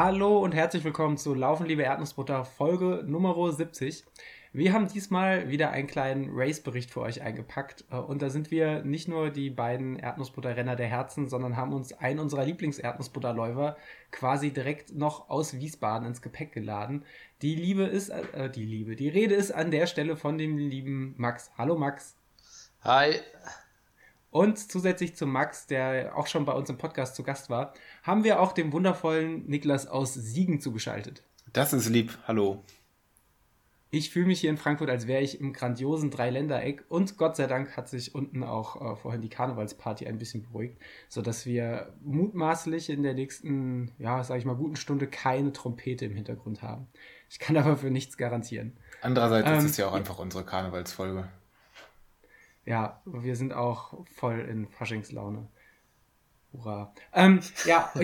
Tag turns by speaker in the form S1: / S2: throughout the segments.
S1: Hallo und herzlich willkommen zu Laufen, liebe Erdnussbutter, Folge Nummer 70. Wir haben diesmal wieder einen kleinen Race-Bericht für euch eingepackt. Äh, und da sind wir nicht nur die beiden Erdnussbutter-Renner der Herzen, sondern haben uns einen unserer Lieblings-Erdnussbutter-Läufer quasi direkt noch aus Wiesbaden ins Gepäck geladen. Die Liebe ist, äh, die Liebe, die Rede ist an der Stelle von dem lieben Max. Hallo Max.
S2: Hi.
S1: Und zusätzlich zu Max, der auch schon bei uns im Podcast zu Gast war, haben wir auch den wundervollen Niklas aus Siegen zugeschaltet.
S3: Das ist lieb. Hallo.
S1: Ich fühle mich hier in Frankfurt, als wäre ich im grandiosen Dreiländereck und Gott sei Dank hat sich unten auch äh, vorhin die Karnevalsparty ein bisschen beruhigt, sodass wir mutmaßlich in der nächsten, ja, sag ich mal, guten Stunde keine Trompete im Hintergrund haben. Ich kann aber für nichts garantieren.
S3: Andererseits ähm, ist es ja auch einfach unsere Karnevalsfolge.
S1: Ja, wir sind auch voll in Faschingslaune. Hurra. Ähm, ja,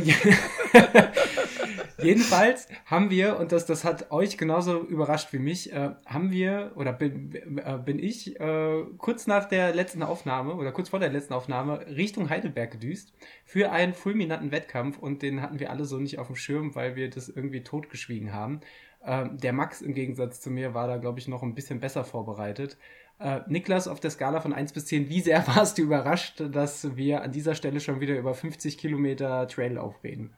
S1: jedenfalls haben wir, und das, das hat euch genauso überrascht wie mich, äh, haben wir, oder bin, äh, bin ich äh, kurz nach der letzten Aufnahme oder kurz vor der letzten Aufnahme Richtung Heidelberg gedüst für einen fulminanten Wettkampf und den hatten wir alle so nicht auf dem Schirm, weil wir das irgendwie totgeschwiegen haben. Ähm, der Max im Gegensatz zu mir war da, glaube ich, noch ein bisschen besser vorbereitet. Äh, Niklas, auf der Skala von 1 bis 10, wie sehr warst du überrascht, dass wir an dieser Stelle schon wieder über 50 Kilometer Trail aufreden?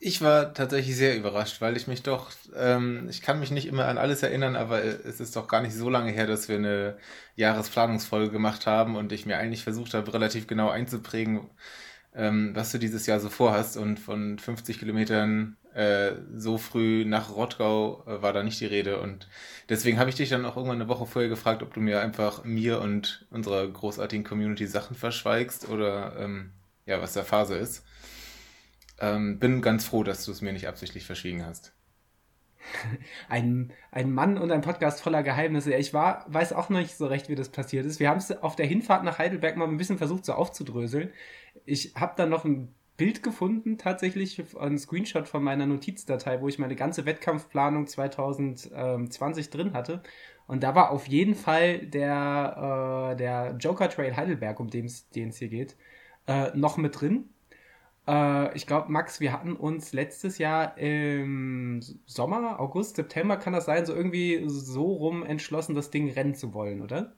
S3: Ich war tatsächlich sehr überrascht, weil ich mich doch, ähm, ich kann mich nicht immer an alles erinnern, aber es ist doch gar nicht so lange her, dass wir eine Jahresplanungsfolge gemacht haben und ich mir eigentlich versucht habe, relativ genau einzuprägen, ähm, was du dieses Jahr so vorhast. Und von 50 Kilometern äh, so früh nach Rottgau äh, war da nicht die Rede. Und deswegen habe ich dich dann auch irgendwann eine Woche vorher gefragt, ob du mir einfach mir und unserer großartigen Community Sachen verschweigst oder ähm, ja, was der Phase ist. Ähm, bin ganz froh, dass du es mir nicht absichtlich verschwiegen hast.
S1: Ein, ein Mann und ein Podcast voller Geheimnisse. Ich war, weiß auch noch nicht so recht, wie das passiert ist. Wir haben es auf der Hinfahrt nach Heidelberg mal ein bisschen versucht, so aufzudröseln. Ich habe dann noch ein Bild gefunden, tatsächlich ein Screenshot von meiner Notizdatei, wo ich meine ganze Wettkampfplanung 2020 drin hatte. Und da war auf jeden Fall der, äh, der Joker Trail Heidelberg, um den es hier geht, äh, noch mit drin. Äh, ich glaube, Max, wir hatten uns letztes Jahr im Sommer, August, September kann das sein, so irgendwie so rum entschlossen, das Ding rennen zu wollen, oder?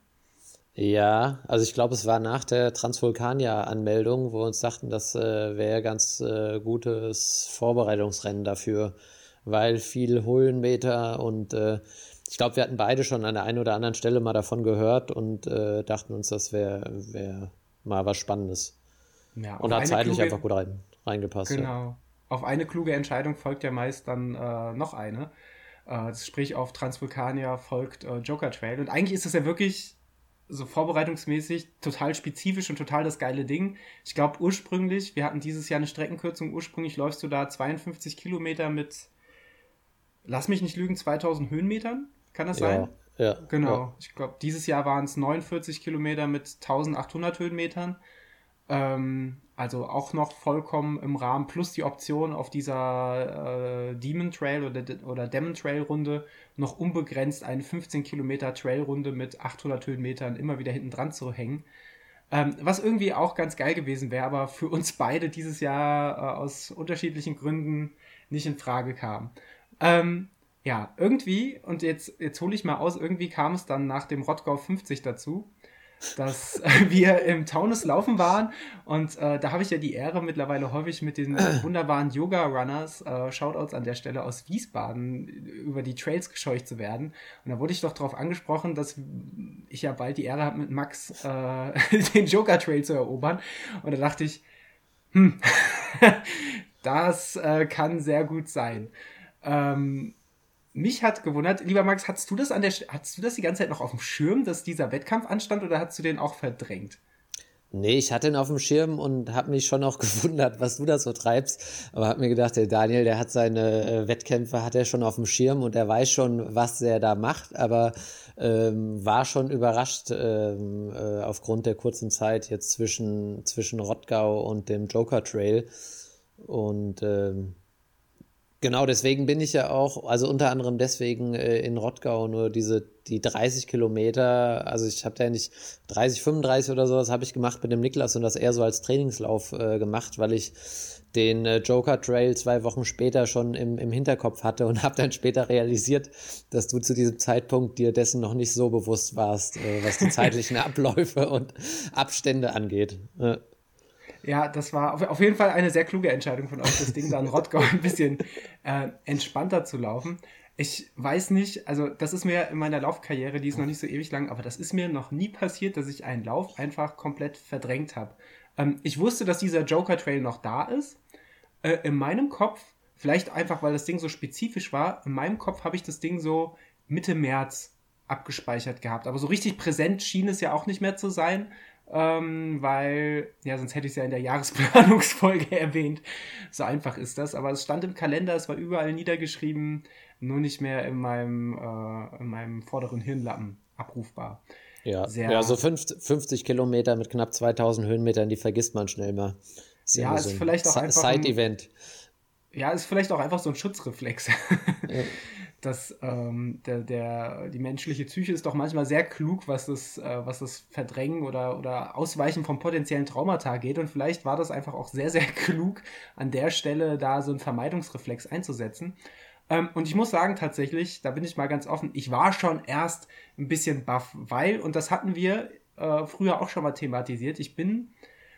S2: Ja, also ich glaube, es war nach der Transvulkania-Anmeldung, wo wir uns dachten, das äh, wäre ganz äh, gutes Vorbereitungsrennen dafür, weil viel Höhenmeter und äh, ich glaube, wir hatten beide schon an der einen oder anderen Stelle mal davon gehört und äh, dachten uns, das wäre wär mal was Spannendes. Ja, und hat zeitlich kluge, einfach gut rein, reingepasst.
S1: Genau. Ja. Auf eine kluge Entscheidung folgt ja meist dann äh, noch eine. Äh, sprich, auf Transvulkania folgt Joker Trail. Und eigentlich ist es ja wirklich so vorbereitungsmäßig total spezifisch und total das geile Ding. Ich glaube ursprünglich, wir hatten dieses Jahr eine Streckenkürzung, ursprünglich läufst du da 52 Kilometer mit, lass mich nicht lügen, 2000 Höhenmetern, kann das sein?
S2: Ja,
S1: genau.
S2: Ja.
S1: Ich glaube, dieses Jahr waren es 49 Kilometer mit 1800 Höhenmetern. Ähm, also auch noch vollkommen im Rahmen, plus die Option auf dieser äh, Demon Trail oder, oder Demon Trail Runde noch unbegrenzt eine 15 Kilometer Trail Runde mit 800 Höhenmetern immer wieder hinten dran zu hängen. Ähm, was irgendwie auch ganz geil gewesen wäre, aber für uns beide dieses Jahr äh, aus unterschiedlichen Gründen nicht in Frage kam. Ähm, ja, irgendwie, und jetzt, jetzt hole ich mal aus, irgendwie kam es dann nach dem Rottgau 50 dazu, dass wir im Taunus laufen waren und äh, da habe ich ja die Ehre mittlerweile häufig mit den wunderbaren Yoga-Runners, äh, Shoutouts an der Stelle aus Wiesbaden, über die Trails gescheucht zu werden. Und da wurde ich doch darauf angesprochen, dass ich ja bald die Ehre habe, mit Max äh, den Joker-Trail zu erobern. Und da dachte ich, hm, das äh, kann sehr gut sein. Ähm, mich hat gewundert, lieber Max, hast du das an der hast du das die ganze Zeit noch auf dem Schirm, dass dieser Wettkampf anstand oder hast du den auch verdrängt?
S2: Nee, ich hatte ihn auf dem Schirm und habe mich schon auch gewundert, was du da so treibst. Aber habe mir gedacht, der Daniel, der hat seine äh, Wettkämpfe, hat er schon auf dem Schirm und er weiß schon, was er da macht. Aber ähm, war schon überrascht ähm, äh, aufgrund der kurzen Zeit jetzt zwischen, zwischen Rottgau und dem Joker Trail. Und ähm, Genau, deswegen bin ich ja auch, also unter anderem deswegen äh, in Rottgau nur diese, die 30 Kilometer, also ich habe ja nicht 30, 35 oder sowas habe ich gemacht mit dem Niklas und das eher so als Trainingslauf äh, gemacht, weil ich den äh, Joker Trail zwei Wochen später schon im, im Hinterkopf hatte und habe dann später realisiert, dass du zu diesem Zeitpunkt dir dessen noch nicht so bewusst warst, äh, was die zeitlichen Abläufe und Abstände angeht.
S1: Ja, das war auf, auf, jeden Fall eine sehr kluge Entscheidung von euch, das Ding da in Rottgau ein bisschen äh, entspannter zu laufen. Ich weiß nicht, also das ist mir in meiner Laufkarriere, die ist noch nicht so ewig lang, aber das ist mir noch nie passiert, dass ich einen Lauf einfach komplett verdrängt habe. Ähm, ich wusste, dass dieser Joker Trail noch da ist. Äh, in meinem Kopf, vielleicht einfach, weil das Ding so spezifisch war, in meinem Kopf habe ich das Ding so Mitte März abgespeichert gehabt. Aber so richtig präsent schien es ja auch nicht mehr zu sein ähm, weil, ja, sonst hätte ich es ja in der Jahresplanungsfolge erwähnt. So einfach ist das. Aber es stand im Kalender, es war überall niedergeschrieben, nur nicht mehr in meinem, äh, in meinem vorderen Hirnlappen abrufbar.
S2: Ja, Sehr, ja so 50, 50 Kilometer mit knapp 2000 Höhenmetern, die vergisst man schnell mal.
S1: Ist ja, ist so vielleicht auch einfach.
S2: Side-Event.
S1: Ja, ist vielleicht auch einfach so ein Schutzreflex. Ja. dass ähm, der, der, die menschliche Psyche ist doch manchmal sehr klug, was das, äh, was das Verdrängen oder, oder Ausweichen von potenziellen Traumata geht. Und vielleicht war das einfach auch sehr, sehr klug, an der Stelle da so einen Vermeidungsreflex einzusetzen. Ähm, und ich muss sagen, tatsächlich, da bin ich mal ganz offen, ich war schon erst ein bisschen baff, weil, und das hatten wir äh, früher auch schon mal thematisiert, ich bin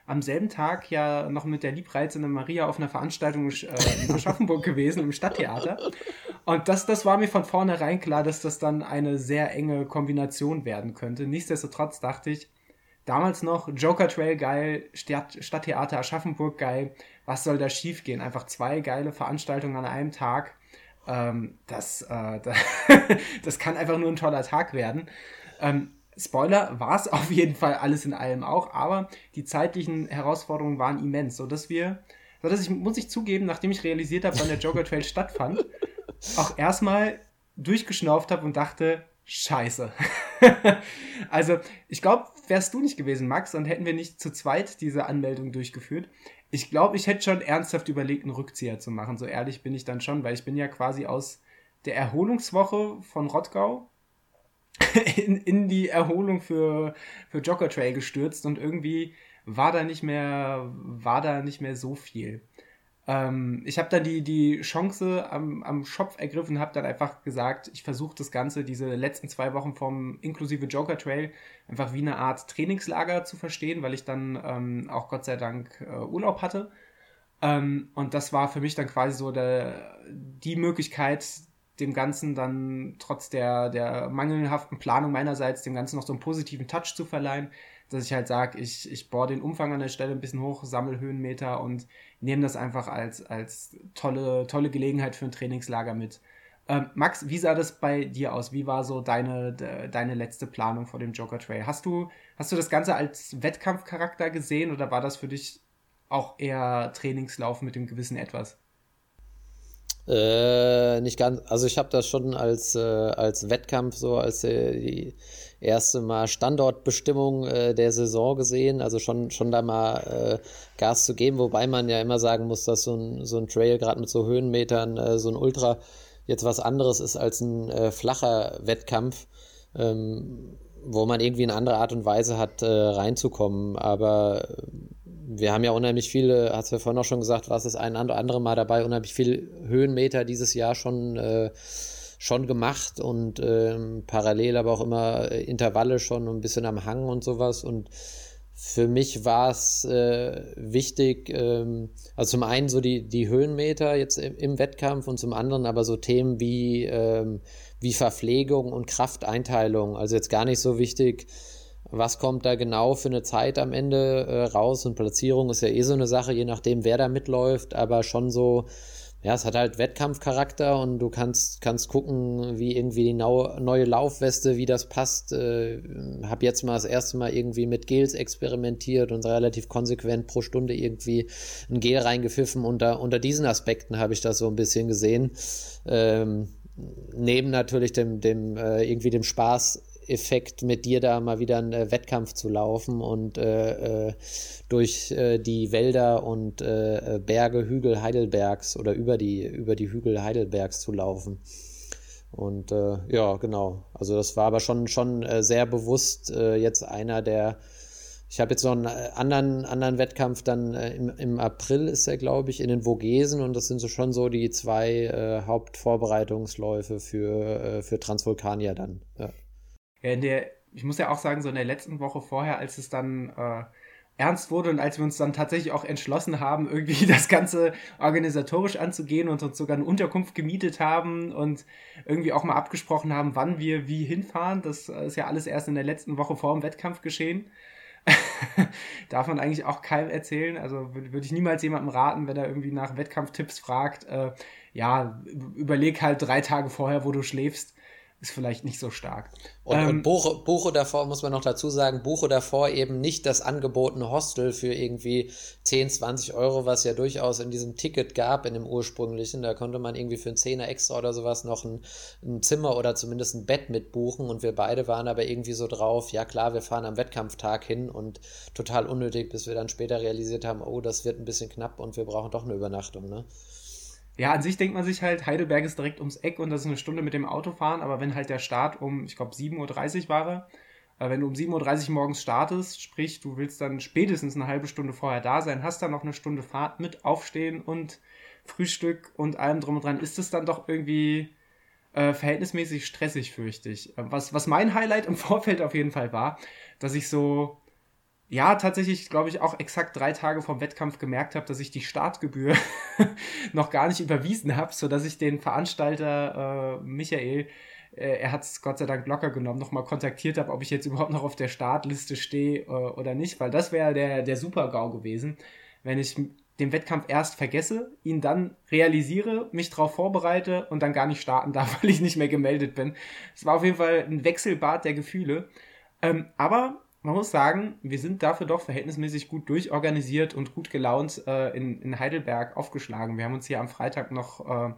S1: am selben Tag ja noch mit der liebreizenden Maria auf einer Veranstaltung äh, in Aschaffenburg gewesen, im Stadttheater. Und das, das war mir von vornherein klar, dass das dann eine sehr enge Kombination werden könnte. Nichtsdestotrotz dachte ich, damals noch Joker Trail geil, Stadt, Stadttheater Aschaffenburg geil. Was soll da schiefgehen? Einfach zwei geile Veranstaltungen an einem Tag. Ähm, das, äh, das kann einfach nur ein toller Tag werden. Ähm, Spoiler, war es auf jeden Fall alles in allem auch, aber die zeitlichen Herausforderungen waren immens, sodass wir, sodass ich, muss ich zugeben, nachdem ich realisiert habe, wann der Joker Trail stattfand, auch erstmal durchgeschnauft habe und dachte, scheiße. also, ich glaube, wärst du nicht gewesen, Max, dann hätten wir nicht zu zweit diese Anmeldung durchgeführt. Ich glaube, ich hätte schon ernsthaft überlegt, einen Rückzieher zu machen. So ehrlich bin ich dann schon, weil ich bin ja quasi aus der Erholungswoche von Rottgau in, in die Erholung für, für Jogger Trail gestürzt und irgendwie war da nicht mehr, war da nicht mehr so viel. Ähm, ich habe dann die, die Chance am, am Schopf ergriffen habe dann einfach gesagt, ich versuche das Ganze, diese letzten zwei Wochen vom inklusive Joker Trail, einfach wie eine Art Trainingslager zu verstehen, weil ich dann ähm, auch Gott sei Dank äh, Urlaub hatte. Ähm, und das war für mich dann quasi so der, die Möglichkeit, dem Ganzen dann trotz der, der mangelhaften Planung meinerseits dem Ganzen noch so einen positiven Touch zu verleihen, dass ich halt sage, ich, ich bohre den Umfang an der Stelle ein bisschen hoch, sammle Höhenmeter und nehme das einfach als, als tolle, tolle Gelegenheit für ein Trainingslager mit. Ähm, Max, wie sah das bei dir aus? Wie war so deine, de, deine letzte Planung vor dem Joker Trail? Hast du, hast du das Ganze als Wettkampfcharakter gesehen oder war das für dich auch eher Trainingslauf mit dem gewissen Etwas?
S2: Äh, nicht ganz, also ich habe das schon als, äh, als Wettkampf, so als äh, die erste Mal Standortbestimmung äh, der Saison gesehen, also schon, schon da mal äh, Gas zu geben, wobei man ja immer sagen muss, dass so ein, so ein Trail gerade mit so Höhenmetern, äh, so ein Ultra jetzt was anderes ist als ein flacher Wettkampf. Ähm, wo man irgendwie eine andere Art und Weise hat, reinzukommen. Aber wir haben ja unheimlich viele, hast du ja vorhin auch schon gesagt, was ist ein oder andere Mal dabei, unheimlich viele Höhenmeter dieses Jahr schon, äh, schon gemacht und ähm, parallel aber auch immer Intervalle schon ein bisschen am Hang und sowas. Und für mich war es äh, wichtig, ähm, also zum einen so die, die Höhenmeter jetzt im, im, Wettkampf und zum anderen aber so Themen wie, ähm, wie Verpflegung und Krafteinteilung. Also jetzt gar nicht so wichtig, was kommt da genau für eine Zeit am Ende äh, raus und Platzierung ist ja eh so eine Sache, je nachdem, wer da mitläuft, aber schon so, ja, es hat halt Wettkampfcharakter und du kannst, kannst gucken, wie irgendwie die neue Laufweste, wie das passt. Äh, hab jetzt mal das erste Mal irgendwie mit Gels experimentiert und relativ konsequent pro Stunde irgendwie ein Gel reingepfiffen. Unter, unter diesen Aspekten habe ich das so ein bisschen gesehen. Ähm, neben natürlich dem, dem äh, irgendwie dem Spaß Effekt, mit dir da mal wieder einen äh, Wettkampf zu laufen und äh, äh, durch äh, die Wälder und äh, Berge, Hügel Heidelbergs oder über die, über die Hügel Heidelbergs zu laufen. Und ja, genau. Also das war aber schon, schon sehr bewusst jetzt einer der ich habe jetzt noch einen anderen, anderen Wettkampf dann äh, im, im April ist er, glaube ich, in den Vogesen und das sind so schon so die zwei äh, Hauptvorbereitungsläufe für, äh, für Transvulkania dann. Ja.
S1: Ja, in der, ich muss ja auch sagen, so in der letzten Woche vorher, als es dann äh, ernst wurde und als wir uns dann tatsächlich auch entschlossen haben, irgendwie das Ganze organisatorisch anzugehen und uns sogar eine Unterkunft gemietet haben und irgendwie auch mal abgesprochen haben, wann wir wie hinfahren. Das äh, ist ja alles erst in der letzten Woche vor dem Wettkampf geschehen. Darf man eigentlich auch keinem erzählen. Also würde würd ich niemals jemandem raten, wenn er irgendwie nach Wettkampftipps fragt, äh, ja, überleg halt drei Tage vorher, wo du schläfst ist vielleicht nicht so stark.
S2: Und, ähm, und buche, buche davor, muss man noch dazu sagen, buche davor eben nicht das angebotene Hostel für irgendwie 10, 20 Euro, was ja durchaus in diesem Ticket gab, in dem ursprünglichen. Da konnte man irgendwie für einen Zehner extra oder sowas noch ein, ein Zimmer oder zumindest ein Bett mitbuchen. Und wir beide waren aber irgendwie so drauf, ja klar, wir fahren am Wettkampftag hin und total unnötig, bis wir dann später realisiert haben, oh, das wird ein bisschen knapp und wir brauchen doch eine Übernachtung, ne?
S1: Ja, an sich denkt man sich halt, Heidelberg ist direkt ums Eck und das ist eine Stunde mit dem Auto fahren, aber wenn halt der Start um, ich glaube, 7.30 Uhr war, äh, wenn du um 7.30 Uhr morgens startest, sprich, du willst dann spätestens eine halbe Stunde vorher da sein, hast dann noch eine Stunde Fahrt mit Aufstehen und Frühstück und allem drum und dran, ist es dann doch irgendwie äh, verhältnismäßig stressig, fürchte ich. Äh, was, was mein Highlight im Vorfeld auf jeden Fall war, dass ich so ja, tatsächlich, glaube ich, auch exakt drei Tage vom Wettkampf gemerkt habe, dass ich die Startgebühr noch gar nicht überwiesen habe, sodass ich den Veranstalter äh, Michael, äh, er hat es Gott sei Dank locker genommen, nochmal kontaktiert habe, ob ich jetzt überhaupt noch auf der Startliste stehe äh, oder nicht, weil das wäre der, der Super-GAU gewesen, wenn ich den Wettkampf erst vergesse, ihn dann realisiere, mich darauf vorbereite und dann gar nicht starten darf, weil ich nicht mehr gemeldet bin. Es war auf jeden Fall ein Wechselbad der Gefühle. Ähm, aber man muss sagen, wir sind dafür doch verhältnismäßig gut durchorganisiert und gut gelaunt äh, in, in Heidelberg aufgeschlagen. Wir haben uns hier am Freitag noch äh,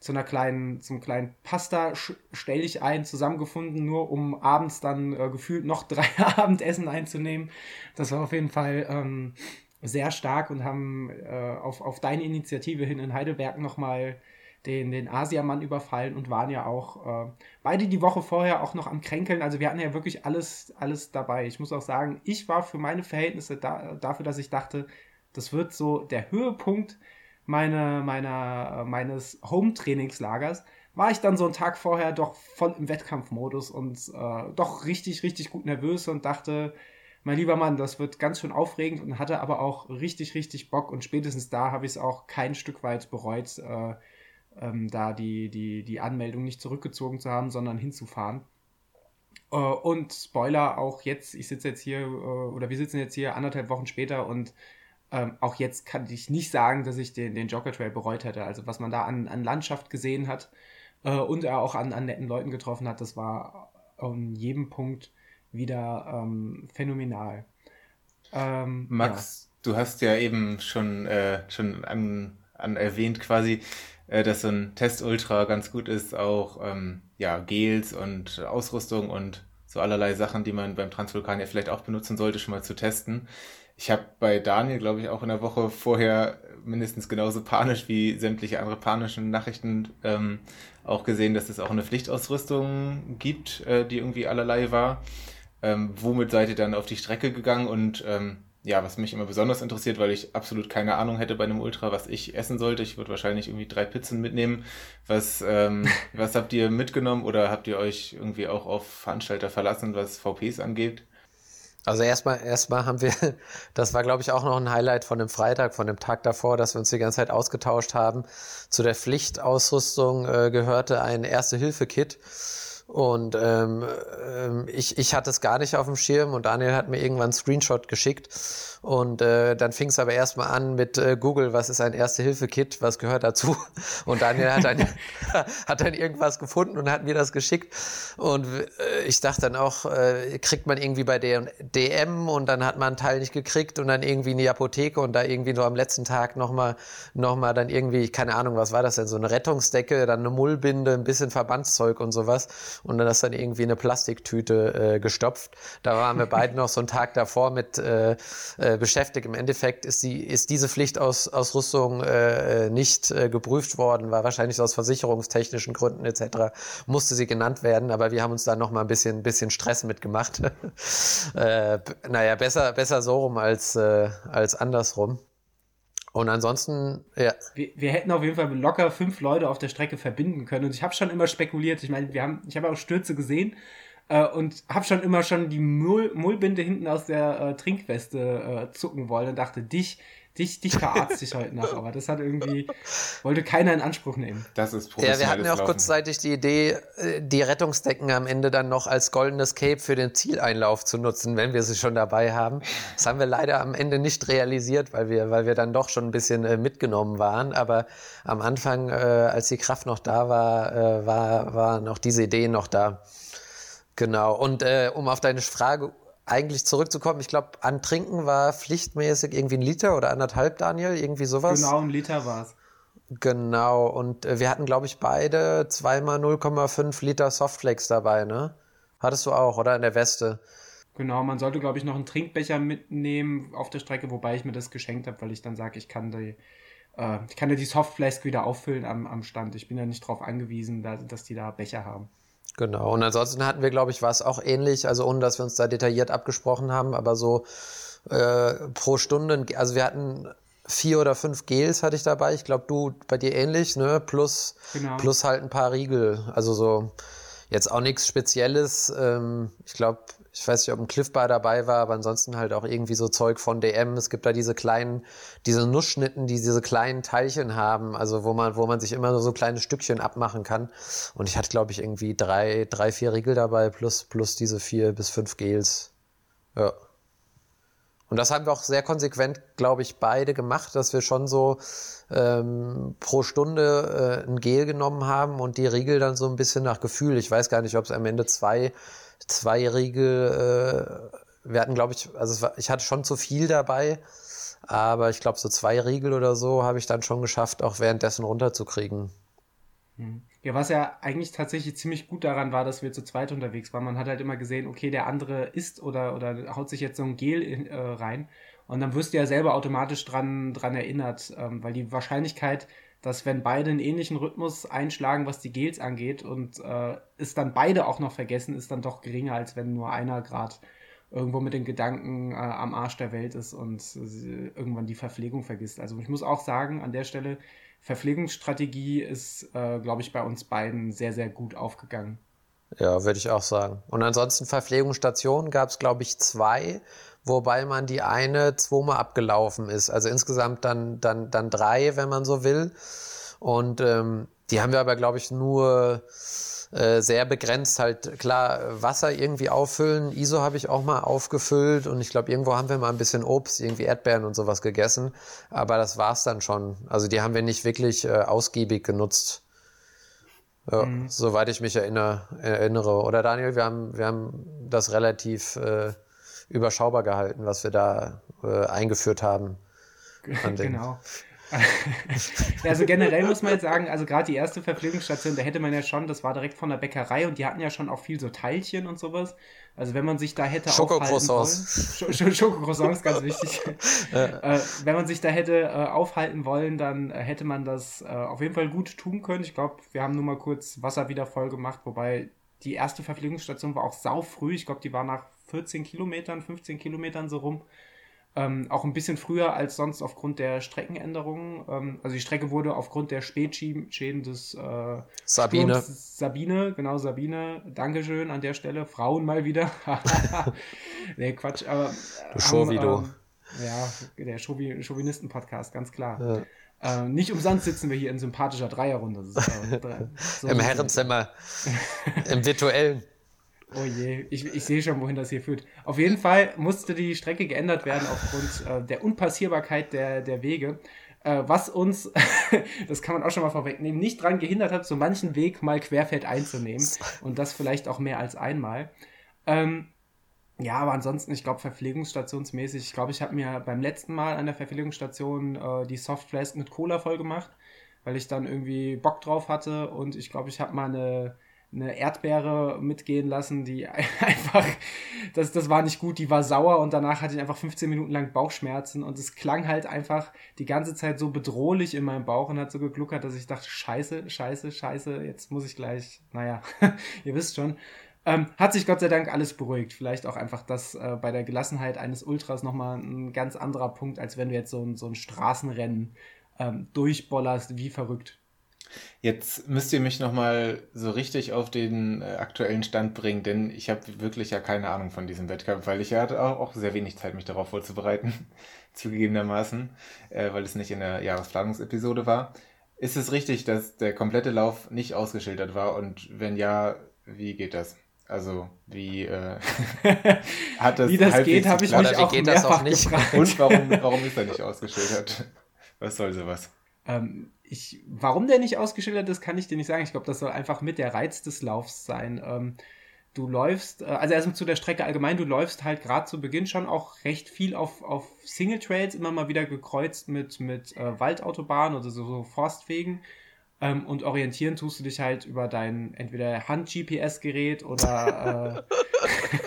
S1: zu einer kleinen, zum kleinen Pasta stell dich ein zusammengefunden, nur um abends dann äh, gefühlt noch drei Abendessen einzunehmen. Das war auf jeden Fall ähm, sehr stark und haben äh, auf, auf deine Initiative hin in Heidelberg nochmal den, den Asiamann überfallen und waren ja auch äh, beide die Woche vorher auch noch am Kränkeln. Also wir hatten ja wirklich alles, alles dabei. Ich muss auch sagen, ich war für meine Verhältnisse da, dafür, dass ich dachte, das wird so der Höhepunkt meine, meiner, meines Home-Trainingslagers. War ich dann so einen Tag vorher doch voll im Wettkampfmodus und äh, doch richtig, richtig gut nervös und dachte, mein lieber Mann, das wird ganz schön aufregend und hatte aber auch richtig, richtig Bock und spätestens da habe ich es auch kein Stück weit bereut, äh, ähm, da die, die, die Anmeldung nicht zurückgezogen zu haben, sondern hinzufahren. Äh, und Spoiler, auch jetzt, ich sitze jetzt hier, äh, oder wir sitzen jetzt hier anderthalb Wochen später und ähm, auch jetzt kann ich nicht sagen, dass ich den, den Joker Trail bereut hätte. Also was man da an, an Landschaft gesehen hat äh, und er auch an, an netten Leuten getroffen hat, das war an jedem Punkt wieder ähm, phänomenal.
S3: Ähm, Max, ja. du hast ja eben schon, äh, schon an, an erwähnt quasi, äh, dass so ein Test-Ultra ganz gut ist, auch ähm, ja, Gels und Ausrüstung und so allerlei Sachen, die man beim Transvulkan ja vielleicht auch benutzen sollte, schon mal zu testen. Ich habe bei Daniel, glaube ich, auch in der Woche vorher mindestens genauso panisch wie sämtliche andere panischen Nachrichten ähm, auch gesehen, dass es auch eine Pflichtausrüstung gibt, äh, die irgendwie allerlei war. Ähm, womit seid ihr dann auf die Strecke gegangen und ähm, ja, was mich immer besonders interessiert, weil ich absolut keine Ahnung hätte bei einem Ultra, was ich essen sollte. Ich würde wahrscheinlich irgendwie drei Pizzen mitnehmen. Was, ähm, was habt ihr mitgenommen oder habt ihr euch irgendwie auch auf Veranstalter verlassen, was VPs angeht?
S2: Also erstmal, erstmal haben wir, das war glaube ich auch noch ein Highlight von dem Freitag, von dem Tag davor, dass wir uns die ganze Zeit ausgetauscht haben. Zu der Pflichtausrüstung äh, gehörte ein Erste-Hilfe-Kit und ähm, ähm, ich, ich hatte es gar nicht auf dem Schirm und Daniel hat mir irgendwann einen Screenshot geschickt. Und äh, dann fing es aber erstmal an mit äh, Google, was ist ein Erste-Hilfe-Kit, was gehört dazu? Und Daniel hat dann, hat dann irgendwas gefunden und hat mir das geschickt. Und äh, ich dachte dann auch, äh, kriegt man irgendwie bei DM und dann hat man einen Teil nicht gekriegt und dann irgendwie in die Apotheke und da irgendwie so am letzten Tag nochmal noch mal dann irgendwie, keine Ahnung, was war das denn, so eine Rettungsdecke, dann eine Mullbinde, ein bisschen Verbandszeug und sowas und dann ist dann irgendwie eine Plastiktüte äh, gestopft. Da waren wir beide noch so einen Tag davor mit äh, äh, beschäftigt. Im Endeffekt ist, die, ist diese Pflichtausrüstung äh, nicht äh, geprüft worden, war wahrscheinlich aus versicherungstechnischen Gründen etc. musste sie genannt werden, aber wir haben uns da noch mal ein bisschen, bisschen Stress mitgemacht. äh, naja, besser, besser so rum als, äh, als andersrum. Und ansonsten, ja.
S1: Wir, wir, hätten auf jeden Fall locker fünf Leute auf der Strecke verbinden können. Und ich habe schon immer spekuliert. Ich meine, wir haben, ich habe auch Stürze gesehen äh, und habe schon immer schon die Mull, Mullbinde hinten aus der äh, Trinkweste äh, zucken wollen und dachte, dich, dich, dich verarzt ich heute noch. Aber das hat irgendwie, wollte keiner in Anspruch nehmen.
S3: Das ist
S2: Ja, wir hatten ja auch Laufen. kurzzeitig die Idee, äh, die Rettungsdecken am Ende dann noch als goldenes Cape für den Zieleinlauf zu nutzen, wenn wir sie schon dabei haben. Das haben wir leider am Ende nicht realisiert, weil wir, weil wir dann doch schon ein bisschen äh, mitgenommen waren. Aber am Anfang, äh, als die Kraft noch da war, äh, war, war noch diese Idee noch da. Genau. Und äh, um auf deine Frage eigentlich zurückzukommen, ich glaube, an Trinken war pflichtmäßig irgendwie ein Liter oder anderthalb, Daniel, irgendwie sowas.
S1: Genau, ein Liter war es.
S2: Genau, und äh, wir hatten, glaube ich, beide zweimal 0,5 Liter Softflakes dabei, ne? Hattest du auch, oder? In der Weste.
S1: Genau, man sollte, glaube ich, noch einen Trinkbecher mitnehmen auf der Strecke, wobei ich mir das geschenkt habe, weil ich dann sage, ich kann die, äh, ich kann ja die Softflask wieder auffüllen am, am Stand. Ich bin ja nicht darauf angewiesen, da, dass die da Becher haben.
S2: Genau. Und ansonsten hatten wir, glaube ich, war es auch ähnlich, also ohne dass wir uns da detailliert abgesprochen haben, aber so äh, pro Stunde, also wir hatten vier oder fünf Gels hatte ich dabei. Ich glaube, du bei dir ähnlich, ne? Plus, genau. plus halt ein paar Riegel. Also so jetzt auch nichts Spezielles. Ähm, ich glaube, ich weiß nicht, ob ein Cliff Bar dabei war, aber ansonsten halt auch irgendwie so Zeug von DM. Es gibt da diese kleinen, diese Nussschnitten, die diese kleinen Teilchen haben, also wo man, wo man sich immer nur so kleine Stückchen abmachen kann. Und ich hatte, glaube ich, irgendwie drei, drei, vier Riegel dabei, plus, plus diese vier bis fünf Gels. Ja. Und das haben wir auch sehr konsequent, glaube ich, beide gemacht, dass wir schon so ähm, pro Stunde äh, ein Gel genommen haben und die Riegel dann so ein bisschen nach Gefühl. Ich weiß gar nicht, ob es am Ende zwei zwei Riegel, äh, wir hatten, glaube ich, also war, ich hatte schon zu viel dabei, aber ich glaube, so zwei Riegel oder so habe ich dann schon geschafft, auch währenddessen runterzukriegen.
S1: Mhm. Ja, was ja eigentlich tatsächlich ziemlich gut daran war, dass wir zu zweit unterwegs waren. Man hat halt immer gesehen, okay, der andere isst oder, oder haut sich jetzt so ein Gel in, äh, rein. Und dann wirst du ja selber automatisch dran, dran erinnert, ähm, weil die Wahrscheinlichkeit, dass wenn beide einen ähnlichen Rhythmus einschlagen, was die Gels angeht und äh, es dann beide auch noch vergessen, ist dann doch geringer, als wenn nur einer gerade irgendwo mit den Gedanken äh, am Arsch der Welt ist und äh, irgendwann die Verpflegung vergisst. Also ich muss auch sagen, an der Stelle, Verpflegungsstrategie ist, äh, glaube ich, bei uns beiden sehr, sehr gut aufgegangen.
S2: Ja, würde ich auch sagen. Und ansonsten Verpflegungsstationen gab es, glaube ich, zwei wobei man die eine zweimal abgelaufen ist. Also insgesamt dann, dann, dann drei, wenn man so will. Und ähm, die haben wir aber, glaube ich, nur äh, sehr begrenzt halt klar Wasser irgendwie auffüllen. ISO habe ich auch mal aufgefüllt und ich glaube, irgendwo haben wir mal ein bisschen Obst, irgendwie Erdbeeren und sowas gegessen. Aber das war's dann schon. Also die haben wir nicht wirklich äh, ausgiebig genutzt. Ja, mhm. Soweit ich mich erinnere, erinnere. Oder Daniel, wir haben, wir haben das relativ äh, überschaubar gehalten, was wir da äh, eingeführt haben.
S1: Genau. also generell muss man jetzt sagen, also gerade die erste Verpflegungsstation, da hätte man ja schon, das war direkt von der Bäckerei und die hatten ja schon auch viel so Teilchen und sowas. Also wenn man sich da hätte aufhalten wollen, Schokocroissants, ganz wichtig. äh, wenn man sich da hätte äh, aufhalten wollen, dann hätte man das äh, auf jeden Fall gut tun können. Ich glaube, wir haben nur mal kurz Wasser wieder voll gemacht, wobei die erste Verpflegungsstation war auch sau früh. Ich glaube, die war nach 14 Kilometern, 15 Kilometern so rum. Ähm, auch ein bisschen früher als sonst aufgrund der Streckenänderungen. Ähm, also die Strecke wurde aufgrund der Spätschäden des äh,
S2: Sabine.
S1: Sturms, Sabine, genau, Sabine, Dankeschön an der Stelle. Frauen mal wieder. nee, Quatsch, aber.
S2: Du Schovido. Ähm,
S1: ja, der Chauvinisten-Podcast, ganz klar. Ja. Äh, nicht umsonst sitzen wir hier in sympathischer Dreierrunde.
S2: Ist, äh, so Im Herrenzimmer. Im virtuellen.
S1: Oh je, ich, ich sehe schon, wohin das hier führt. Auf jeden Fall musste die Strecke geändert werden aufgrund äh, der Unpassierbarkeit der, der Wege. Äh, was uns, das kann man auch schon mal vorwegnehmen, nicht daran gehindert hat, so manchen Weg mal querfeld einzunehmen. Und das vielleicht auch mehr als einmal. Ähm, ja, aber ansonsten, ich glaube, verpflegungsstationsmäßig, ich glaube, ich habe mir beim letzten Mal an der Verpflegungsstation äh, die Softflask mit Cola voll gemacht, weil ich dann irgendwie Bock drauf hatte und ich glaube, ich habe mal eine, eine Erdbeere mitgehen lassen, die einfach, das, das war nicht gut, die war sauer und danach hatte ich einfach 15 Minuten lang Bauchschmerzen und es klang halt einfach die ganze Zeit so bedrohlich in meinem Bauch und hat so gegluckert, dass ich dachte, scheiße, scheiße, scheiße, jetzt muss ich gleich, naja, ihr wisst schon. Ähm, hat sich Gott sei Dank alles beruhigt. Vielleicht auch einfach das äh, bei der Gelassenheit eines Ultras nochmal ein ganz anderer Punkt, als wenn du jetzt so ein, so ein Straßenrennen ähm, durchbollerst, wie verrückt.
S3: Jetzt müsst ihr mich nochmal so richtig auf den äh, aktuellen Stand bringen, denn ich habe wirklich ja keine Ahnung von diesem Wettkampf, weil ich ja hatte auch, auch sehr wenig Zeit, mich darauf vorzubereiten, zugegebenermaßen, äh, weil es nicht in der Jahresplanungsepisode war. Ist es richtig, dass der komplette Lauf nicht ausgeschildert war und wenn ja, wie geht das? Also wie äh,
S1: hat das, wie das geht, habe ich mich auch geht mehrfach auch nicht? gefragt.
S3: Und warum, warum ist er nicht ausgeschildert? Was soll sowas?
S1: Ähm, ich, warum der nicht ausgeschildert ist, kann ich dir nicht sagen. Ich glaube, das soll einfach mit der Reiz des Laufs sein. Ähm, du läufst, äh, also erstmal zu der Strecke allgemein, du läufst halt gerade zu Beginn schon auch recht viel auf, auf Single Trails, immer mal wieder gekreuzt mit, mit äh, Waldautobahnen oder so, so Forstwegen. Ähm, und orientieren tust du dich halt über dein entweder Hand-GPS-Gerät oder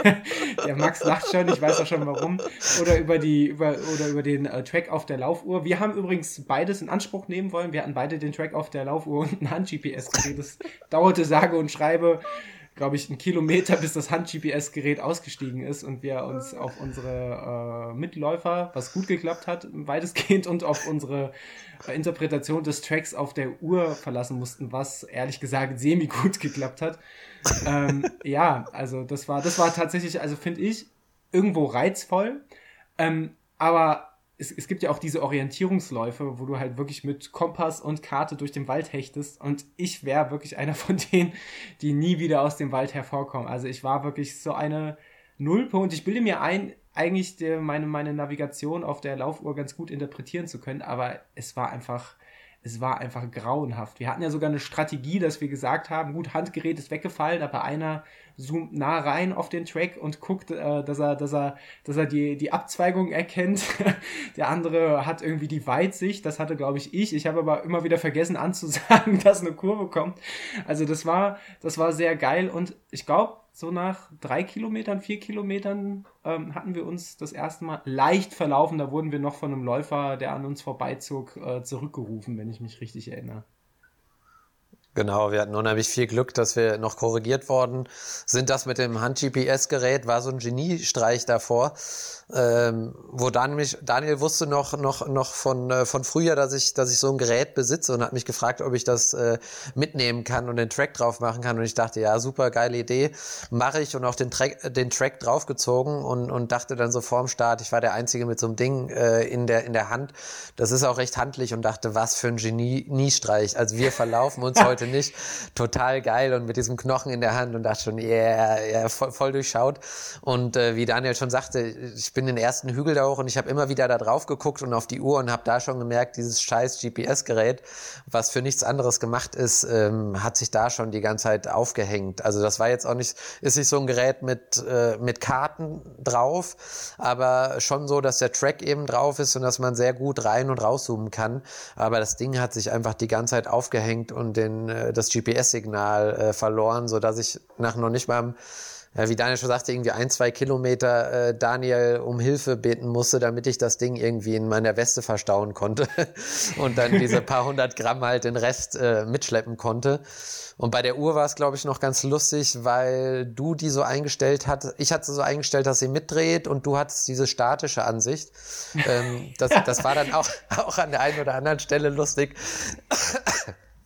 S1: äh, der Max lacht schon, ich weiß auch schon warum, oder über die über oder über den äh, Track auf der Laufuhr. Wir haben übrigens beides in Anspruch nehmen wollen. Wir hatten beide den Track auf der Laufuhr und ein Hand-GPS-Gerät. Das dauerte sage und schreibe glaube ich, einen Kilometer, bis das Hand-GPS-Gerät ausgestiegen ist und wir uns auf unsere äh, Mitläufer, was gut geklappt hat, weitestgehend, und auf unsere äh, Interpretation des Tracks auf der Uhr verlassen mussten, was ehrlich gesagt semi gut geklappt hat. ähm, ja, also das war, das war tatsächlich, also finde ich, irgendwo reizvoll. Ähm, aber es, es gibt ja auch diese Orientierungsläufe, wo du halt wirklich mit Kompass und Karte durch den Wald hechtest. Und ich wäre wirklich einer von denen, die nie wieder aus dem Wald hervorkommen. Also ich war wirklich so eine Nulpe und ich bilde mir ein, eigentlich meine, meine Navigation auf der Laufuhr ganz gut interpretieren zu können, aber es war einfach es war einfach grauenhaft. Wir hatten ja sogar eine Strategie, dass wir gesagt haben, gut, Handgerät ist weggefallen, aber einer zoomt nah rein auf den Track und guckt, äh, dass er, dass er, dass er die, die Abzweigung erkennt. Der andere hat irgendwie die Weitsicht, das hatte, glaube ich, ich. Ich habe aber immer wieder vergessen anzusagen, dass eine Kurve kommt. Also das war, das war sehr geil und ich glaube, so nach drei Kilometern, vier Kilometern ähm, hatten wir uns das erste Mal leicht verlaufen. Da wurden wir noch von einem Läufer, der an uns vorbeizog, äh, zurückgerufen, wenn ich mich richtig erinnere.
S2: Genau, wir hatten unheimlich viel Glück, dass wir noch korrigiert worden sind. Das mit dem Hand-GPS-Gerät war so ein Geniestreich davor ähm, wo dann mich, Daniel wusste noch, noch, noch von, äh, von früher, dass ich, dass ich so ein Gerät besitze und hat mich gefragt, ob ich das äh, mitnehmen kann und den Track drauf machen kann. Und ich dachte, ja, super geile Idee, mache ich und auch den Track, den Track draufgezogen und, und dachte dann so vorm Start, ich war der Einzige mit so einem Ding äh, in, der, in der Hand. Das ist auch recht handlich und dachte, was für ein Genie-Streich. Also wir verlaufen uns heute nicht. Total geil und mit diesem Knochen in der Hand und dachte schon, yeah, yeah voll, voll durchschaut. Und äh, wie Daniel schon sagte, ich bin bin den ersten Hügel da hoch und ich habe immer wieder da drauf geguckt und auf die Uhr und habe da schon gemerkt, dieses scheiß GPS-Gerät, was für nichts anderes gemacht ist, ähm, hat sich da schon die ganze Zeit aufgehängt. Also das war jetzt auch nicht, ist nicht so ein Gerät mit, äh, mit Karten drauf, aber schon so, dass der Track eben drauf ist und dass man sehr gut rein und rauszoomen kann. Aber das Ding hat sich einfach die ganze Zeit aufgehängt und den, äh, das GPS-Signal äh, verloren, so dass ich nach noch nicht mal ja, wie Daniel schon sagte, irgendwie ein, zwei Kilometer äh, Daniel um Hilfe beten musste, damit ich das Ding irgendwie in meiner Weste verstauen konnte und dann diese paar hundert Gramm halt den Rest äh, mitschleppen konnte. Und bei der Uhr war es, glaube ich, noch ganz lustig, weil du die so eingestellt hast. Ich hatte sie so eingestellt, dass sie mitdreht und du hattest diese statische Ansicht. Ähm, das, das war dann auch, auch an der einen oder anderen Stelle lustig.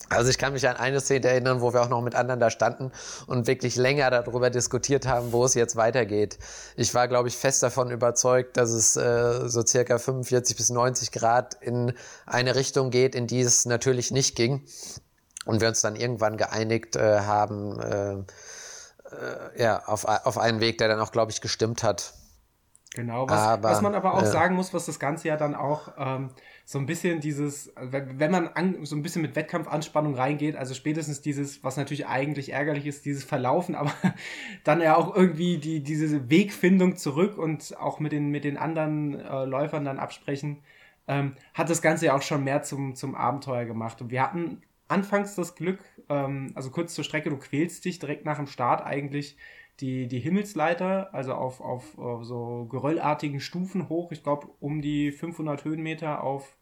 S2: Also ich kann mich an eine Szene erinnern, wo wir auch noch mit anderen da standen und wirklich länger darüber diskutiert haben, wo es jetzt weitergeht. Ich war, glaube ich, fest davon überzeugt, dass es äh, so circa 45 bis 90 Grad in eine Richtung geht, in die es natürlich nicht ging. Und wir uns dann irgendwann geeinigt äh, haben, äh, äh, ja, auf, auf einen Weg, der dann auch, glaube ich, gestimmt hat.
S1: Genau, was, aber, was man aber auch sagen muss, was das Ganze ja dann auch ähm, so ein bisschen dieses, wenn man an, so ein bisschen mit Wettkampfanspannung reingeht, also spätestens dieses, was natürlich eigentlich ärgerlich ist, dieses Verlaufen, aber dann ja auch irgendwie die, diese Wegfindung zurück und auch mit den, mit den anderen äh, Läufern dann absprechen, ähm, hat das Ganze ja auch schon mehr zum, zum Abenteuer gemacht. Und wir hatten anfangs das Glück, ähm, also kurz zur Strecke, du quälst dich direkt nach dem Start eigentlich die, die Himmelsleiter, also auf, auf, auf so geröllartigen Stufen hoch, ich glaube um die 500 Höhenmeter auf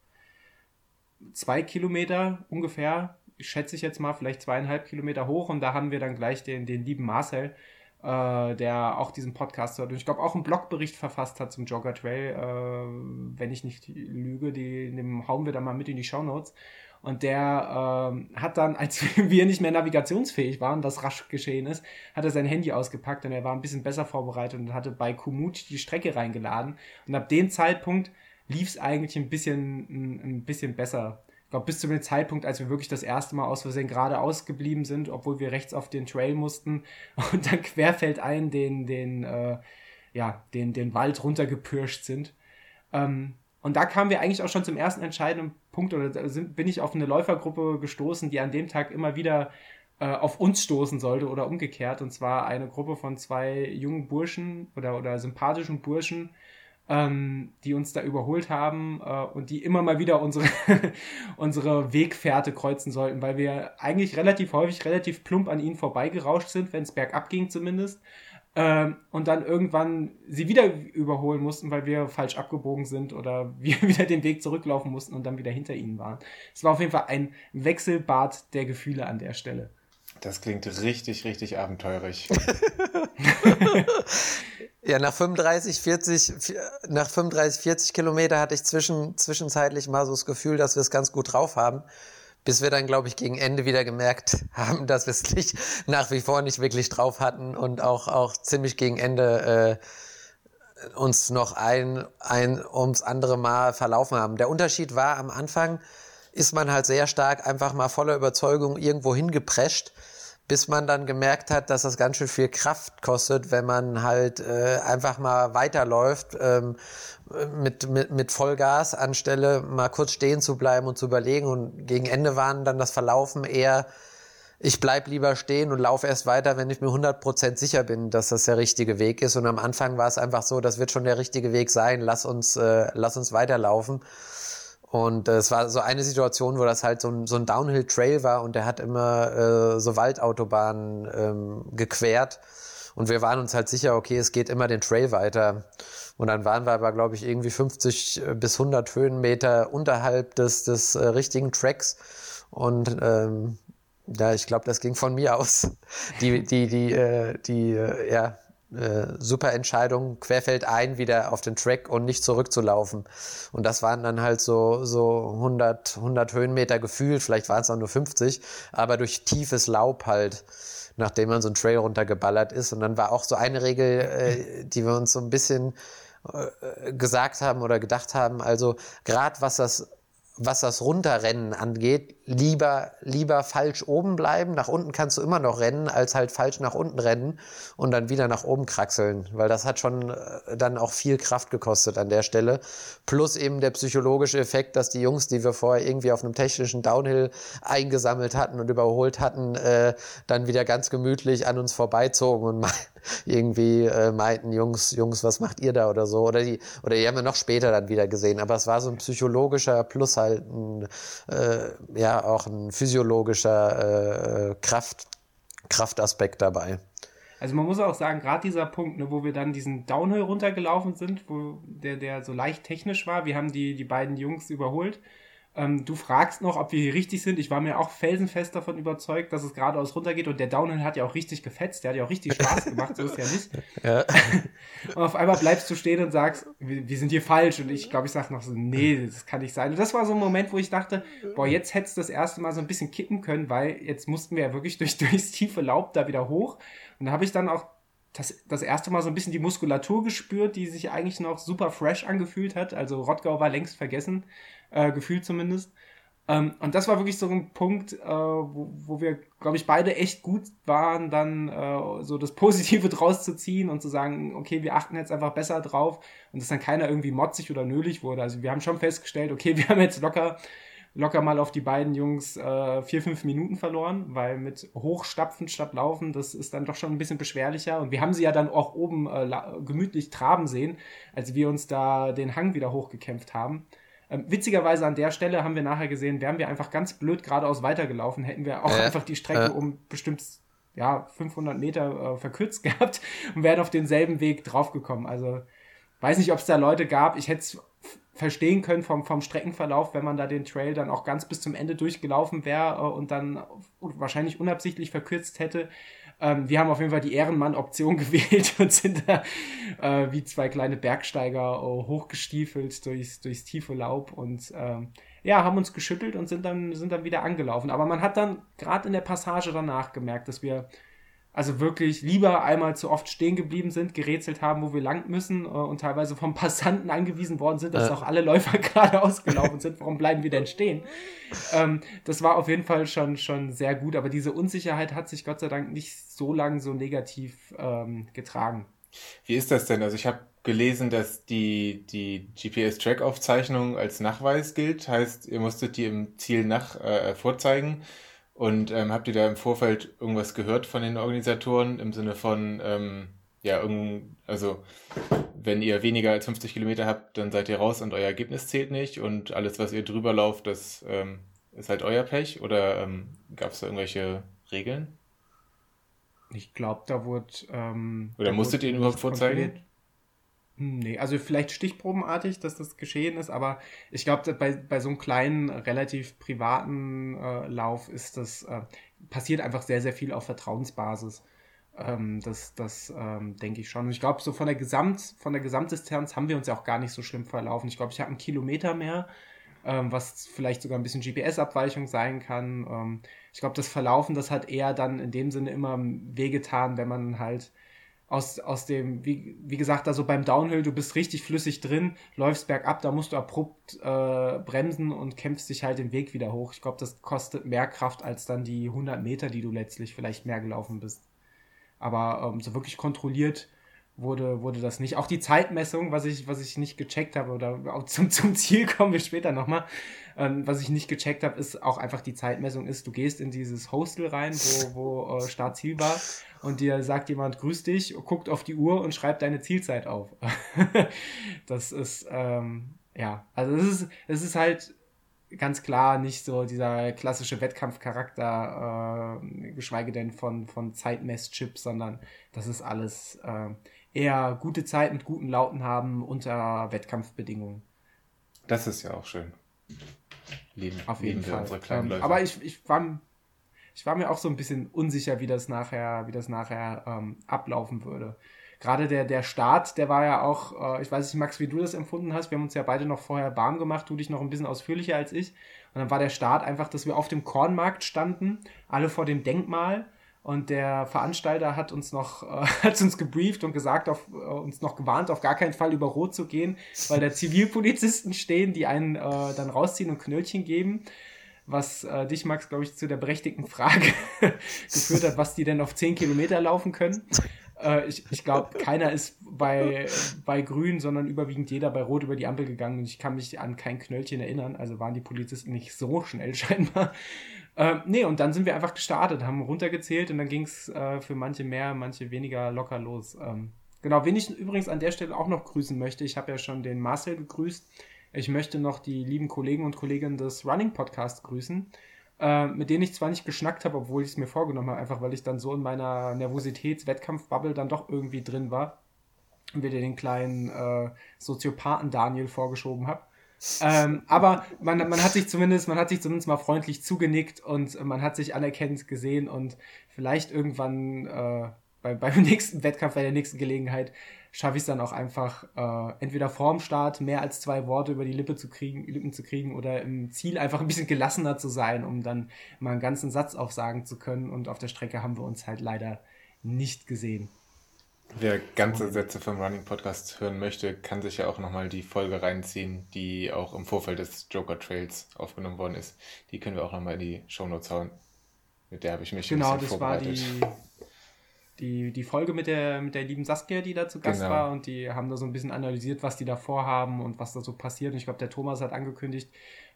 S1: zwei Kilometer ungefähr, schätze ich jetzt mal, vielleicht zweieinhalb Kilometer hoch und da haben wir dann gleich den, den lieben Marcel, äh, der auch diesen Podcast hört und ich glaube auch einen Blogbericht verfasst hat zum Jogger Trail, äh, wenn ich nicht lüge, die, den hauen wir dann mal mit in die Show Notes. Und der ähm, hat dann, als wir nicht mehr navigationsfähig waren, was rasch geschehen ist, hat er sein Handy ausgepackt und er war ein bisschen besser vorbereitet und hatte bei Komoot die Strecke reingeladen. Und ab dem Zeitpunkt lief es eigentlich ein bisschen, ein, ein bisschen besser. Ich glaube, bis zu dem Zeitpunkt, als wir wirklich das erste Mal aus Versehen geradeaus geblieben sind, obwohl wir rechts auf den Trail mussten und dann querfeldein den, den, äh, ja, den, den Wald runtergepirscht sind. Ähm, und da kamen wir eigentlich auch schon zum ersten entscheidenden Punkt, oder sind, bin ich auf eine Läufergruppe gestoßen, die an dem Tag immer wieder äh, auf uns stoßen sollte oder umgekehrt. Und zwar eine Gruppe von zwei jungen Burschen oder, oder sympathischen Burschen, ähm, die uns da überholt haben äh, und die immer mal wieder unsere, unsere Wegfährte kreuzen sollten, weil wir eigentlich relativ häufig relativ plump an ihnen vorbeigerauscht sind, wenn es bergab ging zumindest. Ähm, und dann irgendwann sie wieder überholen mussten, weil wir falsch abgebogen sind oder wir wieder den Weg zurücklaufen mussten und dann wieder hinter ihnen waren. Es war auf jeden Fall ein Wechselbad der Gefühle an der Stelle.
S3: Das klingt richtig, richtig abenteurig.
S2: ja, nach 35, 40, nach 35, 40 Kilometer hatte ich zwischen, zwischenzeitlich mal so das Gefühl, dass wir es ganz gut drauf haben bis wir dann, glaube ich, gegen Ende wieder gemerkt haben, dass wir es nicht nach wie vor nicht wirklich drauf hatten und auch, auch ziemlich gegen Ende äh, uns noch ein, ein ums andere Mal verlaufen haben. Der Unterschied war, am Anfang ist man halt sehr stark einfach mal voller Überzeugung irgendwo hingeprescht bis man dann gemerkt hat, dass das ganz schön viel Kraft kostet, wenn man halt äh, einfach mal weiterläuft ähm, mit, mit, mit Vollgas, anstelle mal kurz stehen zu bleiben und zu überlegen. Und gegen Ende waren dann das Verlaufen eher, ich bleib lieber stehen und laufe erst weiter, wenn ich mir 100% sicher bin, dass das der richtige Weg ist. Und am Anfang war es einfach so, das wird schon der richtige Weg sein, lass uns, äh, lass uns weiterlaufen. Und äh, es war so eine Situation, wo das halt so ein, so ein Downhill-Trail war und der hat immer äh, so Waldautobahnen ähm, gequert. Und wir waren uns halt sicher, okay, es geht immer den Trail weiter. Und dann waren wir aber, glaube ich, irgendwie 50 bis 100 Höhenmeter unterhalb des, des äh, richtigen Tracks. Und ähm, ja, ich glaube, das ging von mir aus. Die, die, die, äh, die, äh, ja, äh, super Entscheidung, querfeldein wieder auf den Track und nicht zurückzulaufen. Und das waren dann halt so, so 100, 100 Höhenmeter gefühlt, vielleicht waren es auch nur 50, aber durch tiefes Laub halt, nachdem man so einen Trail runtergeballert ist. Und dann war auch so eine Regel, äh, die wir uns so ein bisschen äh, gesagt haben oder gedacht haben, also gerade was das was das Runterrennen angeht, lieber, lieber falsch oben bleiben. Nach unten kannst du immer noch rennen, als halt falsch nach unten rennen und dann wieder nach oben kraxeln, weil das hat schon äh, dann auch viel Kraft gekostet an der Stelle. Plus eben der psychologische Effekt, dass die Jungs, die wir vorher irgendwie auf einem technischen Downhill eingesammelt hatten und überholt hatten, äh, dann wieder ganz gemütlich an uns vorbeizogen und irgendwie äh, meinten, Jungs, Jungs, was macht ihr da oder so? Oder die, oder die haben wir noch später dann wieder gesehen. Aber es war so ein psychologischer plus halt ein, äh, ja auch ein physiologischer äh, Kraft, Kraftaspekt dabei.
S1: Also man muss auch sagen, gerade dieser Punkt, ne, wo wir dann diesen Downhill runtergelaufen sind, wo der, der so leicht technisch war, wir haben die, die beiden Jungs überholt ähm, du fragst noch, ob wir hier richtig sind. Ich war mir auch felsenfest davon überzeugt, dass es geradeaus runtergeht und der Downhill hat ja auch richtig gefetzt, der hat ja auch richtig Spaß gemacht, so ist ja nicht. Ja. Und auf einmal bleibst du stehen und sagst, wir, wir sind hier falsch und ich glaube, ich sage noch so, nee, das kann nicht sein. Und das war so ein Moment, wo ich dachte, boah, jetzt hättest du das erste Mal so ein bisschen kippen können, weil jetzt mussten wir ja wirklich durch, durchs tiefe Laub da wieder hoch. Und da habe ich dann auch das, das erste Mal so ein bisschen die Muskulatur gespürt, die sich eigentlich noch super fresh angefühlt hat. Also Rottgau war längst vergessen, äh, gefühlt zumindest. Ähm, und das war wirklich so ein Punkt, äh, wo, wo wir, glaube ich, beide echt gut waren, dann äh, so das Positive draus zu ziehen und zu sagen, okay, wir achten jetzt einfach besser drauf und dass dann keiner irgendwie motzig oder nölig wurde. Also wir haben schon festgestellt, okay, wir haben jetzt locker locker mal auf die beiden Jungs äh, vier, fünf Minuten verloren, weil mit Hochstapfen statt Laufen, das ist dann doch schon ein bisschen beschwerlicher. Und wir haben sie ja dann auch oben äh, gemütlich traben sehen, als wir uns da den Hang wieder hochgekämpft haben. Ähm, witzigerweise an der Stelle haben wir nachher gesehen, wären wir einfach ganz blöd geradeaus weitergelaufen, hätten wir auch äh, einfach die Strecke äh. um bestimmt ja, 500 Meter äh, verkürzt gehabt und wären auf denselben Weg draufgekommen. Also weiß nicht, ob es da Leute gab. Ich hätte es verstehen können vom, vom Streckenverlauf, wenn man da den Trail dann auch ganz bis zum Ende durchgelaufen wäre äh, und dann wahrscheinlich unabsichtlich verkürzt hätte. Ähm, wir haben auf jeden Fall die Ehrenmann-Option gewählt und sind da äh, wie zwei kleine Bergsteiger äh, hochgestiefelt durchs, durchs tiefe Laub und ähm, ja, haben uns geschüttelt und sind dann, sind dann wieder angelaufen. Aber man hat dann gerade in der Passage danach gemerkt, dass wir also wirklich lieber einmal zu oft stehen geblieben sind, gerätselt haben, wo wir lang müssen äh, und teilweise vom Passanten angewiesen worden sind, dass äh. auch alle Läufer gerade ausgelaufen sind. Warum bleiben wir denn stehen? Ähm, das war auf jeden Fall schon, schon sehr gut, aber diese Unsicherheit hat sich Gott sei Dank nicht so lange so negativ ähm, getragen.
S3: Wie ist das denn? Also ich habe gelesen, dass die, die GPS-Track-Aufzeichnung als Nachweis gilt. Heißt, ihr musstet die im Ziel nach äh, vorzeigen. Und ähm, habt ihr da im Vorfeld irgendwas gehört von den Organisatoren im Sinne von, ähm, ja, irgend, also wenn ihr weniger als 50 Kilometer habt, dann seid ihr raus und euer Ergebnis zählt nicht und alles, was ihr drüber lauft, das ähm, ist halt euer Pech? Oder ähm, gab es da irgendwelche Regeln?
S1: Ich glaube, da wurde. Ähm,
S3: Oder musstet ihr ihn überhaupt vorzeigen?
S1: Hm, nee, also vielleicht stichprobenartig, dass das geschehen ist, aber ich glaube, bei, bei so einem kleinen, relativ privaten äh, Lauf ist das, äh, passiert einfach sehr, sehr viel auf Vertrauensbasis. Ähm, das das ähm, denke ich schon. Und ich glaube, so von der Gesamt, von der Gesamtdistanz haben wir uns ja auch gar nicht so schlimm verlaufen. Ich glaube, ich habe einen Kilometer mehr, ähm, was vielleicht sogar ein bisschen GPS-Abweichung sein kann. Ähm, ich glaube, das Verlaufen, das hat eher dann in dem Sinne immer wehgetan, wenn man halt aus, aus dem, wie, wie gesagt, also beim Downhill, du bist richtig flüssig drin, läufst bergab, da musst du abrupt äh, bremsen und kämpfst dich halt den Weg wieder hoch. Ich glaube, das kostet mehr Kraft als dann die 100 Meter, die du letztlich vielleicht mehr gelaufen bist. Aber ähm, so wirklich kontrolliert wurde, wurde das nicht. Auch die Zeitmessung, was ich, was ich nicht gecheckt habe, oder auch zum, zum Ziel kommen wir später nochmal, ähm, was ich nicht gecheckt habe, ist auch einfach die Zeitmessung ist, du gehst in dieses Hostel rein, wo, wo äh, Startziel war und dir sagt jemand, grüß dich, guckt auf die Uhr und schreibt deine Zielzeit auf. das ist, ähm, ja, also es ist, es ist halt ganz klar nicht so dieser klassische Wettkampfcharakter, äh, geschweige denn von, von Zeitmesschips, sondern das ist alles äh, eher gute Zeit mit guten Lauten haben unter Wettkampfbedingungen.
S3: Das ist ja auch schön.
S1: Leben, Auf jeden Fall. Ähm, aber ich, ich, war, ich war mir auch so ein bisschen unsicher, wie das nachher, wie das nachher ähm, ablaufen würde. Gerade der, der Start, der war ja auch, äh, ich weiß nicht, Max, wie du das empfunden hast. Wir haben uns ja beide noch vorher warm gemacht, du dich noch ein bisschen ausführlicher als ich. Und dann war der Start einfach, dass wir auf dem Kornmarkt standen, alle vor dem Denkmal und der Veranstalter hat uns noch, äh, hat uns gebrieft und gesagt, auf, äh, uns noch gewarnt, auf gar keinen Fall über Rot zu gehen, weil da Zivilpolizisten stehen, die einen äh, dann rausziehen und Knöllchen geben. Was äh, dich, Max, glaube ich, zu der berechtigten Frage geführt hat, was die denn auf 10 Kilometer laufen können. Äh, ich ich glaube, keiner ist bei, bei Grün, sondern überwiegend jeder bei Rot über die Ampel gegangen. Und ich kann mich an kein Knöllchen erinnern. Also waren die Polizisten nicht so schnell scheinbar. Äh, nee, und dann sind wir einfach gestartet, haben runtergezählt und dann ging es äh, für manche mehr, manche weniger locker los. Ähm, genau, wen ich übrigens an der Stelle auch noch grüßen möchte, ich habe ja schon den Marcel gegrüßt. Ich möchte noch die lieben Kollegen und Kolleginnen des Running Podcasts grüßen, äh, mit denen ich zwar nicht geschnackt habe, obwohl ich es mir vorgenommen habe, einfach weil ich dann so in meiner Nervositäts-Wettkampf-Bubble dann doch irgendwie drin war und wieder den kleinen äh, Soziopathen Daniel vorgeschoben habe ähm, aber man, man hat sich zumindest, man hat sich zumindest mal freundlich zugenickt und man hat sich anerkennend gesehen und vielleicht irgendwann äh, bei, beim nächsten Wettkampf, bei der nächsten Gelegenheit, schaffe ich es dann auch einfach, äh, entweder vorm Start mehr als zwei Worte über die Lippe zu kriegen, Lippen zu kriegen oder im Ziel einfach ein bisschen gelassener zu sein, um dann mal einen ganzen Satz aufsagen zu können. Und auf der Strecke haben wir uns halt leider nicht gesehen.
S3: Wer ganze Sätze vom Running Podcast hören möchte, kann sich ja auch nochmal die Folge reinziehen, die auch im Vorfeld des Joker Trails aufgenommen worden ist. Die können wir auch nochmal in die Show Notes hauen. Mit der habe ich mich
S1: genau, ein bisschen vorbereitet. Genau, das war die, die, die Folge mit der, mit der lieben Saskia, die da zu Gast genau. war und die haben da so ein bisschen analysiert, was die da vorhaben und was da so passiert. Und ich glaube, der Thomas hat angekündigt,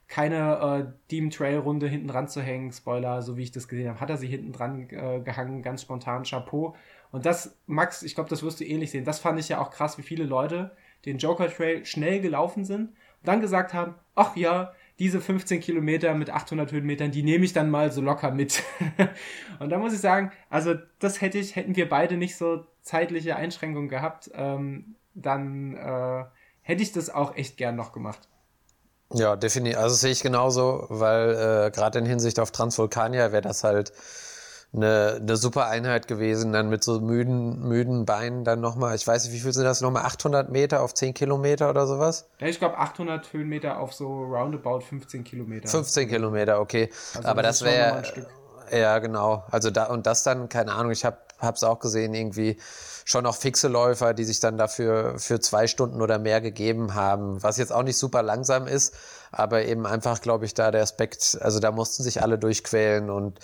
S1: keine äh, Demon Trail Runde hinten dran zu hängen. Spoiler, so wie ich das gesehen habe, hat er sie hinten dran äh, gehangen, ganz spontan, Chapeau. Und das, Max, ich glaube, das wirst du ähnlich sehen. Das fand ich ja auch krass, wie viele Leute den Joker Trail schnell gelaufen sind und dann gesagt haben, ach ja, diese 15 Kilometer mit 800 Höhenmetern, die nehme ich dann mal so locker mit. und da muss ich sagen, also das hätte ich, hätten wir beide nicht so zeitliche Einschränkungen gehabt, ähm, dann äh, hätte ich das auch echt gern noch gemacht.
S2: Ja, definitiv. Also sehe ich genauso, weil äh, gerade in Hinsicht auf Transvulkania wäre das halt eine, eine super Einheit gewesen, dann mit so müden, müden Beinen dann nochmal, ich weiß nicht, wie viel sind das nochmal, 800 Meter auf 10 Kilometer oder sowas?
S1: Ja, ich glaube 800 Höhenmeter auf so roundabout 15 Kilometer.
S2: 15 Kilometer, okay. Also Aber das, das wäre, ja genau, also da, und das dann, keine Ahnung, ich habe es auch gesehen, irgendwie schon auch fixe Läufer, die sich dann dafür für zwei Stunden oder mehr gegeben haben, was jetzt auch nicht super langsam ist, aber eben einfach, glaube ich, da der Aspekt, also da mussten sich alle durchquälen und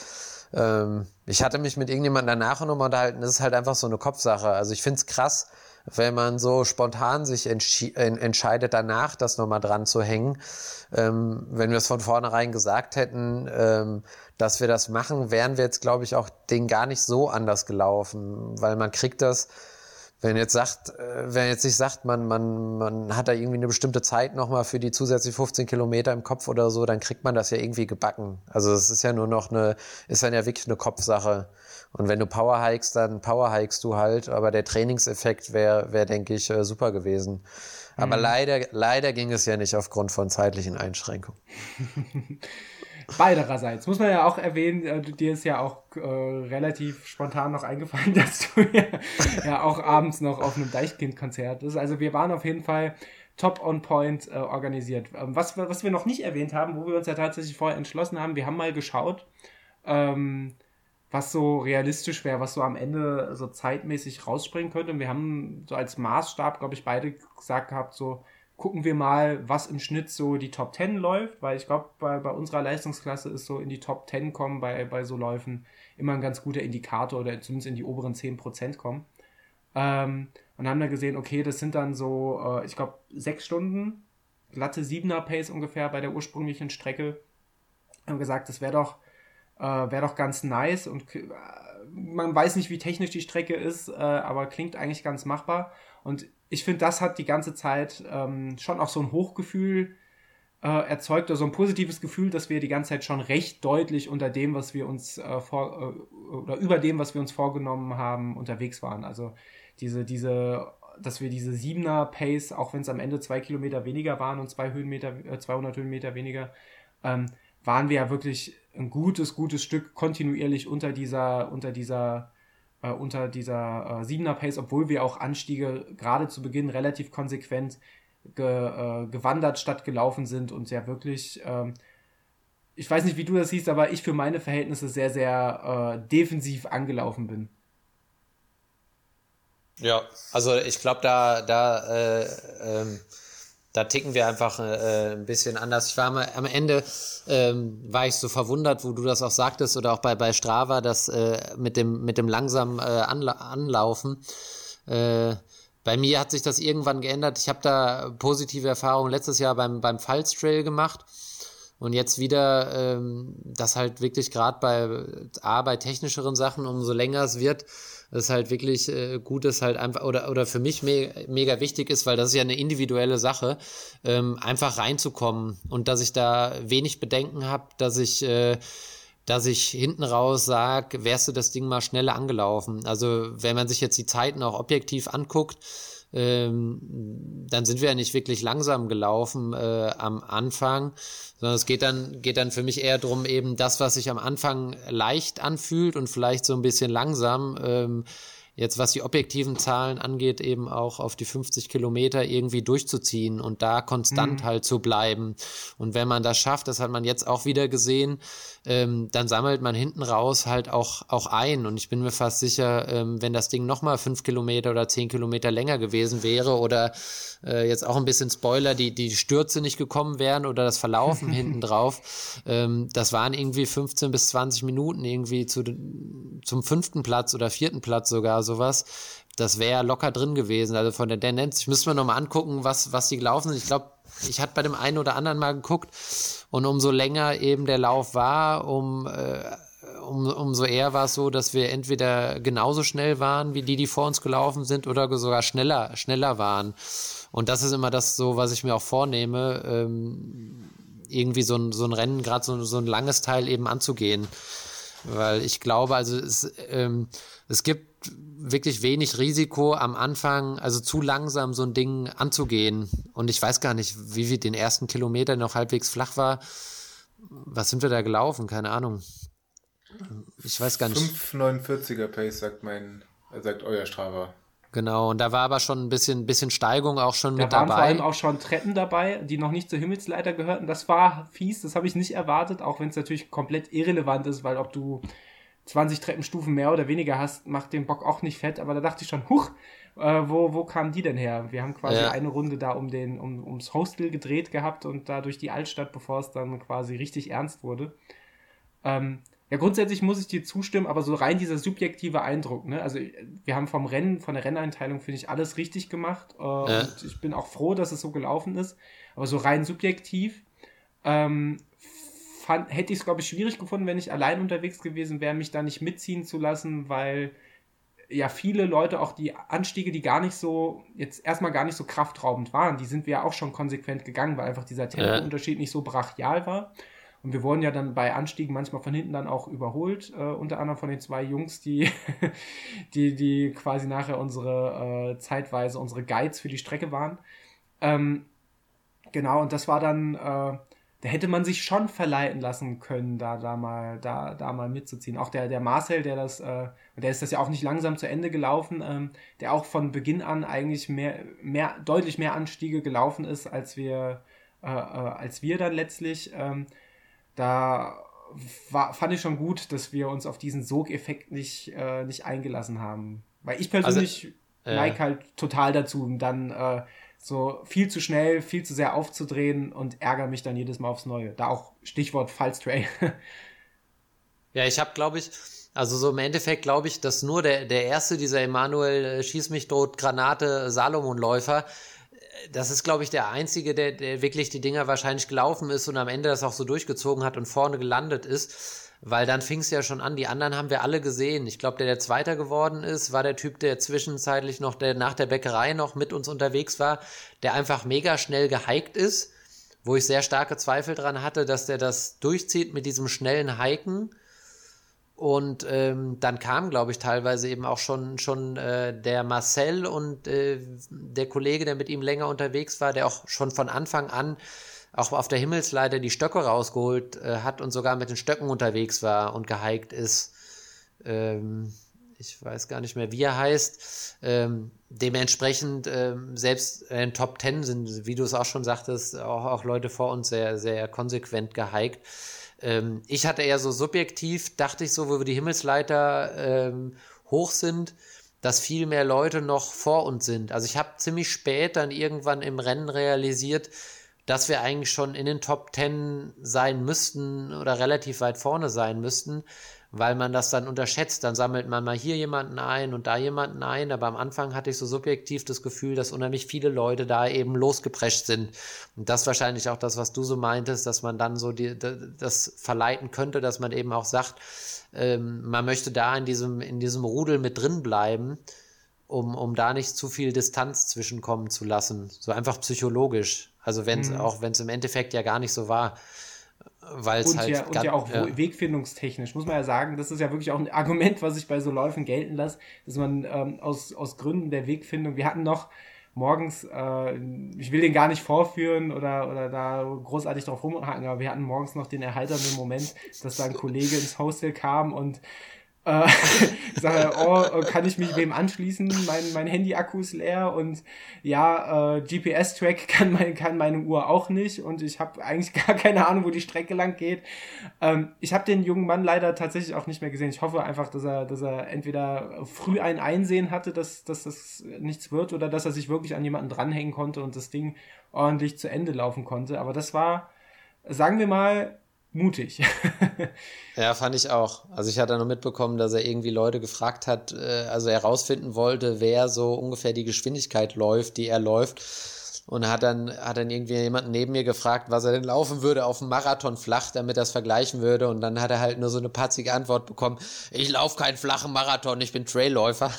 S2: ähm, ich hatte mich mit irgendjemandem danach nochmal unterhalten, das ist halt einfach so eine Kopfsache. Also ich finde es krass, wenn man so spontan sich entscheidet, danach das nochmal dran zu hängen. Ähm, wenn wir es von vornherein gesagt hätten, ähm, dass wir das machen, wären wir jetzt, glaube ich, auch den gar nicht so anders gelaufen, weil man kriegt das wenn jetzt sagt, äh, wenn jetzt nicht sagt, man, man, man hat da irgendwie eine bestimmte Zeit nochmal für die zusätzlich 15 Kilometer im Kopf oder so, dann kriegt man das ja irgendwie gebacken. Also es ist ja nur noch eine, ist dann ja wirklich eine Kopfsache. Und wenn du Power hikest, dann Power hikest du halt, aber der Trainingseffekt wäre, wäre, denke ich, äh, super gewesen. Aber mhm. leider, leider ging es ja nicht aufgrund von zeitlichen Einschränkungen.
S1: Beidererseits. Muss man ja auch erwähnen, äh, dir ist ja auch äh, relativ spontan noch eingefallen, dass du ja, ja auch abends noch auf einem Deichkind-Konzert bist. Also wir waren auf jeden Fall top on point äh, organisiert. Ähm, was, was wir noch nicht erwähnt haben, wo wir uns ja tatsächlich vorher entschlossen haben, wir haben mal geschaut, ähm, was so realistisch wäre, was so am Ende so zeitmäßig rausspringen könnte. Und wir haben so als Maßstab, glaube ich, beide gesagt gehabt, so gucken wir mal, was im Schnitt so die Top 10 läuft, weil ich glaube, bei, bei unserer Leistungsklasse ist so in die Top 10 kommen bei, bei so Läufen immer ein ganz guter Indikator oder zumindest in die oberen 10% kommen. Ähm, und haben dann gesehen, okay, das sind dann so, äh, ich glaube, sechs Stunden, glatte 7er Pace ungefähr bei der ursprünglichen Strecke. Haben gesagt, das wäre doch, äh, wär doch ganz nice und äh, man weiß nicht, wie technisch die Strecke ist, äh, aber klingt eigentlich ganz machbar. Und ich finde, das hat die ganze Zeit ähm, schon auch so ein Hochgefühl äh, erzeugt, oder so ein positives Gefühl, dass wir die ganze Zeit schon recht deutlich unter dem, was wir uns äh, vor, äh, oder über dem, was wir uns vorgenommen haben, unterwegs waren. Also diese, diese, dass wir diese 7er Pace, auch wenn es am Ende zwei Kilometer weniger waren und zwei Höhenmeter, äh, 200 Höhenmeter weniger, ähm, waren wir ja wirklich ein gutes, gutes Stück kontinuierlich unter dieser, unter dieser äh, unter dieser äh, 7er Pace, obwohl wir auch Anstiege gerade zu Beginn relativ konsequent ge, äh, gewandert statt gelaufen sind und ja wirklich, ähm, ich weiß nicht, wie du das siehst, aber ich für meine Verhältnisse sehr, sehr äh, defensiv angelaufen bin.
S2: Ja, also ich glaube, da, da äh, ähm da ticken wir einfach äh, ein bisschen anders. Ich war am, am Ende, ähm, war ich so verwundert, wo du das auch sagtest, oder auch bei, bei Strava, dass äh, mit, dem, mit dem langsamen äh, Anla Anlaufen. Äh, bei mir hat sich das irgendwann geändert. Ich habe da positive Erfahrungen letztes Jahr beim, beim Pfalz Trail gemacht. Und jetzt wieder, ähm, das halt wirklich gerade bei A, bei technischeren Sachen, umso länger es wird, das halt wirklich äh, gut ist, halt einfach, oder, oder für mich me mega wichtig ist, weil das ist ja eine individuelle Sache, ähm, einfach reinzukommen und dass ich da wenig Bedenken habe, dass ich, äh, dass ich hinten raus sage, wärst du das Ding mal schneller angelaufen. Also wenn man sich jetzt die Zeiten auch objektiv anguckt, ähm, dann sind wir ja nicht wirklich langsam gelaufen äh, am Anfang, sondern es geht dann, geht dann für mich eher darum, eben das, was sich am Anfang leicht anfühlt und vielleicht so ein bisschen langsam, ähm, jetzt was die objektiven Zahlen angeht, eben auch auf die 50 Kilometer irgendwie durchzuziehen und da konstant mhm. halt zu bleiben. Und wenn man das schafft, das hat man jetzt auch wieder gesehen, ähm, dann sammelt man hinten raus halt auch, auch ein. Und ich bin mir fast sicher, ähm, wenn das Ding nochmal fünf Kilometer oder zehn Kilometer länger gewesen wäre oder äh, jetzt auch ein bisschen Spoiler, die, die Stürze nicht gekommen wären oder das Verlaufen hinten drauf, ähm, das waren irgendwie 15 bis 20 Minuten irgendwie zu, zum fünften Platz oder vierten Platz sogar sowas. Das wäre locker drin gewesen. Also von der Tendenz, ich müsste mir nochmal angucken, was, was die gelaufen sind. Ich glaube, ich hatte bei dem einen oder anderen mal geguckt und umso länger eben der Lauf war, um, äh, um, umso eher war es so, dass wir entweder genauso schnell waren wie die, die vor uns gelaufen sind oder sogar schneller, schneller waren. Und das ist immer das so, was ich mir auch vornehme, ähm, irgendwie so ein, so ein Rennen, gerade so, so ein langes Teil eben anzugehen. Weil ich glaube, also es, ähm, es gibt wirklich wenig Risiko am Anfang, also zu langsam so ein Ding anzugehen. Und ich weiß gar nicht, wie wir den ersten Kilometer noch halbwegs flach war. Was sind wir da gelaufen? Keine Ahnung. Ich weiß gar nicht.
S3: 5,49er Pace, sagt mein, sagt euer Strava.
S2: Genau, und da war aber schon ein bisschen, bisschen Steigung auch schon da mit dabei.
S1: Da waren vor allem auch schon Treppen dabei, die noch nicht zur Himmelsleiter gehörten. Das war fies, das habe ich nicht erwartet, auch wenn es natürlich komplett irrelevant ist, weil ob du 20 Treppenstufen mehr oder weniger hast, macht den Bock auch nicht fett. Aber da dachte ich schon, huch, äh, wo, wo kamen die denn her? Wir haben quasi ja. eine Runde da um den, um, ums Hostel gedreht gehabt und da durch die Altstadt, bevor es dann quasi richtig ernst wurde. Ähm, ja, grundsätzlich muss ich dir zustimmen, aber so rein dieser subjektive Eindruck, ne? Also wir haben vom Rennen, von der Renneinteilung, finde ich, alles richtig gemacht. Äh, ja. Und ich bin auch froh, dass es so gelaufen ist. Aber so rein subjektiv ähm, fand, hätte ich es, glaube ich, schwierig gefunden, wenn ich allein unterwegs gewesen wäre, mich da nicht mitziehen zu lassen, weil ja viele Leute auch die Anstiege, die gar nicht so, jetzt erstmal gar nicht so kraftraubend waren, die sind wir ja auch schon konsequent gegangen, weil einfach dieser Tempounterschied nicht so brachial war. Und wir wurden ja dann bei Anstiegen manchmal von hinten dann auch überholt, äh, unter anderem von den zwei Jungs, die, die, die quasi nachher unsere, äh, zeitweise unsere Guides für die Strecke waren. Ähm, genau, und das war dann, äh, da hätte man sich schon verleiten lassen können, da, da, mal, da, da mal mitzuziehen. Auch der, der Marcel, der das, äh, der ist das ja auch nicht langsam zu Ende gelaufen, ähm, der auch von Beginn an eigentlich mehr, mehr, deutlich mehr Anstiege gelaufen ist, als wir, äh, äh, als wir dann letztlich. Ähm, da war, fand ich schon gut, dass wir uns auf diesen Sogeffekt nicht, äh, nicht eingelassen haben. Weil ich persönlich also, neige halt total dazu, dann äh, so viel zu schnell, viel zu sehr aufzudrehen und ärgere mich dann jedes Mal aufs Neue. Da auch Stichwort Fallstray.
S2: ja, ich habe, glaube ich, also so im Endeffekt glaube ich, dass nur der, der erste dieser Emanuel äh, Schieß mich tot Granate Salomon-Läufer das ist, glaube ich, der Einzige, der, der wirklich die Dinger wahrscheinlich gelaufen ist und am Ende das auch so durchgezogen hat und vorne gelandet ist. Weil dann fing es ja schon an, die anderen haben wir alle gesehen. Ich glaube, der, der Zweiter geworden ist, war der Typ, der zwischenzeitlich noch, der nach der Bäckerei noch mit uns unterwegs war, der einfach mega schnell gehiked ist, wo ich sehr starke Zweifel dran hatte, dass der das durchzieht mit diesem schnellen Hiken und ähm, dann kam, glaube ich, teilweise eben auch schon, schon äh, der Marcel und äh, der Kollege, der mit ihm länger unterwegs war, der auch schon von Anfang an auch auf der Himmelsleiter die Stöcke rausgeholt äh, hat und sogar mit den Stöcken unterwegs war und gehiked ist. Ähm, ich weiß gar nicht mehr, wie er heißt. Ähm, dementsprechend, ähm, selbst in Top Ten sind, wie du es auch schon sagtest, auch, auch Leute vor uns sehr, sehr konsequent gehiked. Ähm, ich hatte eher so subjektiv, dachte ich so, wo wir die Himmelsleiter ähm, hoch sind, dass viel mehr Leute noch vor uns sind. Also ich habe ziemlich spät dann irgendwann im Rennen realisiert, dass wir eigentlich schon in den Top Ten sein müssten oder relativ weit vorne sein müssten weil man das dann unterschätzt. Dann sammelt man mal hier jemanden ein und da jemanden ein. Aber am Anfang hatte ich so subjektiv das Gefühl, dass unheimlich viele Leute da eben losgeprescht sind. Und das wahrscheinlich auch das, was du so meintest, dass man dann so die, das verleiten könnte, dass man eben auch sagt, ähm, man möchte da in diesem, in diesem Rudel mit drin bleiben. Um, um da nicht zu viel Distanz zwischenkommen zu lassen. So einfach psychologisch. Also wenn es, mhm. auch wenn es im Endeffekt ja gar nicht so war weil es halt.
S1: Ja, und ja auch ja. wegfindungstechnisch, muss man ja sagen, das ist ja wirklich auch ein Argument, was ich bei so Läufen gelten lasse, dass man ähm, aus, aus Gründen der Wegfindung, wir hatten noch morgens, äh, ich will den gar nicht vorführen oder, oder da großartig drauf rumhaken, aber wir hatten morgens noch den erheiternden Moment, dass da ein Kollege ins Hostel kam und Äh, sage, oh, kann ich mich wem anschließen? Mein, mein Handy-Akku ist leer und ja, äh, GPS-Track kann, mein, kann meine Uhr auch nicht und ich habe eigentlich gar keine Ahnung, wo die Strecke lang geht. Ähm, ich habe den jungen Mann leider tatsächlich auch nicht mehr gesehen. Ich hoffe einfach, dass er, dass er entweder früh ein Einsehen hatte, dass, dass das nichts wird oder dass er sich wirklich an jemanden dranhängen konnte und das Ding ordentlich zu Ende laufen konnte. Aber das war, sagen wir mal, mutig.
S2: ja, fand ich auch. Also ich hatte nur mitbekommen, dass er irgendwie Leute gefragt hat, äh, also herausfinden wollte, wer so ungefähr die Geschwindigkeit läuft, die er läuft und hat dann, hat dann irgendwie jemanden neben mir gefragt, was er denn laufen würde auf dem Marathon flach, damit er es vergleichen würde. Und dann hat er halt nur so eine patzige Antwort bekommen, ich laufe keinen flachen Marathon, ich bin Trailläufer.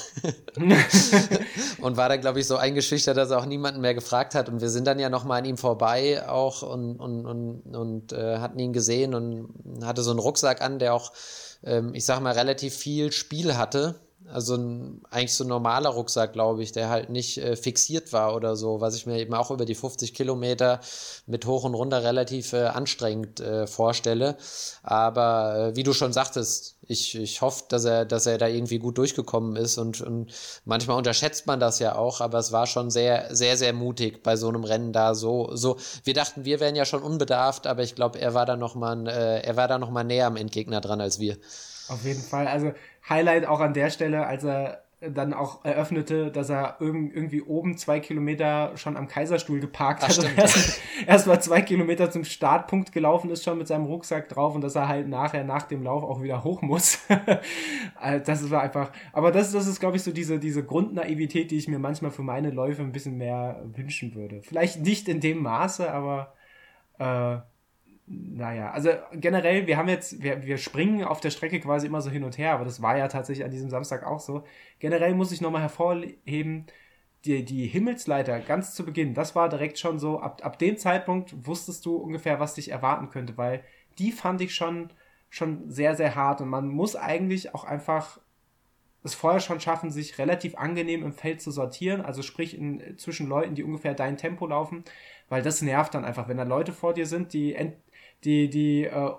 S2: und war dann, glaube ich, so eingeschüchtert, dass er auch niemanden mehr gefragt hat. Und wir sind dann ja nochmal an ihm vorbei auch und, und, und, und äh, hatten ihn gesehen und hatte so einen Rucksack an, der auch, ähm, ich sag mal, relativ viel Spiel hatte also ein, eigentlich so ein normaler Rucksack, glaube ich, der halt nicht äh, fixiert war oder so, was ich mir eben auch über die 50 Kilometer mit hoch und runter relativ äh, anstrengend äh, vorstelle. Aber äh, wie du schon sagtest, ich, ich hoffe, dass er, dass er da irgendwie gut durchgekommen ist und, und manchmal unterschätzt man das ja auch, aber es war schon sehr, sehr, sehr mutig bei so einem Rennen da so, so. Wir dachten, wir wären ja schon unbedarft, aber ich glaube, er war da noch mal, äh, noch näher am Endgegner dran als wir.
S1: Auf jeden Fall. Also Highlight auch an der Stelle, als er dann auch eröffnete, dass er irgendwie oben zwei Kilometer schon am Kaiserstuhl geparkt Ach, hat und erst, erst mal zwei Kilometer zum Startpunkt gelaufen ist, schon mit seinem Rucksack drauf und dass er halt nachher nach dem Lauf auch wieder hoch muss. Also das war einfach, aber das, das ist, glaube ich, so diese, diese Grundnaivität, die ich mir manchmal für meine Läufe ein bisschen mehr wünschen würde. Vielleicht nicht in dem Maße, aber äh, naja, also generell, wir haben jetzt, wir, wir springen auf der Strecke quasi immer so hin und her, aber das war ja tatsächlich an diesem Samstag auch so. Generell muss ich nochmal hervorheben, die, die Himmelsleiter ganz zu Beginn, das war direkt schon so, ab, ab dem Zeitpunkt wusstest du ungefähr, was dich erwarten könnte, weil die fand ich schon, schon sehr, sehr hart und man muss eigentlich auch einfach es vorher schon schaffen, sich relativ angenehm im Feld zu sortieren, also sprich in, zwischen Leuten, die ungefähr dein Tempo laufen, weil das nervt dann einfach, wenn da Leute vor dir sind, die die, die, äh,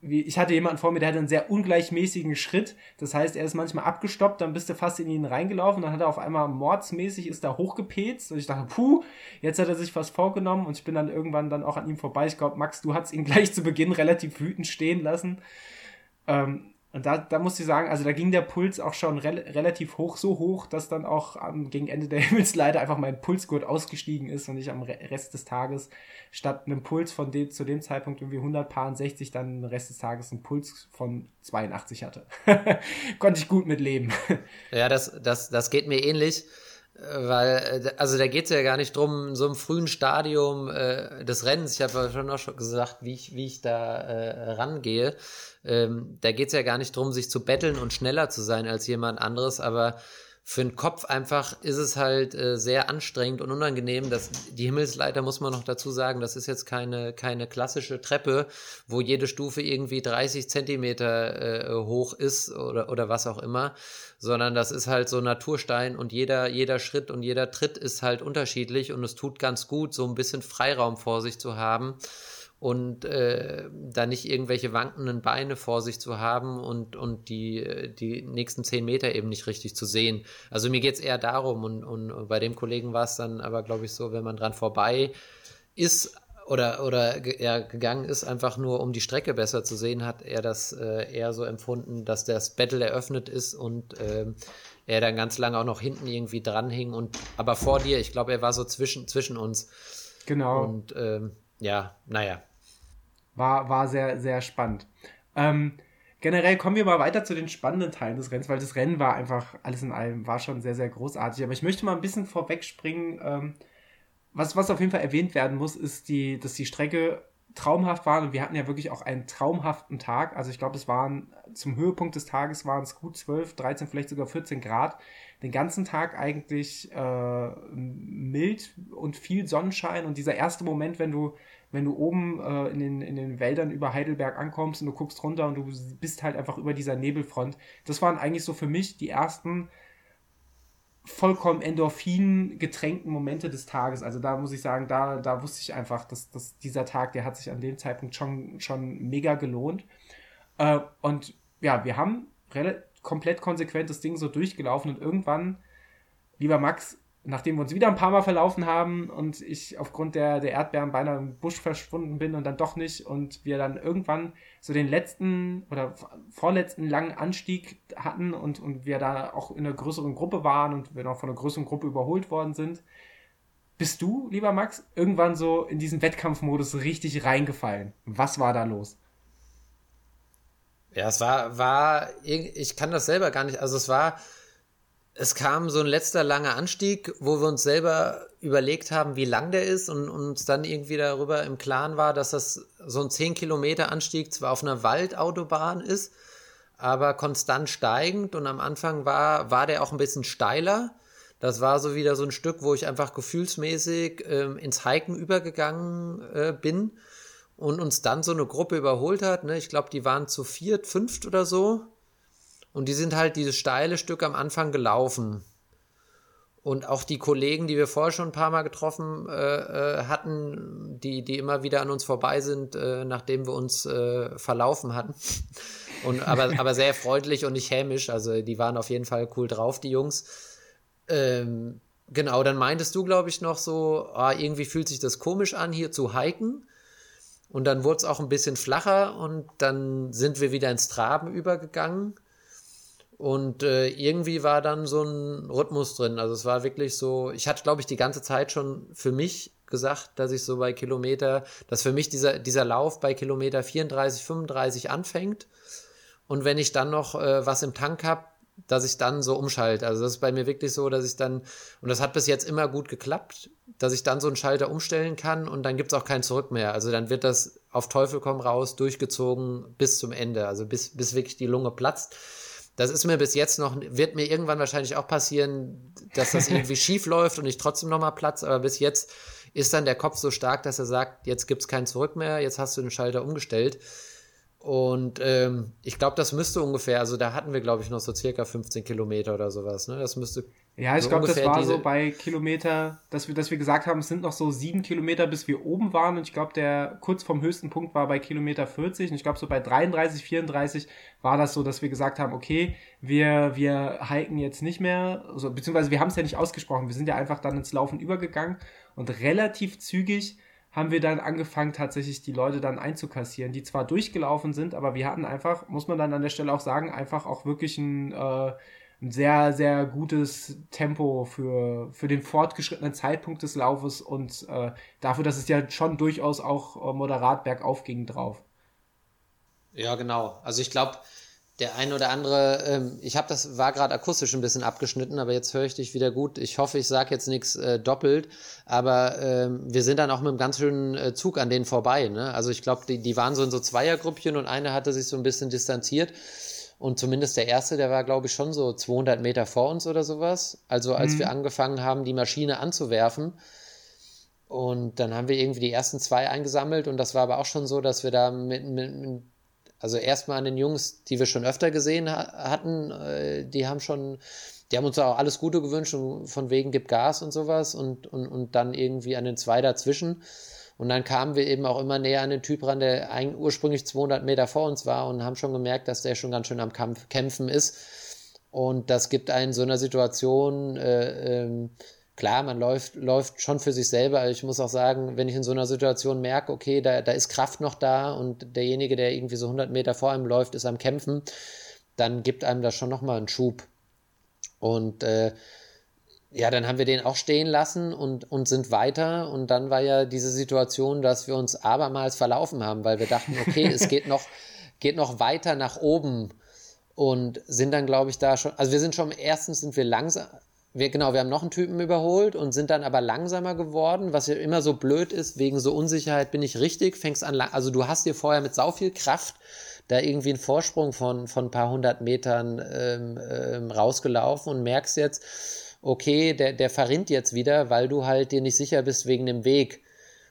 S1: wie, ich hatte jemanden vor mir, der hatte einen sehr ungleichmäßigen Schritt. Das heißt, er ist manchmal abgestoppt, dann bist du fast in ihn reingelaufen, dann hat er auf einmal mordsmäßig ist da hochgepetzt und ich dachte, puh, jetzt hat er sich was vorgenommen und ich bin dann irgendwann dann auch an ihm vorbei. Ich glaube, Max, du hast ihn gleich zu Beginn relativ wütend stehen lassen. Ähm, und da, da muss ich sagen, also da ging der Puls auch schon re relativ hoch, so hoch, dass dann auch ähm, gegen Ende der Himmelsleiter einfach mein Pulsgurt ausgestiegen ist und ich am Rest des Tages statt einem Puls von dem, zu dem Zeitpunkt irgendwie 160 dann den Rest des Tages einen Puls von 82 hatte. Konnte ich gut mit leben.
S2: ja, das, das, das geht mir ähnlich. Weil, äh, also da geht es ja gar nicht drum, in so einem frühen Stadium äh, des Rennens, ich habe ja schon auch schon gesagt, wie ich, wie ich da äh, rangehe, ähm, da geht es ja gar nicht drum, sich zu betteln und schneller zu sein als jemand anderes, aber für den Kopf einfach ist es halt äh, sehr anstrengend und unangenehm. dass die Himmelsleiter muss man noch dazu sagen, das ist jetzt keine, keine klassische Treppe, wo jede Stufe irgendwie 30 Zentimeter äh, hoch ist oder, oder was auch immer, sondern das ist halt so Naturstein und jeder, jeder Schritt und jeder Tritt ist halt unterschiedlich und es tut ganz gut, so ein bisschen Freiraum vor sich zu haben und äh, da nicht irgendwelche wankenden Beine vor sich zu haben und, und die, die nächsten zehn Meter eben nicht richtig zu sehen. Also mir geht es eher darum und, und bei dem Kollegen war es dann aber, glaube ich, so, wenn man dran vorbei ist oder, oder ja, gegangen ist, einfach nur um die Strecke besser zu sehen, hat er das äh, eher so empfunden, dass das Battle eröffnet ist und äh, er dann ganz lange auch noch hinten irgendwie dranhing und aber vor dir, ich glaube, er war so zwischen, zwischen uns.
S1: Genau.
S2: Und ähm, ja, naja,
S1: war, war sehr, sehr spannend. Ähm, generell kommen wir mal weiter zu den spannenden Teilen des Rennens, weil das Rennen war einfach, alles in allem, war schon sehr, sehr großartig. Aber ich möchte mal ein bisschen vorwegspringen. Ähm, was, was auf jeden Fall erwähnt werden muss, ist, die, dass die Strecke traumhaft war und wir hatten ja wirklich auch einen traumhaften Tag. Also ich glaube, es waren zum Höhepunkt des Tages waren es gut 12, 13, vielleicht sogar 14 Grad. Den ganzen Tag eigentlich äh, mild und viel Sonnenschein und dieser erste Moment, wenn du wenn du oben äh, in, den, in den Wäldern über Heidelberg ankommst und du guckst runter und du bist halt einfach über dieser Nebelfront. Das waren eigentlich so für mich die ersten vollkommen Endorphin getränkten Momente des Tages. Also da muss ich sagen, da, da wusste ich einfach, dass, dass dieser Tag, der hat sich an dem Zeitpunkt schon, schon mega gelohnt. Äh, und ja, wir haben komplett konsequent das Ding so durchgelaufen und irgendwann, lieber Max, nachdem wir uns wieder ein paar Mal verlaufen haben und ich aufgrund der, der Erdbeeren beinahe im Busch verschwunden bin und dann doch nicht und wir dann irgendwann so den letzten oder vorletzten langen Anstieg hatten und, und wir da auch in einer größeren Gruppe waren und wir noch von einer größeren Gruppe überholt worden sind, bist du, lieber Max, irgendwann so in diesen Wettkampfmodus richtig reingefallen. Was war da los?
S2: Ja, es war, war, ich kann das selber gar nicht, also es war, es kam so ein letzter langer Anstieg, wo wir uns selber überlegt haben, wie lang der ist und uns dann irgendwie darüber im Klaren war, dass das so ein 10 Kilometer Anstieg zwar auf einer Waldautobahn ist, aber konstant steigend und am Anfang war, war der auch ein bisschen steiler. Das war so wieder so ein Stück, wo ich einfach gefühlsmäßig ähm, ins Hiken übergegangen äh, bin und uns dann so eine Gruppe überholt hat. Ne? Ich glaube, die waren zu viert, fünft oder so. Und die sind halt dieses steile Stück am Anfang gelaufen. Und auch die Kollegen, die wir vorher schon ein paar Mal getroffen äh, äh, hatten, die, die immer wieder an uns vorbei sind, äh, nachdem wir uns äh, verlaufen hatten. Und, aber, aber sehr freundlich und nicht hämisch. Also die waren auf jeden Fall cool drauf, die Jungs. Ähm, genau, dann meintest du, glaube ich, noch so, ah, irgendwie fühlt sich das komisch an, hier zu hiken. Und dann wurde es auch ein bisschen flacher und dann sind wir wieder ins Traben übergegangen. Und äh, irgendwie war dann so ein Rhythmus drin. Also es war wirklich so, ich hatte, glaube ich, die ganze Zeit schon für mich gesagt, dass ich so bei Kilometer, dass für mich dieser, dieser Lauf bei Kilometer 34, 35 anfängt. Und wenn ich dann noch äh, was im Tank habe, dass ich dann so umschalte. Also das ist bei mir wirklich so, dass ich dann, und das hat bis jetzt immer gut geklappt, dass ich dann so einen Schalter umstellen kann und dann gibt es auch kein Zurück mehr. Also dann wird das auf Teufel komm raus durchgezogen bis zum Ende, also bis, bis wirklich die Lunge platzt. Das ist mir bis jetzt noch, wird mir irgendwann wahrscheinlich auch passieren, dass das irgendwie schief läuft und ich trotzdem nochmal Platz, aber bis jetzt ist dann der Kopf so stark, dass er sagt, jetzt gibt es kein Zurück mehr, jetzt hast du den Schalter umgestellt. Und ähm, ich glaube, das müsste ungefähr, also da hatten wir, glaube ich, noch so circa 15 Kilometer oder sowas. Ne? Das müsste.
S1: Ja, ich so glaube, das war so bei Kilometer, dass wir, dass wir gesagt haben, es sind noch so sieben Kilometer, bis wir oben waren. Und ich glaube, der kurz vom höchsten Punkt war bei Kilometer 40. Und ich glaube, so bei 33, 34 war das so, dass wir gesagt haben, okay, wir, wir hiken jetzt nicht mehr, also, beziehungsweise wir haben es ja nicht ausgesprochen. Wir sind ja einfach dann ins Laufen übergegangen und relativ zügig haben wir dann angefangen, tatsächlich die Leute dann einzukassieren, die zwar durchgelaufen sind, aber wir hatten einfach, muss man dann an der Stelle auch sagen, einfach auch wirklich ein, äh, ein sehr, sehr gutes Tempo für, für den fortgeschrittenen Zeitpunkt des Laufes und äh, dafür, dass es ja schon durchaus auch äh, moderat bergauf ging drauf.
S2: Ja, genau. Also ich glaube, der ein oder andere, ähm, ich habe das, war gerade akustisch ein bisschen abgeschnitten, aber jetzt höre ich dich wieder gut. Ich hoffe, ich sage jetzt nichts äh, doppelt, aber ähm, wir sind dann auch mit einem ganz schönen äh, Zug an denen vorbei. Ne? Also ich glaube, die, die waren so in so Zweiergrüppchen und einer hatte sich so ein bisschen distanziert. Und zumindest der erste, der war, glaube ich, schon so 200 Meter vor uns oder sowas. Also als mhm. wir angefangen haben, die Maschine anzuwerfen. Und dann haben wir irgendwie die ersten zwei eingesammelt und das war aber auch schon so, dass wir da mit, mit, mit also erstmal an den Jungs, die wir schon öfter gesehen ha hatten, äh, die haben schon, die haben uns auch alles Gute gewünscht und von wegen gibt Gas und sowas und, und, und dann irgendwie an den zwei dazwischen. Und dann kamen wir eben auch immer näher an den Typ ran, der ursprünglich 200 Meter vor uns war und haben schon gemerkt, dass der schon ganz schön am Kampf, Kämpfen ist. Und das gibt einen so einer Situation, äh, ähm, klar, man läuft, läuft schon für sich selber. Also ich muss auch sagen, wenn ich in so einer Situation merke, okay, da, da ist Kraft noch da und derjenige, der irgendwie so 100 Meter vor einem läuft, ist am Kämpfen, dann gibt einem das schon nochmal einen Schub. Und äh, ja, dann haben wir den auch stehen lassen und, und sind weiter. Und dann war ja diese Situation, dass wir uns abermals verlaufen haben, weil wir dachten, okay, es geht noch, geht noch weiter nach oben und sind dann, glaube ich, da schon, also wir sind schon, erstens sind wir langsam, wir, genau, wir haben noch einen Typen überholt und sind dann aber langsamer geworden, was ja immer so blöd ist, wegen so Unsicherheit bin ich richtig, fängst an, also du hast dir vorher mit sau viel Kraft da irgendwie einen Vorsprung von, von ein paar hundert Metern ähm, ähm, rausgelaufen und merkst jetzt, okay, der, der verrinnt jetzt wieder, weil du halt dir nicht sicher bist wegen dem Weg.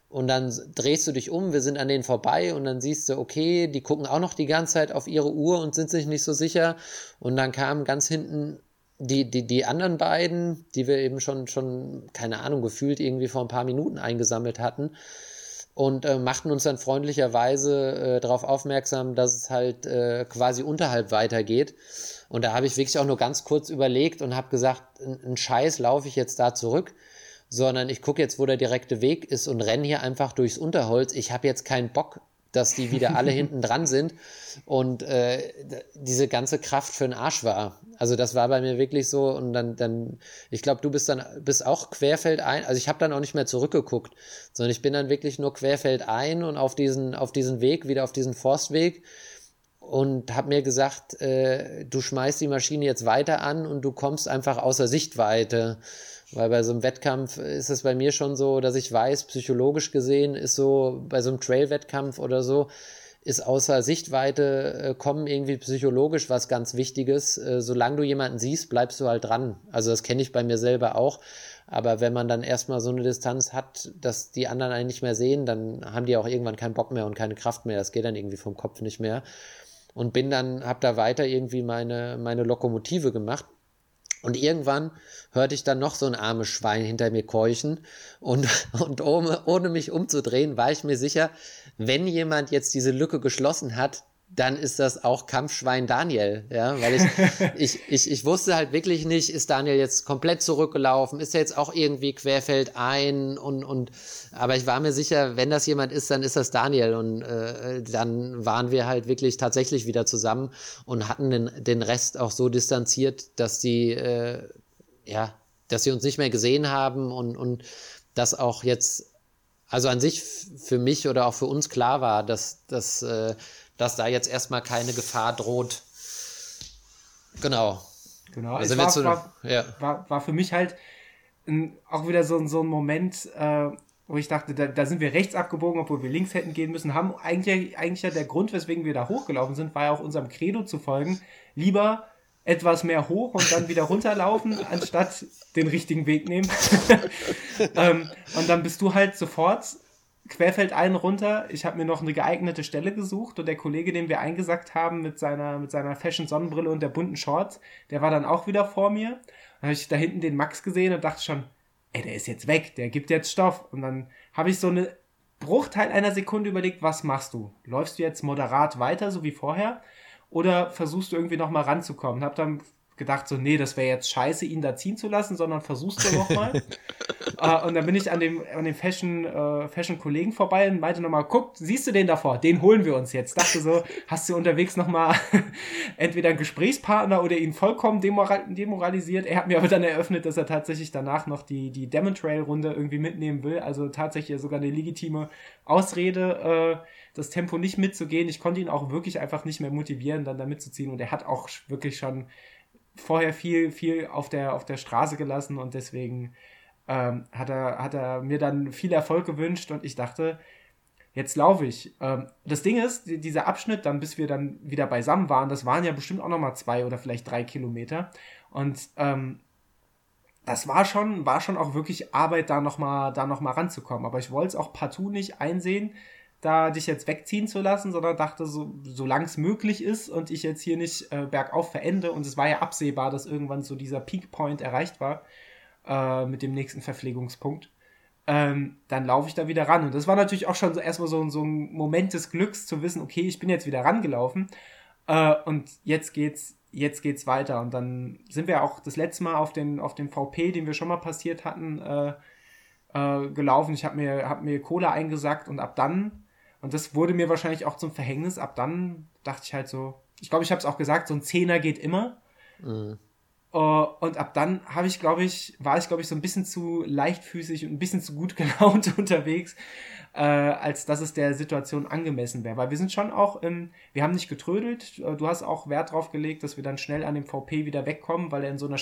S2: Und dann drehst du dich um, wir sind an denen vorbei und dann siehst du, okay, die gucken auch noch die ganze Zeit auf ihre Uhr und sind sich nicht so sicher. Und dann kam ganz hinten die, die, die anderen beiden, die wir eben schon, schon, keine Ahnung, gefühlt irgendwie vor ein paar Minuten eingesammelt hatten, und äh, machten uns dann freundlicherweise äh, darauf aufmerksam, dass es halt äh, quasi unterhalb weitergeht. Und da habe ich wirklich auch nur ganz kurz überlegt und habe gesagt, ein Scheiß laufe ich jetzt da zurück, sondern ich gucke jetzt, wo der direkte Weg ist und renne hier einfach durchs Unterholz. Ich habe jetzt keinen Bock, dass die wieder alle hinten dran sind und äh, diese ganze Kraft für den Arsch war. Also das war bei mir wirklich so und dann, dann ich glaube, du bist dann bist auch querfeld ein. Also ich habe dann auch nicht mehr zurückgeguckt, sondern ich bin dann wirklich nur querfeld ein und auf diesen auf diesen Weg wieder auf diesen Forstweg und habe mir gesagt, äh, du schmeißt die Maschine jetzt weiter an und du kommst einfach außer Sichtweite. Weil bei so einem Wettkampf ist es bei mir schon so, dass ich weiß, psychologisch gesehen ist so, bei so einem Trail-Wettkampf oder so, ist außer Sichtweite äh, kommen irgendwie psychologisch was ganz Wichtiges. Äh, solange du jemanden siehst, bleibst du halt dran. Also das kenne ich bei mir selber auch. Aber wenn man dann erstmal so eine Distanz hat, dass die anderen einen nicht mehr sehen, dann haben die auch irgendwann keinen Bock mehr und keine Kraft mehr. Das geht dann irgendwie vom Kopf nicht mehr. Und bin dann, hab da weiter irgendwie meine, meine Lokomotive gemacht und irgendwann hörte ich dann noch so ein armes Schwein hinter mir keuchen und, und ohne, ohne mich umzudrehen, war ich mir sicher, wenn jemand jetzt diese Lücke geschlossen hat, dann ist das auch Kampfschwein Daniel, ja, weil ich, ich, ich, ich wusste halt wirklich nicht, ist Daniel jetzt komplett zurückgelaufen, ist er jetzt auch irgendwie querfeld ein und, und, aber ich war mir sicher, wenn das jemand ist, dann ist das Daniel und äh, dann waren wir halt wirklich tatsächlich wieder zusammen und hatten den, den Rest auch so distanziert, dass die, äh, ja, dass sie uns nicht mehr gesehen haben und, und das auch jetzt, also an sich für mich oder auch für uns klar war, dass, dass äh, dass da jetzt erstmal keine Gefahr droht. Genau.
S1: Genau, also war, zu, war, ja. war, war, für mich halt ein, auch wieder so, so ein Moment, äh, wo ich dachte, da, da, sind wir rechts abgebogen, obwohl wir links hätten gehen müssen. Haben eigentlich, eigentlich ja der Grund, weswegen wir da hochgelaufen sind, war ja auch unserem Credo zu folgen. Lieber etwas mehr hoch und dann wieder runterlaufen, anstatt den richtigen Weg nehmen. ähm, und dann bist du halt sofort querfeldein runter. Ich habe mir noch eine geeignete Stelle gesucht und der Kollege, den wir eingesackt haben mit seiner, mit seiner Fashion-Sonnenbrille und der bunten Shorts, der war dann auch wieder vor mir. Dann habe ich da hinten den Max gesehen und dachte schon, ey, der ist jetzt weg, der gibt jetzt Stoff. Und dann habe ich so eine Bruchteil einer Sekunde überlegt, was machst du? Läufst du jetzt moderat weiter, so wie vorher? Oder versuchst du irgendwie nochmal ranzukommen? Hab dann gedacht, so, nee, das wäre jetzt scheiße, ihn da ziehen zu lassen, sondern versuchst du nochmal. äh, und dann bin ich an dem, an dem Fashion, äh, Fashion-Kollegen vorbei und meinte nochmal, guck, siehst du den davor? Den holen wir uns jetzt. Dachte so, hast du unterwegs nochmal entweder einen Gesprächspartner oder ihn vollkommen demoral demoralisiert. Er hat mir aber dann eröffnet, dass er tatsächlich danach noch die, die Demon Trail-Runde irgendwie mitnehmen will. Also tatsächlich sogar eine legitime Ausrede, äh, das Tempo nicht mitzugehen. Ich konnte ihn auch wirklich einfach nicht mehr motivieren, dann da mitzuziehen. Und er hat auch wirklich schon vorher viel, viel auf der, auf der Straße gelassen und deswegen ähm, hat, er, hat er mir dann viel Erfolg gewünscht und ich dachte, jetzt laufe ich. Ähm, das Ding ist, dieser Abschnitt, dann bis wir dann wieder beisammen waren, das waren ja bestimmt auch nochmal zwei oder vielleicht drei Kilometer und ähm, das war schon, war schon auch wirklich Arbeit, da nochmal da noch ranzukommen. Aber ich wollte es auch partout nicht einsehen, da dich jetzt wegziehen zu lassen, sondern dachte, so, solange es möglich ist und ich jetzt hier nicht äh, bergauf verende, und es war ja absehbar, dass irgendwann so dieser Peak Point erreicht war äh, mit dem nächsten Verpflegungspunkt, ähm, dann laufe ich da wieder ran. Und das war natürlich auch schon so erstmal so, so ein Moment des Glücks zu wissen, okay, ich bin jetzt wieder rangelaufen äh, und jetzt geht's, jetzt geht's weiter. Und dann sind wir auch das letzte Mal auf den, auf den VP, den wir schon mal passiert hatten, äh, äh, gelaufen. Ich habe mir, hab mir Cola eingesackt und ab dann und das wurde mir wahrscheinlich auch zum Verhängnis. Ab dann dachte ich halt so, ich glaube, ich habe es auch gesagt, so ein Zehner geht immer. Mhm. Uh, und ab dann habe ich, glaube ich, war ich, glaube ich, so ein bisschen zu leichtfüßig und ein bisschen zu gut gelaunt unterwegs, äh, als dass es der Situation angemessen wäre. Weil wir sind schon auch, ähm, wir haben nicht getrödelt. Du hast auch Wert drauf gelegt, dass wir dann schnell an dem VP wieder wegkommen, weil er in so einer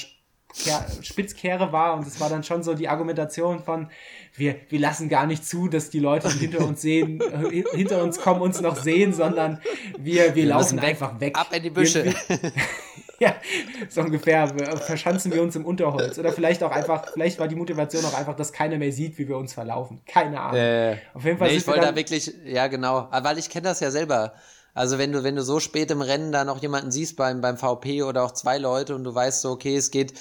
S1: Spitzkehre war und es war dann schon so die Argumentation von, wir, wir lassen gar nicht zu, dass die Leute, die hinter uns sehen, hinter uns kommen, uns noch sehen, sondern wir, wir, wir laufen weg, einfach weg.
S2: Ab in die Büsche. Wir,
S1: ja, so ungefähr. Verschanzen wir uns im Unterholz. Oder vielleicht auch einfach, vielleicht war die Motivation auch einfach, dass keiner mehr sieht, wie wir uns verlaufen. Keine Ahnung.
S2: Äh, Auf jeden Fall. Nee, ich wollte da wirklich, ja genau, weil ich kenne das ja selber. Also wenn du, wenn du so spät im Rennen da noch jemanden siehst beim, beim VP oder auch zwei Leute und du weißt so, okay, es geht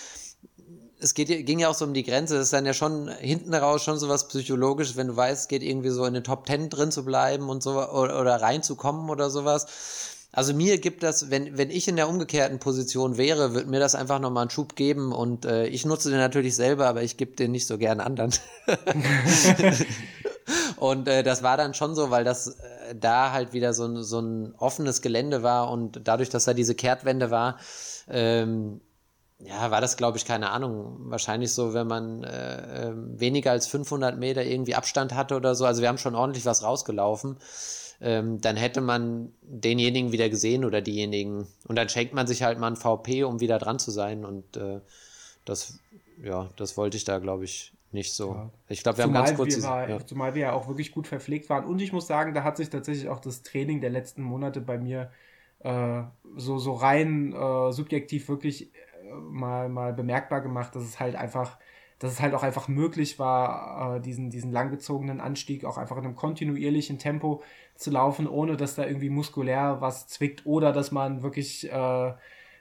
S2: es geht, ging ja auch so um die Grenze. Das ist dann ja schon hinten raus schon so was Psychologisches, wenn du weißt, es geht irgendwie so in den Top Ten drin zu bleiben und so oder, oder reinzukommen oder sowas. Also mir gibt das, wenn, wenn ich in der umgekehrten Position wäre, würde mir das einfach nochmal einen Schub geben und äh, ich nutze den natürlich selber, aber ich gebe den nicht so gern anderen. und äh, das war dann schon so, weil das äh, da halt wieder so, ein so ein offenes Gelände war und dadurch, dass da diese Kehrtwende war, ähm, ja, war das, glaube ich, keine Ahnung. Wahrscheinlich so, wenn man äh, ähm, weniger als 500 Meter irgendwie Abstand hatte oder so. Also wir haben schon ordentlich was rausgelaufen. Ähm, dann hätte man denjenigen wieder gesehen oder diejenigen. Und dann schenkt man sich halt mal ein VP, um wieder dran zu sein. Und äh, das, ja, das wollte ich da, glaube ich, nicht so. Ja. Ich glaube, wir zumal haben ganz kurz.
S1: Wir war, ja. Zumal wir ja auch wirklich gut verpflegt waren. Und ich muss sagen, da hat sich tatsächlich auch das Training der letzten Monate bei mir äh, so, so rein äh, subjektiv wirklich mal, mal bemerkbar gemacht, dass es halt einfach, dass es halt auch einfach möglich war, äh, diesen, diesen langgezogenen Anstieg auch einfach in einem kontinuierlichen Tempo zu laufen, ohne dass da irgendwie muskulär was zwickt oder dass man wirklich, äh,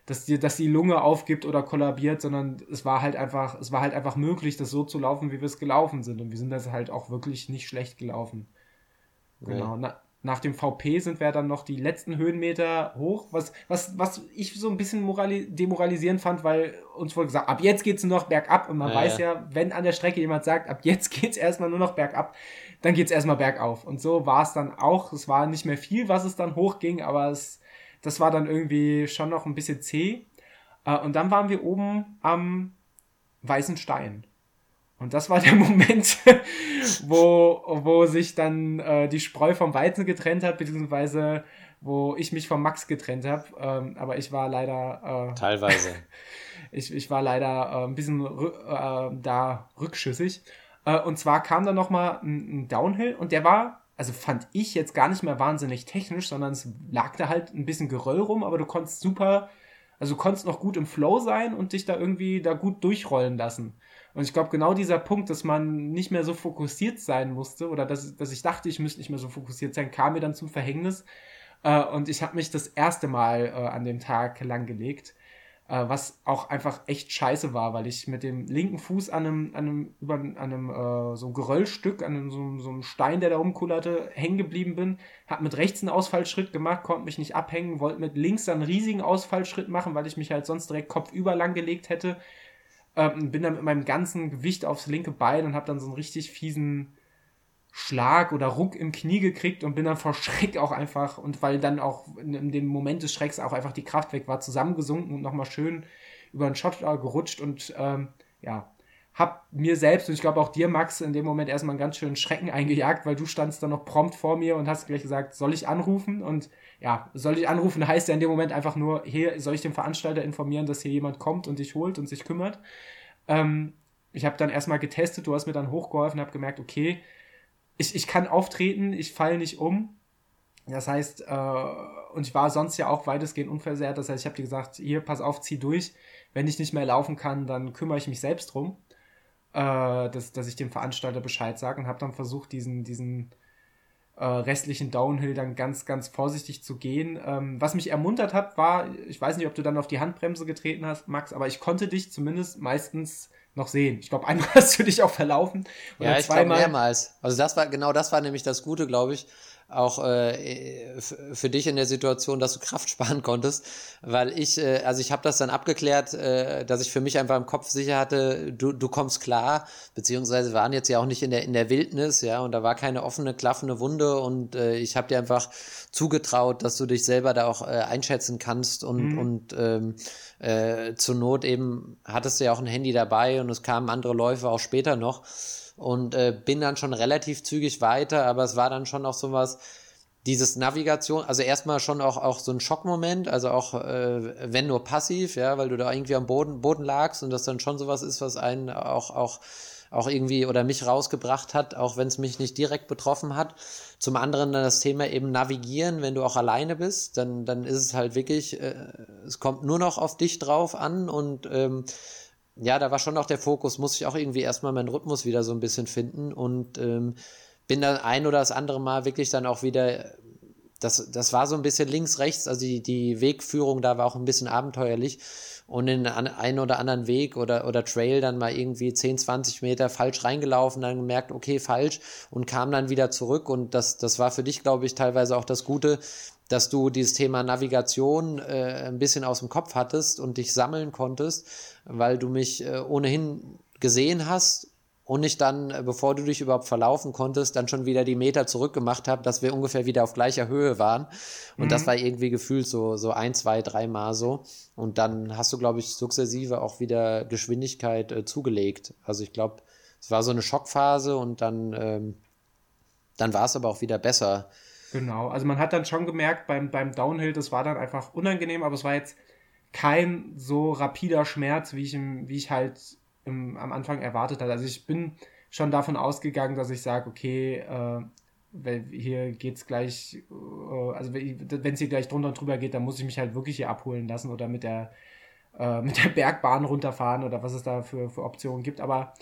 S1: dass, die, dass die Lunge aufgibt oder kollabiert, sondern es war halt einfach, es war halt einfach möglich, das so zu laufen, wie wir es gelaufen sind. Und wir sind das halt auch wirklich nicht schlecht gelaufen. Genau. Na, nach dem VP sind wir dann noch die letzten Höhenmeter hoch, was, was, was ich so ein bisschen demoralisierend fand, weil uns wurde gesagt, ab jetzt geht es nur noch bergab und man ja, weiß ja. ja, wenn an der Strecke jemand sagt, ab jetzt geht es erstmal nur noch bergab, dann geht es erstmal bergauf. Und so war es dann auch. Es war nicht mehr viel, was es dann hochging, aber es, das war dann irgendwie schon noch ein bisschen zäh. Äh, und dann waren wir oben am Weißen Stein. Und das war der Moment, wo, wo sich dann äh, die Spreu vom Weizen getrennt hat, beziehungsweise wo ich mich vom Max getrennt habe. Ähm, aber ich war leider.
S2: Äh, Teilweise.
S1: ich, ich war leider äh, ein bisschen äh, da rückschüssig. Äh, und zwar kam da nochmal ein, ein Downhill und der war, also fand ich jetzt gar nicht mehr wahnsinnig technisch, sondern es lag da halt ein bisschen Geröll rum, aber du konntest super, also du konntest noch gut im Flow sein und dich da irgendwie da gut durchrollen lassen. Und ich glaube, genau dieser Punkt, dass man nicht mehr so fokussiert sein musste oder dass, dass ich dachte, ich müsste nicht mehr so fokussiert sein, kam mir dann zum Verhängnis. Äh, und ich habe mich das erste Mal äh, an dem Tag langgelegt, was auch einfach echt scheiße war, weil ich mit dem linken Fuß an einem, an einem, über, an einem äh, so Geröllstück, an einem, so, so einem Stein, der da rumkullerte, hängen geblieben bin, habe mit rechts einen Ausfallschritt gemacht, konnte mich nicht abhängen, wollte mit links einen riesigen Ausfallschritt machen, weil ich mich halt sonst direkt kopfüber lang gelegt hätte. Ähm, bin dann mit meinem ganzen Gewicht aufs linke Bein und habe dann so einen richtig fiesen Schlag oder Ruck im Knie gekriegt und bin dann vor Schreck auch einfach und weil dann auch in, dem Moment des Schrecks auch einfach die Kraft weg war, zusammengesunken und nochmal schön über den Schotter gerutscht und ähm, ja, hab mir selbst und ich glaube auch dir, Max, in dem Moment erstmal einen ganz schönen Schrecken eingejagt, weil du standst dann noch prompt vor mir und hast gleich gesagt, soll ich anrufen? Und ja, soll ich anrufen, heißt ja in dem Moment einfach nur, hier soll ich den Veranstalter informieren, dass hier jemand kommt und dich holt und sich kümmert. Ähm, ich habe dann erstmal getestet, du hast mir dann hochgeholfen, habe gemerkt, okay, ich, ich kann auftreten, ich falle nicht um. Das heißt, äh, und ich war sonst ja auch weitestgehend unversehrt. Das heißt, ich habe dir gesagt, hier, pass auf, zieh durch. Wenn ich nicht mehr laufen kann, dann kümmere ich mich selbst drum, äh, dass, dass ich dem Veranstalter Bescheid sage und habe dann versucht, diesen, diesen äh, restlichen Downhill dann ganz, ganz vorsichtig zu gehen. Ähm, was mich ermuntert hat, war, ich weiß nicht, ob du dann auf die Handbremse getreten hast, Max, aber ich konnte dich zumindest meistens noch sehen. Ich glaube, einmal hast du dich auch verlaufen.
S2: Oder ja, ich glaube mehrmals. Also das war, genau das war nämlich das Gute, glaube ich, auch äh, für dich in der Situation, dass du Kraft sparen konntest, weil ich, äh, also ich habe das dann abgeklärt, äh, dass ich für mich einfach im Kopf sicher hatte, du, du kommst klar, beziehungsweise waren jetzt ja auch nicht in der in der Wildnis, ja, und da war keine offene klaffende Wunde. Und äh, ich habe dir einfach zugetraut, dass du dich selber da auch äh, einschätzen kannst. Und mhm. und ähm, äh, zur Not eben hattest du ja auch ein Handy dabei und es kamen andere Läufe auch später noch und äh, bin dann schon relativ zügig weiter, aber es war dann schon auch so was, dieses Navigation, also erstmal schon auch, auch so ein Schockmoment, also auch äh, wenn nur passiv, ja, weil du da irgendwie am Boden, Boden lagst und das dann schon sowas ist, was einen auch, auch, auch irgendwie oder mich rausgebracht hat, auch wenn es mich nicht direkt betroffen hat. Zum anderen dann das Thema eben navigieren, wenn du auch alleine bist, dann, dann ist es halt wirklich, äh, es kommt nur noch auf dich drauf an und ähm, ja, da war schon auch der Fokus, muss ich auch irgendwie erstmal meinen Rhythmus wieder so ein bisschen finden und ähm, bin dann ein oder das andere Mal wirklich dann auch wieder das, das war so ein bisschen links, rechts, also die, die Wegführung da war auch ein bisschen abenteuerlich und in einen oder anderen Weg oder, oder Trail dann mal irgendwie 10, 20 Meter falsch reingelaufen, dann gemerkt, okay, falsch und kam dann wieder zurück und das, das war für dich, glaube ich, teilweise auch das Gute, dass du dieses Thema Navigation äh, ein bisschen aus dem Kopf hattest und dich sammeln konntest, weil du mich äh, ohnehin gesehen hast und ich dann, äh, bevor du dich überhaupt verlaufen konntest, dann schon wieder die Meter zurückgemacht habe, dass wir ungefähr wieder auf gleicher Höhe waren. Und mhm. das war irgendwie gefühlt so, so ein, zwei, dreimal so. Und dann hast du, glaube ich, sukzessive auch wieder Geschwindigkeit äh, zugelegt. Also ich glaube, es war so eine Schockphase und dann, ähm, dann war es aber auch wieder besser.
S1: Genau, also man hat dann schon gemerkt beim, beim Downhill, das war dann einfach unangenehm, aber es war jetzt kein so rapider Schmerz, wie ich, wie ich halt im, am Anfang erwartet hat. Also ich bin schon davon ausgegangen, dass ich sage, okay, äh, weil hier geht's gleich, äh, also wenn es hier gleich drunter und drüber geht, dann muss ich mich halt wirklich hier abholen lassen oder mit der, äh, mit der Bergbahn runterfahren oder was es da für, für Optionen gibt. Aber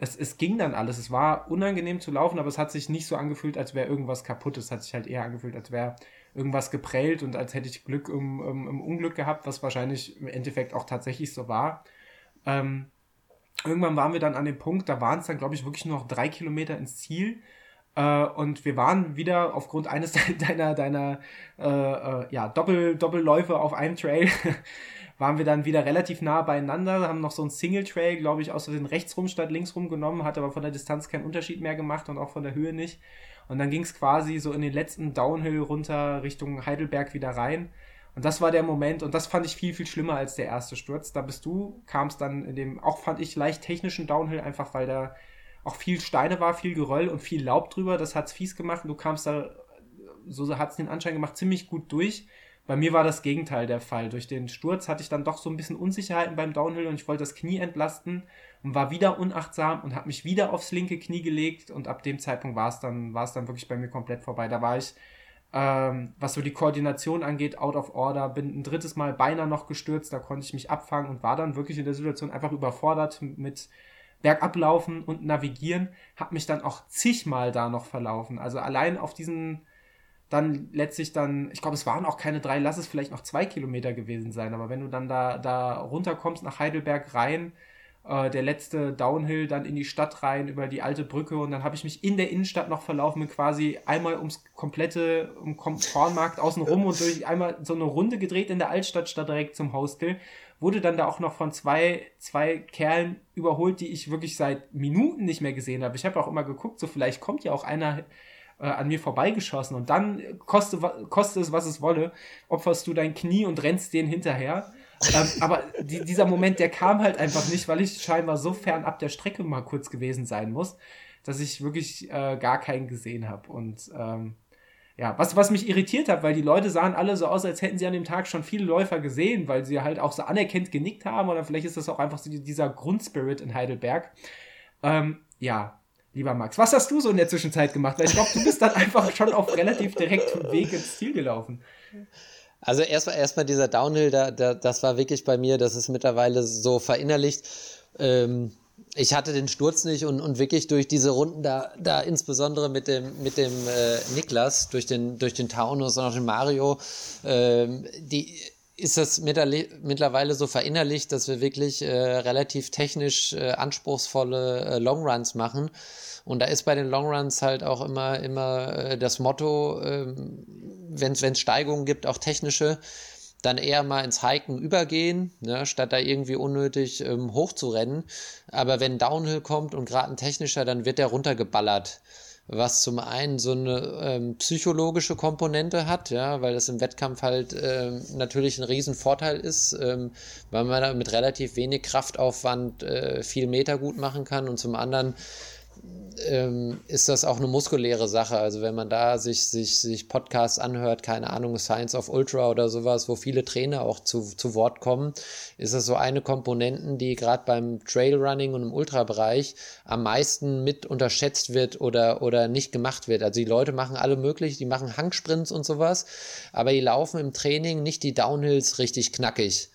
S1: es, es ging dann alles. Es war unangenehm zu laufen, aber es hat sich nicht so angefühlt, als wäre irgendwas kaputt. Es hat sich halt eher angefühlt, als wäre irgendwas geprellt und als hätte ich Glück im, im, im, Unglück gehabt, was wahrscheinlich im Endeffekt auch tatsächlich so war. Ähm, irgendwann waren wir dann an dem Punkt, da waren es dann, glaube ich, wirklich nur noch drei Kilometer ins Ziel. Äh, und wir waren wieder aufgrund eines deiner, deiner äh, äh, ja, Doppel, Doppelläufe auf einem Trail, waren wir dann wieder relativ nah beieinander, haben noch so einen Single Trail, glaube ich, aus den rechtsrum statt linksrum genommen, hat aber von der Distanz keinen Unterschied mehr gemacht und auch von der Höhe nicht. Und dann ging es quasi so in den letzten Downhill runter Richtung Heidelberg wieder rein. Und das war der Moment, und das fand ich viel, viel schlimmer als der erste Sturz. Da bist du, kamst dann in dem, auch fand ich leicht technischen Downhill, einfach weil da auch viel Steine war, viel Geröll und viel Laub drüber. Das hat's fies gemacht und du kamst da, so hat's den Anschein gemacht, ziemlich gut durch. Bei mir war das Gegenteil der Fall. Durch den Sturz hatte ich dann doch so ein bisschen Unsicherheiten beim Downhill und ich wollte das Knie entlasten und war wieder unachtsam und habe mich wieder aufs linke Knie gelegt und ab dem Zeitpunkt war es dann, dann wirklich bei mir komplett vorbei. Da war ich ähm, was so die Koordination angeht, out of order, bin ein drittes Mal beinahe noch gestürzt, da konnte ich mich abfangen und war dann wirklich in der Situation einfach überfordert mit Bergablaufen und Navigieren, habe mich dann auch zigmal da noch verlaufen. Also allein auf diesen, dann letztlich dann, ich glaube, es waren auch keine drei, lass es vielleicht noch zwei Kilometer gewesen sein, aber wenn du dann da, da runterkommst nach Heidelberg rein, äh, der letzte Downhill dann in die Stadt rein über die alte Brücke und dann habe ich mich in der Innenstadt noch verlaufen, quasi einmal ums komplette um Kornmarkt außen rum und durch einmal so eine Runde gedreht in der Altstadt statt direkt zum Hostel. Wurde dann da auch noch von zwei, zwei Kerlen überholt, die ich wirklich seit Minuten nicht mehr gesehen habe. Ich habe auch immer geguckt, so vielleicht kommt ja auch einer äh, an mir vorbeigeschossen und dann koste, koste es, was es wolle, opferst du dein Knie und rennst den hinterher ähm, aber die, dieser Moment, der kam halt einfach nicht, weil ich scheinbar so fern ab der Strecke mal kurz gewesen sein muss, dass ich wirklich äh, gar keinen gesehen habe. Und ähm, ja, was, was mich irritiert hat, weil die Leute sahen alle so aus, als hätten sie an dem Tag schon viele Läufer gesehen, weil sie halt auch so anerkennt genickt haben oder vielleicht ist das auch einfach so dieser Grundspirit in Heidelberg. Ähm, ja, lieber Max, was hast du so in der Zwischenzeit gemacht? Weil ich glaube, du bist dann einfach schon auf relativ direktem Weg ins Ziel gelaufen.
S2: Also erstmal erstmal dieser Downhill, da, da, das war wirklich bei mir, das ist mittlerweile so verinnerlicht. Ähm, ich hatte den Sturz nicht und, und wirklich durch diese Runden da, da insbesondere mit dem, mit dem äh, Niklas, durch den, durch den Taunus und auch den Mario, ähm, die ist das mittlerweile so verinnerlicht, dass wir wirklich äh, relativ technisch äh, anspruchsvolle äh, Longruns machen. Und da ist bei den Longruns halt auch immer, immer äh, das Motto, ähm, wenn es Steigungen gibt, auch technische, dann eher mal ins Hiken übergehen, ne, statt da irgendwie unnötig ähm, hochzurennen. Aber wenn Downhill kommt und gerade ein technischer, dann wird der runtergeballert. Was zum einen so eine ähm, psychologische Komponente hat, ja, weil das im Wettkampf halt ähm, natürlich ein Riesenvorteil ist, ähm, weil man da mit relativ wenig Kraftaufwand äh, viel Meter gut machen kann. Und zum anderen ähm, ist das auch eine muskuläre Sache. Also wenn man da sich, sich, sich Podcasts anhört, keine Ahnung, Science of Ultra oder sowas, wo viele Trainer auch zu, zu Wort kommen, ist das so eine Komponenten, die gerade beim Trailrunning und im Ultrabereich am meisten mit unterschätzt wird oder, oder nicht gemacht wird. Also die Leute machen alle möglich, die machen Hangsprints und sowas, aber die laufen im Training nicht die Downhills richtig knackig.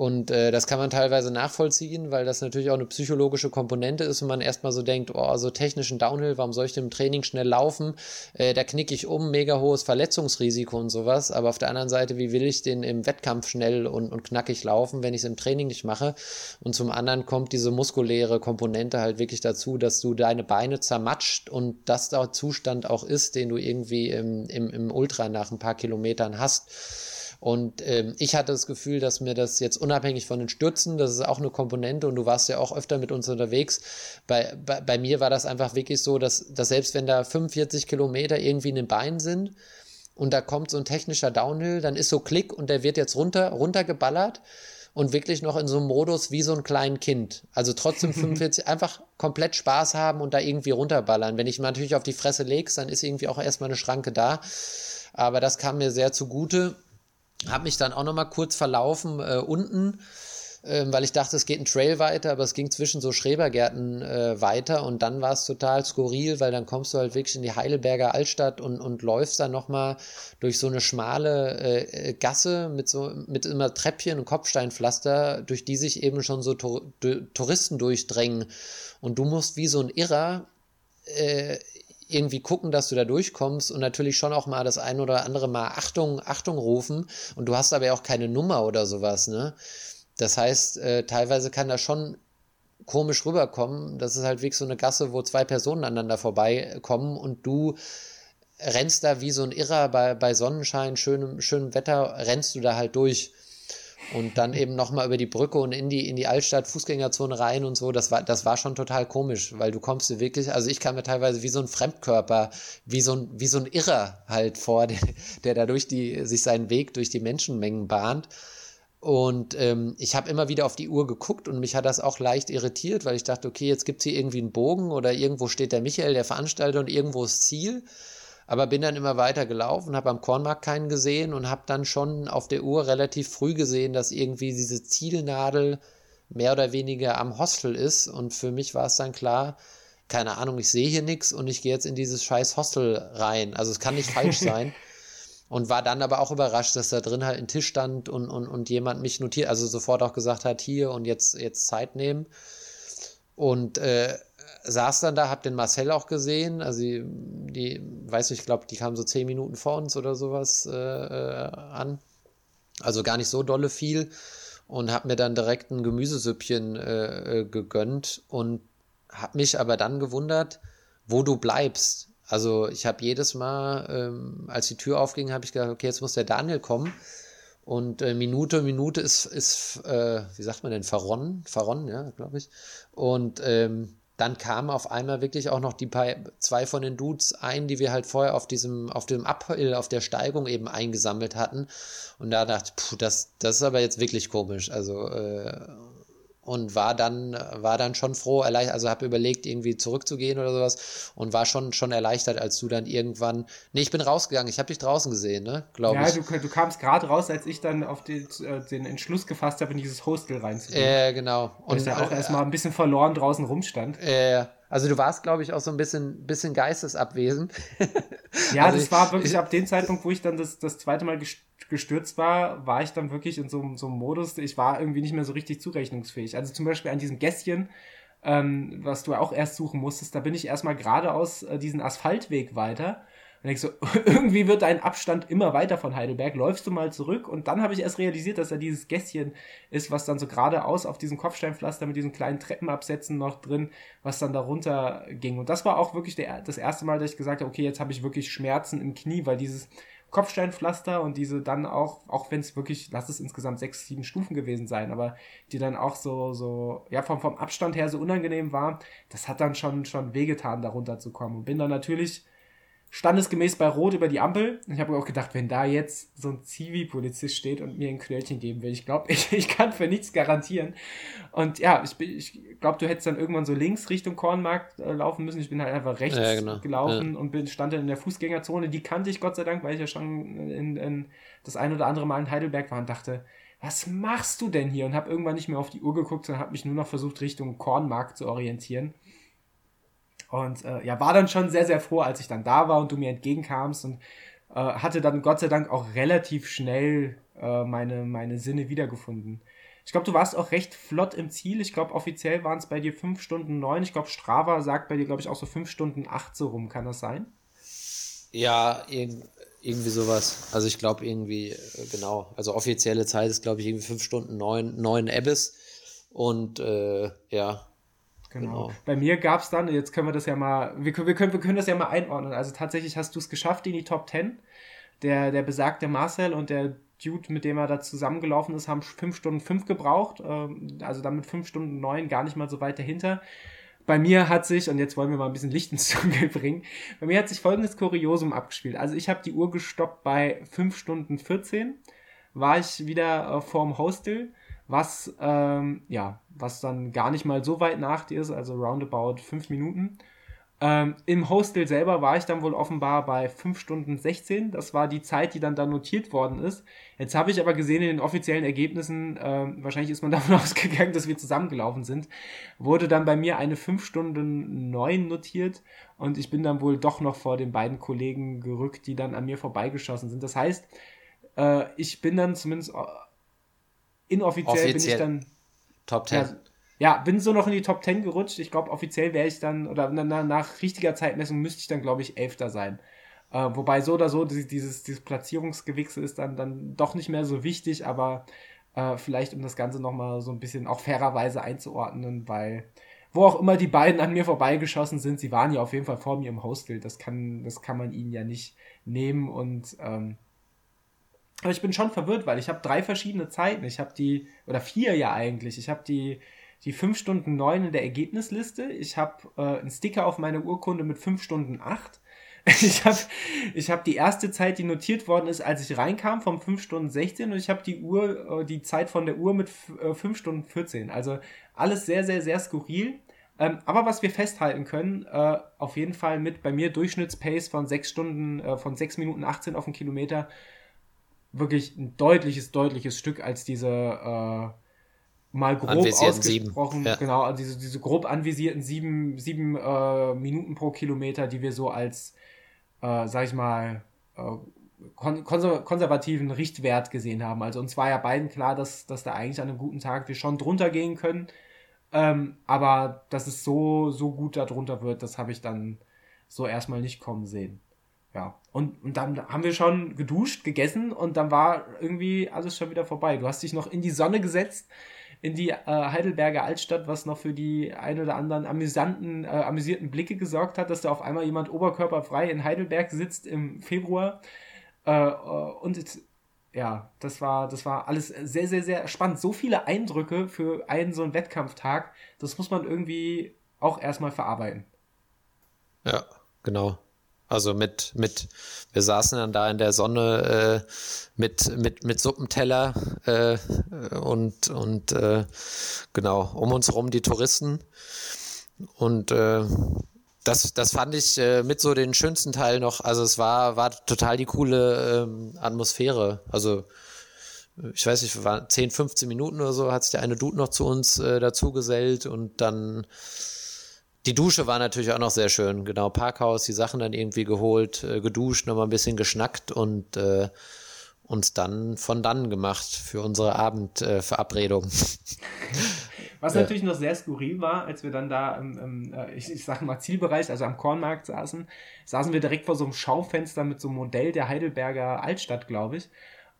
S2: Und äh, das kann man teilweise nachvollziehen, weil das natürlich auch eine psychologische Komponente ist und man erstmal so denkt, oh, so technischen Downhill, warum soll ich denn im Training schnell laufen? Äh, da knicke ich um, mega hohes Verletzungsrisiko und sowas. Aber auf der anderen Seite, wie will ich den im Wettkampf schnell und, und knackig laufen, wenn ich es im Training nicht mache? Und zum anderen kommt diese muskuläre Komponente halt wirklich dazu, dass du deine Beine zermatscht und das der Zustand auch ist, den du irgendwie im, im, im Ultra nach ein paar Kilometern hast. Und ähm, ich hatte das Gefühl, dass mir das jetzt unabhängig von den Stürzen, das ist auch eine Komponente und du warst ja auch öfter mit uns unterwegs. Bei, bei, bei mir war das einfach wirklich so, dass, dass selbst wenn da 45 Kilometer irgendwie in den Beinen sind und da kommt so ein technischer Downhill, dann ist so Klick und der wird jetzt runter, runtergeballert und wirklich noch in so einem Modus wie so ein kleines Kind. Also trotzdem 45, einfach komplett Spaß haben und da irgendwie runterballern. Wenn ich natürlich auf die Fresse legst, dann ist irgendwie auch erstmal eine Schranke da. Aber das kam mir sehr zugute habe mich dann auch noch mal kurz verlaufen äh, unten, äh, weil ich dachte, es geht ein Trail weiter, aber es ging zwischen so Schrebergärten äh, weiter und dann war es total skurril, weil dann kommst du halt wirklich in die Heidelberger Altstadt und, und läufst dann noch mal durch so eine schmale äh, Gasse mit so mit immer Treppchen und Kopfsteinpflaster, durch die sich eben schon so Tour Touristen durchdrängen. Und du musst wie so ein Irrer äh, irgendwie gucken, dass du da durchkommst und natürlich schon auch mal das ein oder andere Mal Achtung, Achtung rufen und du hast aber ja auch keine Nummer oder sowas, ne? Das heißt, äh, teilweise kann das schon komisch rüberkommen. Das ist halt wirklich so eine Gasse, wo zwei Personen aneinander vorbeikommen und du rennst da wie so ein Irrer bei, bei Sonnenschein, schönem, schönem Wetter, rennst du da halt durch und dann eben nochmal über die Brücke und in die, in die Altstadt Fußgängerzone rein und so, das war, das war schon total komisch, weil du kommst dir wirklich, also ich kam mir teilweise wie so ein Fremdkörper, wie so ein, wie so ein Irrer halt vor, der, der dadurch die, sich seinen Weg durch die Menschenmengen bahnt. Und ähm, ich habe immer wieder auf die Uhr geguckt und mich hat das auch leicht irritiert, weil ich dachte, okay, jetzt gibt es hier irgendwie einen Bogen oder irgendwo steht der Michael, der Veranstalter, und irgendwo ist Ziel. Aber bin dann immer weiter gelaufen, habe am Kornmarkt keinen gesehen und habe dann schon auf der Uhr relativ früh gesehen, dass irgendwie diese Zielnadel mehr oder weniger am Hostel ist. Und für mich war es dann klar, keine Ahnung, ich sehe hier nichts und ich gehe jetzt in dieses scheiß Hostel rein. Also es kann nicht falsch sein. Und war dann aber auch überrascht, dass da drin halt ein Tisch stand und, und, und jemand mich notiert, also sofort auch gesagt hat, hier und jetzt, jetzt Zeit nehmen. Und äh, saß dann da, hab den Marcel auch gesehen. Also die, die weiß nicht, ich glaube, die kam so zehn Minuten vor uns oder sowas äh, äh, an. Also gar nicht so dolle viel. Und hab mir dann direkt ein Gemüsesüppchen äh, äh, gegönnt und hab mich aber dann gewundert, wo du bleibst. Also ich habe jedes Mal, ähm, als die Tür aufging, habe ich gedacht, okay, jetzt muss der Daniel kommen. Und äh, Minute, Minute ist, ist äh, wie sagt man denn, verronnen, verronnen, ja, glaube ich. Und ähm, dann kamen auf einmal wirklich auch noch die paar, zwei von den Dudes ein, die wir halt vorher auf diesem, auf dem Uphill, auf der Steigung eben eingesammelt hatten. Und da dachte ich, das, das ist aber jetzt wirklich komisch. Also, äh, und war dann, war dann schon froh, also habe überlegt, irgendwie zurückzugehen oder sowas und war schon, schon erleichtert, als du dann irgendwann, nee, ich bin rausgegangen, ich habe dich draußen gesehen, ne,
S1: glaube ja, ich. Ja, du, du kamst gerade raus, als ich dann auf den, äh, den Entschluss gefasst habe, in dieses Hostel reinzugehen.
S2: Äh, genau.
S1: Und ja auch äh, erstmal ein bisschen verloren draußen rumstand.
S2: Äh, also du warst, glaube ich, auch so ein bisschen, bisschen geistesabwesend.
S1: ja, also das ich, war wirklich ich, ab dem Zeitpunkt, wo ich dann das, das zweite Mal gestürzt war, war ich dann wirklich in so, so einem Modus, ich war irgendwie nicht mehr so richtig zurechnungsfähig. Also zum Beispiel an diesem Gässchen, ähm, was du auch erst suchen musstest, da bin ich erstmal geradeaus äh, diesen Asphaltweg weiter und denkst so, irgendwie wird dein Abstand immer weiter von Heidelberg, läufst du mal zurück und dann habe ich erst realisiert, dass da dieses Gässchen ist, was dann so geradeaus auf diesem Kopfsteinpflaster mit diesen kleinen Treppenabsätzen noch drin, was dann darunter ging. Und das war auch wirklich der, das erste Mal, dass ich gesagt habe, okay, jetzt habe ich wirklich Schmerzen im Knie, weil dieses Kopfsteinpflaster und diese dann auch, auch wenn es wirklich, lass es insgesamt sechs, sieben Stufen gewesen sein, aber die dann auch so, so, ja, vom, vom Abstand her so unangenehm war, das hat dann schon, schon wehgetan, darunter zu kommen. Und bin dann natürlich standesgemäß bei Rot über die Ampel. Ich habe auch gedacht, wenn da jetzt so ein Zivi-Polizist steht und mir ein Knöllchen geben will, ich glaube, ich, ich kann für nichts garantieren. Und ja, ich, ich glaube, du hättest dann irgendwann so links Richtung Kornmarkt äh, laufen müssen. Ich bin halt einfach rechts ja, genau. gelaufen ja. und bin, stand dann in der Fußgängerzone. Die kannte ich Gott sei Dank, weil ich ja schon in, in das ein oder andere Mal in Heidelberg war und dachte, was machst du denn hier? Und habe irgendwann nicht mehr auf die Uhr geguckt, sondern habe mich nur noch versucht, Richtung Kornmarkt zu orientieren. Und äh, ja, war dann schon sehr, sehr froh, als ich dann da war und du mir entgegenkamst und äh, hatte dann Gott sei Dank auch relativ schnell äh, meine, meine Sinne wiedergefunden. Ich glaube, du warst auch recht flott im Ziel. Ich glaube, offiziell waren es bei dir 5 Stunden 9. Ich glaube, Strava sagt bei dir, glaube ich, auch so 5 Stunden 8 so rum. Kann das sein?
S2: Ja, irgendwie sowas. Also ich glaube irgendwie, äh, genau. Also offizielle Zeit ist, glaube ich, irgendwie 5 Stunden 9, 9 Abyss. Und äh, ja,
S1: Genau. genau. Bei mir gab es dann, jetzt können wir das ja mal, wir, wir, können, wir können das ja mal einordnen. Also tatsächlich hast du es geschafft in die Top 10. Der, der besagte Marcel und der Dude, mit dem er da zusammengelaufen ist, haben 5 Stunden 5 gebraucht. Ähm, also damit 5 Stunden 9 gar nicht mal so weit dahinter. Bei mir hat sich, und jetzt wollen wir mal ein bisschen Licht ins Dunkel bringen, bei mir hat sich folgendes Kuriosum abgespielt. Also ich habe die Uhr gestoppt bei 5 Stunden 14, war ich wieder äh, vorm Hostel was, ähm, ja, was dann gar nicht mal so weit nach dir ist, also roundabout fünf Minuten. Ähm, Im Hostel selber war ich dann wohl offenbar bei 5 Stunden 16. Das war die Zeit, die dann da notiert worden ist. Jetzt habe ich aber gesehen in den offiziellen Ergebnissen, ähm, wahrscheinlich ist man davon ausgegangen, dass wir zusammengelaufen sind, wurde dann bei mir eine 5 Stunden 9 notiert und ich bin dann wohl doch noch vor den beiden Kollegen gerückt, die dann an mir vorbeigeschossen sind. Das heißt, äh, ich bin dann zumindest inoffiziell Offiziell bin ich dann. Top 10. Ja, ja, bin so noch in die Top 10 gerutscht. Ich glaube, offiziell wäre ich dann, oder na, nach richtiger Zeitmessung müsste ich dann, glaube ich, Elfter sein. Äh, wobei so oder so dieses, dieses Platzierungsgewichse ist dann, dann doch nicht mehr so wichtig, aber äh, vielleicht um das Ganze nochmal so ein bisschen auch fairerweise einzuordnen, weil wo auch immer die beiden an mir vorbeigeschossen sind, sie waren ja auf jeden Fall vor mir im Hostel. Das kann, das kann man ihnen ja nicht nehmen und ähm, aber ich bin schon verwirrt, weil ich habe drei verschiedene Zeiten. Ich habe die, oder vier ja eigentlich. Ich habe die, die 5 Stunden 9 in der Ergebnisliste. Ich habe äh, einen Sticker auf meiner Urkunde mit 5 Stunden 8. Ich habe ich hab die erste Zeit, die notiert worden ist, als ich reinkam, vom 5 Stunden 16 und ich habe die Uhr, äh, die Zeit von der Uhr mit 5 äh, Stunden 14. Also alles sehr, sehr, sehr skurril. Ähm, aber was wir festhalten können, äh, auf jeden Fall mit bei mir Durchschnittspace von 6 Stunden, äh, von 6 Minuten 18 auf den Kilometer wirklich ein deutliches, deutliches Stück als diese äh, mal grob ausgesprochen, ja. genau, also diese, diese grob anvisierten sieben, sieben äh, Minuten pro Kilometer, die wir so als, äh, sag ich mal, äh, kon konservativen Richtwert gesehen haben. Also uns war ja beiden klar, dass, dass da eigentlich an einem guten Tag wir schon drunter gehen können. Ähm, aber dass es so, so gut darunter wird, das habe ich dann so erstmal nicht kommen sehen ja. Und, und dann haben wir schon geduscht, gegessen und dann war irgendwie alles schon wieder vorbei. Du hast dich noch in die Sonne gesetzt, in die äh, Heidelberger Altstadt, was noch für die ein oder anderen amüsanten, äh, amüsierten Blicke gesorgt hat, dass da auf einmal jemand oberkörperfrei in Heidelberg sitzt im Februar. Äh, äh und jetzt, ja, das war, das war alles sehr, sehr, sehr spannend. So viele Eindrücke für einen so einen Wettkampftag, das muss man irgendwie auch erstmal verarbeiten.
S2: Ja, genau. Also mit, mit, wir saßen dann da in der Sonne äh, mit, mit, mit Suppenteller äh, und, und äh, genau, um uns herum die Touristen. Und äh, das, das fand ich äh, mit so den schönsten Teil noch. Also es war, war total die coole ähm, Atmosphäre. Also ich weiß nicht, war 10, 15 Minuten oder so, hat sich der eine Dude noch zu uns äh, dazugesellt und dann die Dusche war natürlich auch noch sehr schön. Genau, Parkhaus, die Sachen dann irgendwie geholt, äh, geduscht, nochmal ein bisschen geschnackt und äh, uns dann von dann gemacht für unsere Abendverabredung. Äh,
S1: Was natürlich noch sehr skurril war, als wir dann da im, im äh, ich, ich sag mal Zielbereich, also am Kornmarkt saßen, saßen wir direkt vor so einem Schaufenster mit so einem Modell der Heidelberger Altstadt, glaube ich.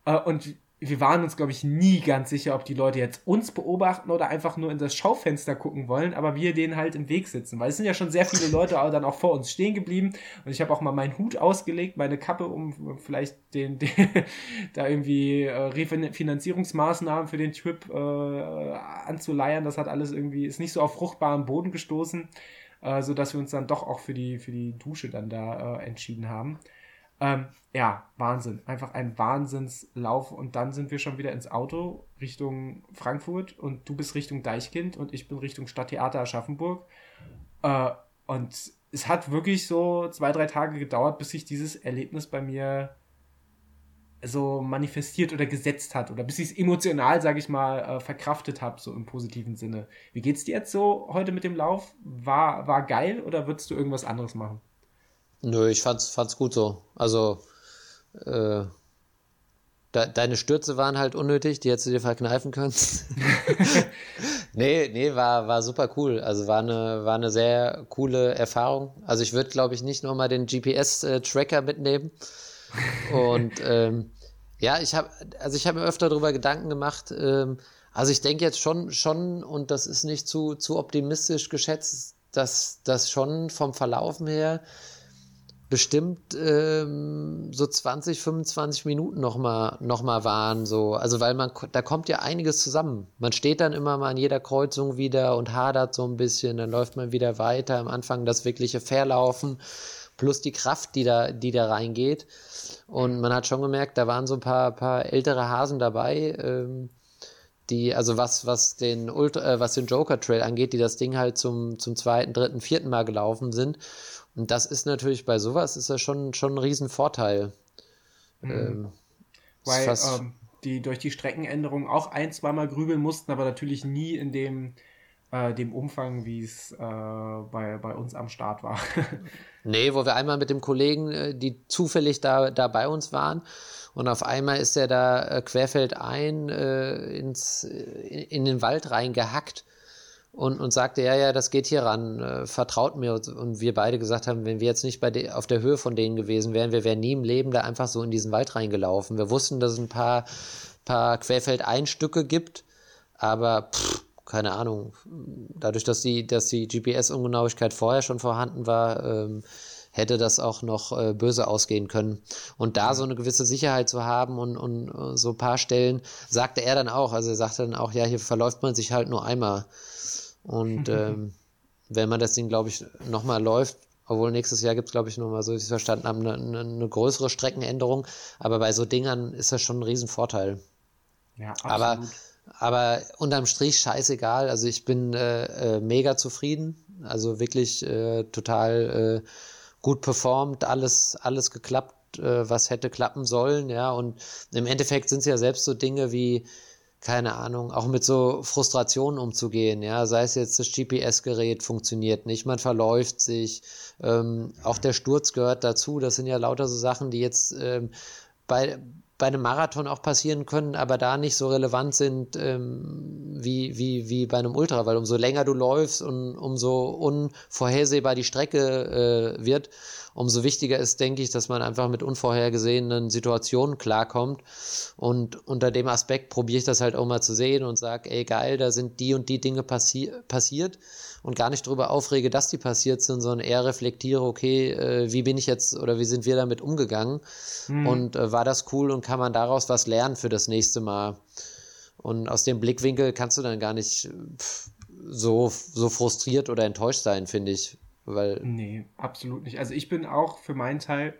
S1: Äh, und wir waren uns, glaube ich, nie ganz sicher, ob die Leute jetzt uns beobachten oder einfach nur in das Schaufenster gucken wollen, aber wir denen halt im Weg sitzen. Weil es sind ja schon sehr viele Leute dann auch vor uns stehen geblieben. Und ich habe auch mal meinen Hut ausgelegt, meine Kappe, um vielleicht den, den da irgendwie äh, Refinanzierungsmaßnahmen für den Trip äh, anzuleiern. Das hat alles irgendwie, ist nicht so auf fruchtbaren Boden gestoßen, äh, sodass wir uns dann doch auch für die, für die Dusche dann da äh, entschieden haben. Ähm, ja, Wahnsinn. Einfach ein Wahnsinnslauf. Und dann sind wir schon wieder ins Auto Richtung Frankfurt und du bist Richtung Deichkind und ich bin Richtung Stadttheater Aschaffenburg. Äh, und es hat wirklich so zwei, drei Tage gedauert, bis sich dieses Erlebnis bei mir so manifestiert oder gesetzt hat oder bis ich es emotional, sage ich mal, äh, verkraftet habe, so im positiven Sinne. Wie geht's dir jetzt so heute mit dem Lauf? War, war geil oder würdest du irgendwas anderes machen?
S2: Nö, ich fand's, fand's gut so. Also, äh, De deine Stürze waren halt unnötig, die hättest du dir verkneifen können. nee, nee, war, war super cool. Also war eine, war eine sehr coole Erfahrung. Also ich würde, glaube ich, nicht nochmal den GPS-Tracker äh, mitnehmen. Und ähm, ja, ich habe, also ich habe mir öfter darüber Gedanken gemacht. Ähm, also ich denke jetzt schon, schon, und das ist nicht zu, zu optimistisch geschätzt, dass das schon vom Verlaufen her bestimmt ähm, so 20, 25 Minuten nochmal noch mal waren. So. Also weil man, da kommt ja einiges zusammen. Man steht dann immer mal an jeder Kreuzung wieder und hadert so ein bisschen, dann läuft man wieder weiter. Am Anfang das wirkliche Verlaufen plus die Kraft, die da, die da reingeht. Und man hat schon gemerkt, da waren so ein paar, paar ältere Hasen dabei, ähm, die, also was, was den Ultra, äh, was den Joker Trail angeht, die das Ding halt zum, zum zweiten, dritten, vierten Mal gelaufen sind und das ist natürlich bei sowas ist das schon, schon ein Riesenvorteil. Mhm.
S1: Ähm, Weil ähm, die durch die Streckenänderung auch ein, zweimal grübeln mussten, aber natürlich nie in dem, äh, dem Umfang, wie es äh, bei, bei uns am Start war.
S2: nee, wo wir einmal mit dem Kollegen, äh, die zufällig da, da bei uns waren, und auf einmal ist er da äh, querfeldein äh, ins, in, in den Wald reingehackt und, und sagte, ja, ja, das geht hier ran, äh, vertraut mir. Und wir beide gesagt haben, wenn wir jetzt nicht bei de auf der Höhe von denen gewesen wären, wir wären nie im Leben da einfach so in diesen Wald reingelaufen. Wir wussten, dass es ein paar, paar Querfeldeinstücke gibt, aber pff, keine Ahnung, dadurch, dass die, dass die GPS-Ungenauigkeit vorher schon vorhanden war, ähm, hätte das auch noch äh, böse ausgehen können. Und da so eine gewisse Sicherheit zu haben und, und uh, so ein paar Stellen, sagte er dann auch, also er sagte dann auch, ja, hier verläuft man sich halt nur einmal. Und ähm, wenn man das Ding, glaube ich, nochmal läuft, obwohl nächstes Jahr gibt es, glaube ich, nochmal, so wie ich es verstanden habe, eine, eine, eine, größere Streckenänderung. Aber bei so Dingern ist das schon ein Riesenvorteil. Ja, absolut. Aber, aber unterm Strich scheißegal. Also ich bin äh, äh, mega zufrieden. Also wirklich äh, total äh, gut performt, alles, alles geklappt, äh, was hätte klappen sollen, ja. Und im Endeffekt sind es ja selbst so Dinge wie, keine Ahnung, auch mit so Frustrationen umzugehen, ja, sei es jetzt das GPS-Gerät funktioniert nicht, man verläuft sich, ähm, auch der Sturz gehört dazu, das sind ja lauter so Sachen, die jetzt ähm, bei, bei einem Marathon auch passieren können, aber da nicht so relevant sind ähm, wie, wie, wie bei einem Ultra, weil umso länger du läufst und umso unvorhersehbar die Strecke äh, wird, umso wichtiger ist, denke ich, dass man einfach mit unvorhergesehenen Situationen klarkommt. Und unter dem Aspekt probiere ich das halt auch mal zu sehen und sage, ey geil, da sind die und die Dinge passi passiert und gar nicht darüber aufrege, dass die passiert sind, sondern eher reflektiere, okay, äh, wie bin ich jetzt oder wie sind wir damit umgegangen hm. und äh, war das cool und kann man daraus was lernen für das nächste Mal. Und aus dem Blickwinkel kannst du dann gar nicht so, so frustriert oder enttäuscht sein, finde ich. Weil
S1: nee, absolut nicht. Also ich bin auch für meinen Teil,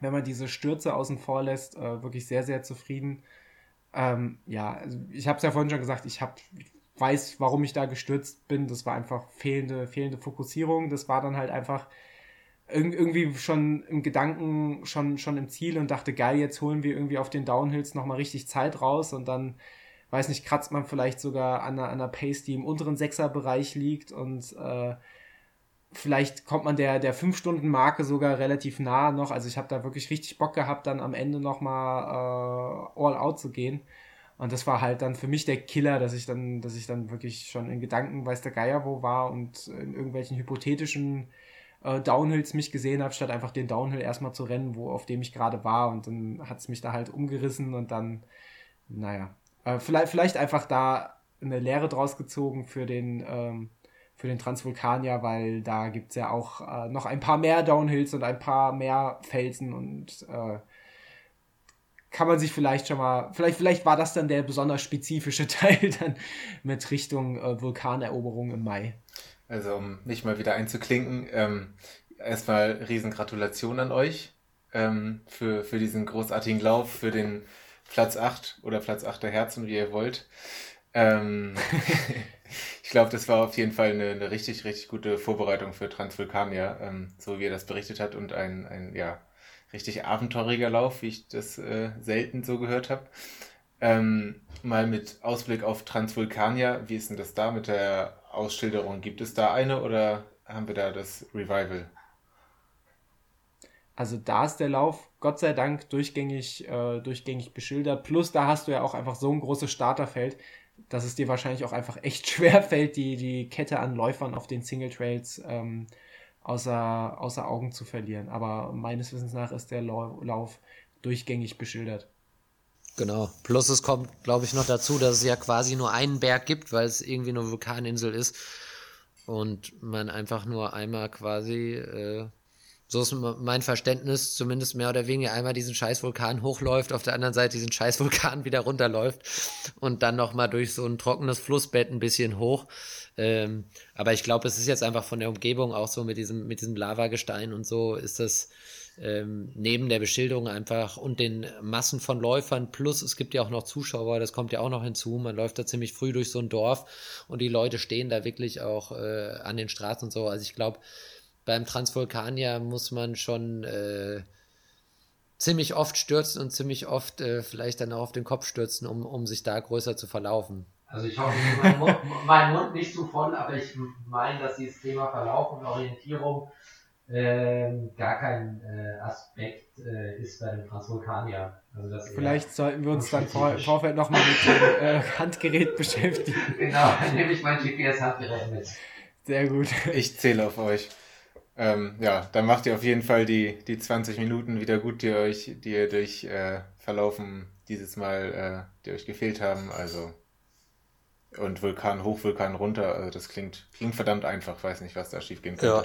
S1: wenn man diese Stürze außen vor lässt, äh, wirklich sehr, sehr zufrieden. Ähm, ja, also ich habe es ja vorhin schon gesagt, ich habe weiß, warum ich da gestürzt bin. Das war einfach fehlende, fehlende Fokussierung. Das war dann halt einfach irgendwie schon im Gedanken, schon, schon im Ziel und dachte, geil, jetzt holen wir irgendwie auf den Downhills nochmal richtig Zeit raus und dann, weiß nicht, kratzt man vielleicht sogar an einer, an einer Pace, die im unteren Sechser-Bereich liegt und äh, vielleicht kommt man der, der 5-Stunden-Marke sogar relativ nah noch. Also ich habe da wirklich richtig Bock gehabt, dann am Ende nochmal äh, all out zu gehen. Und das war halt dann für mich der Killer, dass ich dann, dass ich dann wirklich schon in Gedanken weiß der Geier wo war und in irgendwelchen hypothetischen äh, Downhills mich gesehen habe, statt einfach den Downhill erstmal zu rennen, wo auf dem ich gerade war. Und dann hat es mich da halt umgerissen und dann, naja, äh, vielleicht, vielleicht einfach da eine Lehre draus gezogen für den ähm, für den Transvulkanier, weil da gibt es ja auch äh, noch ein paar mehr Downhills und ein paar mehr Felsen und äh, kann man sich vielleicht schon mal, vielleicht, vielleicht war das dann der besonders spezifische Teil dann mit Richtung äh, Vulkaneroberung im Mai.
S3: Also um mich mal wieder einzuklinken, ähm, erstmal riesen Gratulation an euch ähm, für, für diesen großartigen Lauf, für den Platz 8 oder Platz 8 der Herzen, wie ihr wollt. Ähm, ich glaube, das war auf jeden Fall eine, eine, richtig, richtig gute Vorbereitung für Transvulkania, ähm, so wie er das berichtet hat und ein, ein ja, richtig abenteueriger Lauf, wie ich das äh, selten so gehört habe. Ähm, mal mit Ausblick auf Transvulkania, wie ist denn das da mit der Ausschilderung? Gibt es da eine oder haben wir da das Revival?
S1: Also da ist der Lauf Gott sei Dank durchgängig, äh, durchgängig beschildert. Plus da hast du ja auch einfach so ein großes Starterfeld, dass es dir wahrscheinlich auch einfach echt schwer fällt, die, die Kette an Läufern auf den Single Trails ähm, außer, außer Augen zu verlieren. Aber meines Wissens nach ist der Lauf durchgängig beschildert.
S2: Genau. Plus es kommt, glaube ich, noch dazu, dass es ja quasi nur einen Berg gibt, weil es irgendwie eine Vulkaninsel ist. Und man einfach nur einmal quasi, äh, so ist mein Verständnis, zumindest mehr oder weniger einmal diesen scheiß Vulkan hochläuft, auf der anderen Seite diesen scheiß Vulkan wieder runterläuft und dann nochmal durch so ein trockenes Flussbett ein bisschen hoch. Ähm, aber ich glaube, es ist jetzt einfach von der Umgebung auch so mit diesem, mit diesem Lavagestein und so ist das ähm, neben der Beschilderung einfach und den Massen von Läufern plus es gibt ja auch noch Zuschauer, das kommt ja auch noch hinzu. Man läuft da ziemlich früh durch so ein Dorf und die Leute stehen da wirklich auch äh, an den Straßen und so. Also ich glaube, beim Transvulkanier muss man schon äh, ziemlich oft stürzen und ziemlich oft äh, vielleicht dann auch auf den Kopf stürzen, um, um sich da größer zu verlaufen.
S4: Also ich hoffe, mein Mund, mein Mund nicht zu voll, aber ich meine, dass dieses Thema Verlauf und Orientierung ähm, gar kein äh, Aspekt äh, ist bei dem Transvulkanier.
S1: Also Vielleicht sollten wir uns dann vor, im Vorfeld nochmal mit dem äh, Handgerät beschäftigen.
S4: Genau, dann nehme ich mein GPS-Handgerät mit.
S1: Sehr gut.
S3: Ich zähle auf euch. Ähm, ja, dann macht ihr auf jeden Fall die, die 20 Minuten wieder gut, die euch, die ihr durch äh, Verlaufen dieses Mal, äh, die euch gefehlt haben. Also und Vulkan hoch, Vulkan runter. Also das klingt, klingt verdammt einfach. Weiß nicht, was da schief gehen könnte. Ja.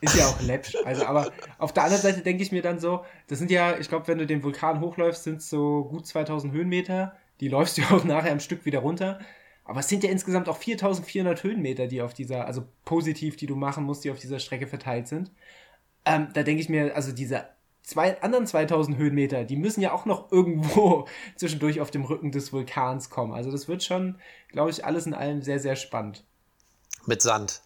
S1: Ist ja auch läppsch. Also, aber auf der anderen Seite denke ich mir dann so, das sind ja, ich glaube, wenn du den Vulkan hochläufst, sind es so gut 2000 Höhenmeter. Die läufst du auch nachher am Stück wieder runter. Aber es sind ja insgesamt auch 4400 Höhenmeter, die auf dieser, also positiv, die du machen musst, die auf dieser Strecke verteilt sind. Ähm, da denke ich mir, also diese zwei, anderen 2000 Höhenmeter, die müssen ja auch noch irgendwo zwischendurch auf dem Rücken des Vulkans kommen. Also das wird schon, glaube ich, alles in allem sehr, sehr spannend.
S2: Mit Sand.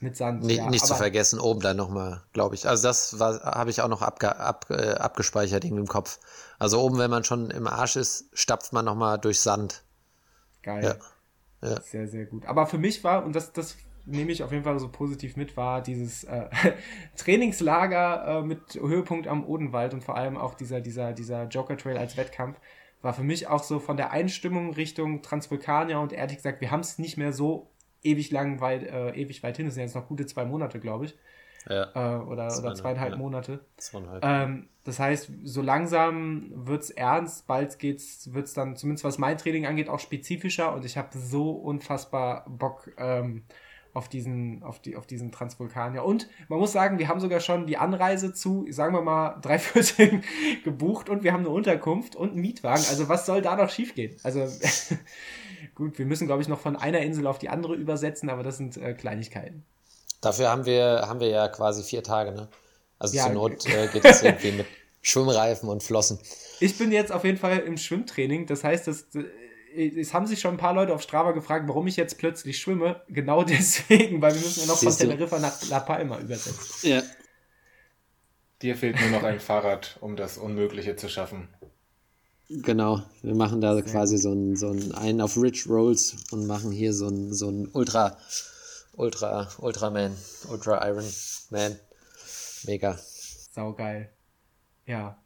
S1: Mit Sand.
S2: Nicht, ja, nicht zu vergessen, oben dann nochmal, glaube ich. Also das habe ich auch noch abge, ab, äh, abgespeichert in dem Kopf. Also oben, wenn man schon im Arsch ist, stapft man nochmal durch Sand.
S1: Geil. Ja. Ja. Sehr, sehr gut. Aber für mich war, und das, das nehme ich auf jeden Fall so positiv mit, war dieses äh, Trainingslager äh, mit Höhepunkt am Odenwald und vor allem auch dieser, dieser, dieser Joker Trail als Wettkampf, war für mich auch so von der Einstimmung Richtung Transvulkania und ehrlich gesagt, wir haben es nicht mehr so ewig lang weit, äh, ewig weit hin, das sind jetzt noch gute zwei Monate, glaube ich. Ja. Äh, oder, oder zweieinhalb ja. Monate. Zweieinhalb. Ähm, das heißt, so langsam wird es ernst, bald geht's, wird es dann, zumindest was mein Training angeht, auch spezifischer und ich habe so unfassbar Bock ähm, auf diesen, auf die, auf diesen Transvulkanier. Und man muss sagen, wir haben sogar schon die Anreise zu, sagen wir mal, drei Viertel gebucht und wir haben eine Unterkunft und einen Mietwagen. Also was soll da noch schiefgehen? Also gut, wir müssen, glaube ich, noch von einer Insel auf die andere übersetzen, aber das sind äh, Kleinigkeiten.
S2: Dafür haben wir, haben wir ja quasi vier Tage, ne? Also ja, zur Not äh, geht es irgendwie mit Schwimmreifen und Flossen.
S1: Ich bin jetzt auf jeden Fall im Schwimmtraining. Das heißt, das, äh, es haben sich schon ein paar Leute auf Strava gefragt, warum ich jetzt plötzlich schwimme. Genau deswegen, weil wir müssen ja noch Siehst von Teneriffa nach La Palma übersetzen. Ja.
S3: Dir fehlt nur noch ein Fahrrad, um das Unmögliche zu schaffen.
S2: Genau, wir machen da quasi so einen, so einen, einen auf Rich Rolls und machen hier so einen, so einen Ultra, Ultra, Ultraman, Ultra Iron Man. Mega.
S1: Saugeil. Ja.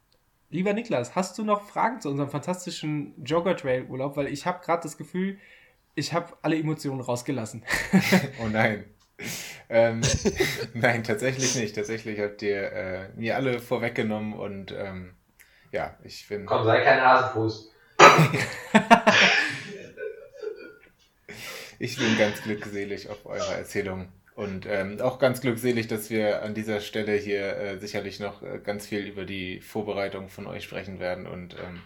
S1: Lieber Niklas, hast du noch Fragen zu unserem fantastischen Joker Trail Urlaub? Weil ich habe gerade das Gefühl, ich habe alle Emotionen rausgelassen.
S3: oh nein. ähm, nein, tatsächlich nicht. Tatsächlich habt ihr äh, mir alle vorweggenommen und ähm, ja, ich bin.
S4: Komm, sei kein Hasenfuß.
S3: ich bin ganz glückselig auf eure Erzählung. Und ähm, auch ganz glückselig, dass wir an dieser Stelle hier äh, sicherlich noch äh, ganz viel über die Vorbereitung von euch sprechen werden und ähm,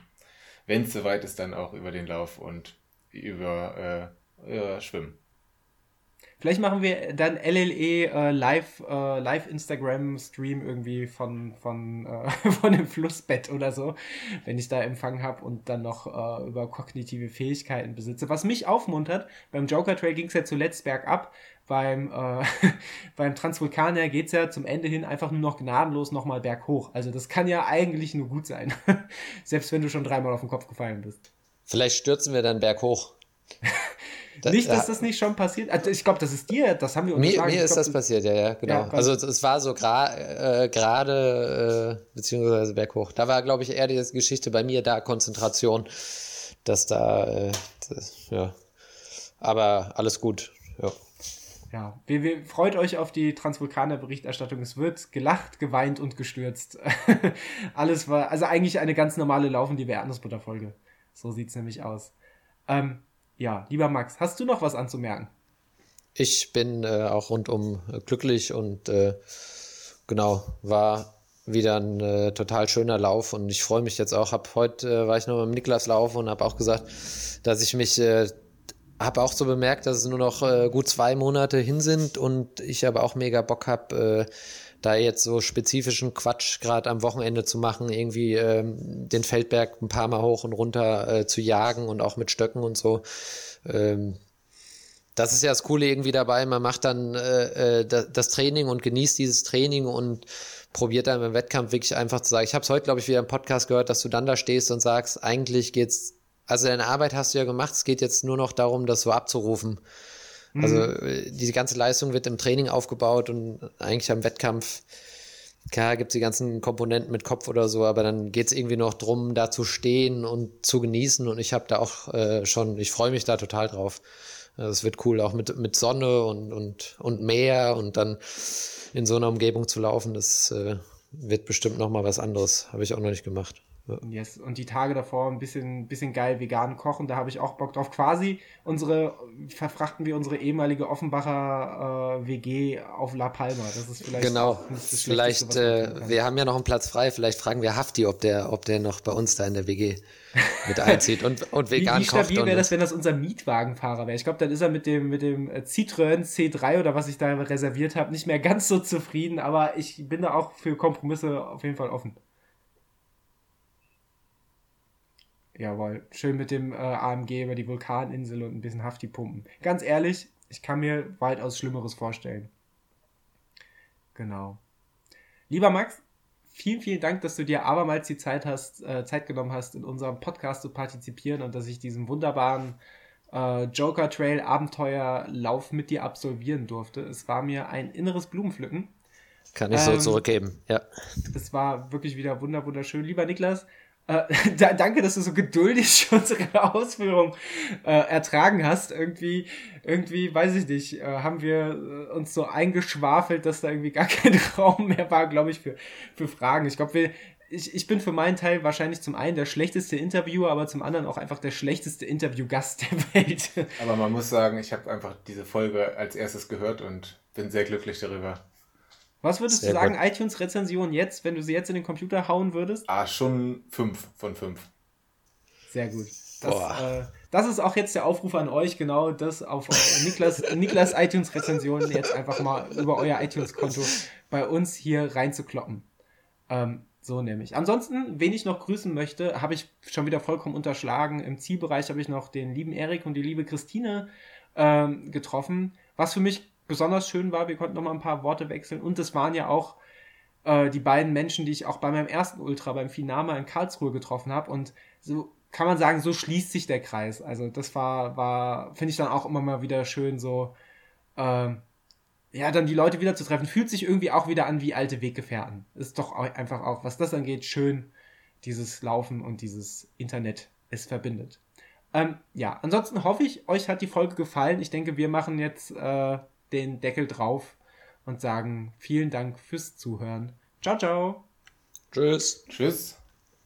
S3: wenn es soweit ist, dann auch über den Lauf und über, äh, über Schwimmen.
S1: Vielleicht machen wir dann LLE äh, live, äh, live Instagram Stream irgendwie von, von, äh, von dem Flussbett oder so, wenn ich da Empfang habe und dann noch äh, über kognitive Fähigkeiten besitze. Was mich aufmuntert, beim Joker Trail ging es ja zuletzt bergab, beim, äh, beim Transvulkanier geht es ja zum Ende hin einfach nur noch gnadenlos nochmal berghoch. Also das kann ja eigentlich nur gut sein. Selbst wenn du schon dreimal auf den Kopf gefallen bist.
S2: Vielleicht stürzen wir dann berghoch.
S1: Da, nicht, dass das nicht schon passiert. Also ich glaube, das ist dir, das haben wir
S2: uns Mir, mir ist glaub, das passiert, ja, ja, genau. Ja, also es war so äh, gerade, äh, beziehungsweise berghoch. Da war, glaube ich, eher die Geschichte bei mir da Konzentration, dass da, äh, das, ja. Aber alles gut, ja.
S1: Ja, wir, wir, freut euch auf die Transvulkaner-Berichterstattung. Es wird gelacht, geweint und gestürzt. Alles war, also eigentlich eine ganz normale Laufen, die Erdnussbutter-Folge. So sieht es nämlich aus. Ähm, ja, lieber Max, hast du noch was anzumerken?
S2: Ich bin äh, auch rundum glücklich und äh, genau, war wieder ein äh, total schöner Lauf und ich freue mich jetzt auch. Hab heute äh, war ich noch mit Niklas laufen und habe auch gesagt, dass ich mich äh, habe auch so bemerkt, dass es nur noch äh, gut zwei Monate hin sind und ich aber auch mega Bock habe, äh, da jetzt so spezifischen Quatsch gerade am Wochenende zu machen, irgendwie ähm, den Feldberg ein paar Mal hoch und runter äh, zu jagen und auch mit Stöcken und so. Ähm, das ist ja das Coole irgendwie dabei. Man macht dann äh, äh das Training und genießt dieses Training und probiert dann im Wettkampf wirklich einfach zu sagen. Ich habe es heute, glaube ich, wieder im Podcast gehört, dass du dann da stehst und sagst, eigentlich geht's, also deine Arbeit hast du ja gemacht, es geht jetzt nur noch darum, das so abzurufen. Also mhm. Äh, diese ganze Leistung wird im Training aufgebaut und eigentlich am Wettkampf, klar gibt es die ganzen Komponenten mit Kopf oder so, aber dann geht es irgendwie noch drum, da zu stehen und zu genießen und ich habe da auch äh, schon, ich freue mich da total drauf. Also es wird cool, auch mit, mit Sonne und, und, und Meer und dann in so einer Umgebung zu laufen, das äh, wird bestimmt nochmal was anderes. Habe ich auch noch nicht gemacht.
S1: Yes. Und die Tage davor ein bisschen, bisschen geil vegan kochen, da habe ich auch Bock drauf. Quasi unsere, verfrachten wir unsere ehemalige Offenbacher äh, WG auf La Palma. Das ist vielleicht
S2: genau. vielleicht, äh, wir haben ja noch einen Platz frei. Vielleicht fragen wir Hafti, ob der, ob der noch bei uns da in der WG mit einzieht und, und vegan
S1: wie, wie stabil wäre das, wenn das unser Mietwagenfahrer wäre? Ich glaube, dann ist er mit dem, mit dem äh, Citroën C3 oder was ich da reserviert habe, nicht mehr ganz so zufrieden. Aber ich bin da auch für Kompromisse auf jeden Fall offen. Jawohl, schön mit dem äh, AMG über die Vulkaninsel und ein bisschen Hafti pumpen. Ganz ehrlich, ich kann mir weitaus Schlimmeres vorstellen. Genau. Lieber Max, vielen, vielen Dank, dass du dir abermals die Zeit hast, äh, Zeit genommen hast, in unserem Podcast zu partizipieren und dass ich diesen wunderbaren äh, Joker Trail Abenteuerlauf mit dir absolvieren durfte. Es war mir ein inneres Blumenpflücken.
S2: Kann ich so ähm, zurückgeben, ja.
S1: Es war wirklich wieder wunderschön. Lieber Niklas, äh, da, danke, dass du so geduldig unsere Ausführung äh, ertragen hast. Irgendwie, irgendwie, weiß ich nicht, äh, haben wir äh, uns so eingeschwafelt, dass da irgendwie gar kein Raum mehr war, glaube ich, für, für Fragen. Ich glaube, wir, ich, ich bin für meinen Teil wahrscheinlich zum einen der schlechteste Interviewer, aber zum anderen auch einfach der schlechteste Interviewgast der Welt.
S3: Aber man muss sagen, ich habe einfach diese Folge als erstes gehört und bin sehr glücklich darüber.
S1: Was würdest Sehr du sagen, iTunes-Rezension jetzt, wenn du sie jetzt in den Computer hauen würdest?
S3: Ah, schon 5 von 5.
S1: Sehr gut. Das, äh, das, ist auch jetzt der Aufruf an euch, genau das auf Niklas, Niklas iTunes-Rezension jetzt einfach mal über euer iTunes-Konto bei uns hier reinzukloppen. Ähm, so nämlich. Ansonsten, wen ich noch grüßen möchte, habe ich schon wieder vollkommen unterschlagen. Im Zielbereich habe ich noch den lieben Erik und die liebe Christine ähm, getroffen, was für mich besonders schön war. Wir konnten noch mal ein paar Worte wechseln und es waren ja auch äh, die beiden Menschen, die ich auch bei meinem ersten Ultra beim Finama in Karlsruhe getroffen habe und so kann man sagen, so schließt sich der Kreis. Also das war, war finde ich dann auch immer mal wieder schön so, äh, ja, dann die Leute wieder zu treffen, fühlt sich irgendwie auch wieder an wie alte Weggefährten. Ist doch einfach auch, was das angeht, schön, dieses Laufen und dieses Internet es verbindet. Ähm, ja, ansonsten hoffe ich, euch hat die Folge gefallen. Ich denke, wir machen jetzt äh, den Deckel drauf und sagen vielen Dank fürs Zuhören. Ciao, ciao.
S2: Tschüss.
S3: Tschüss.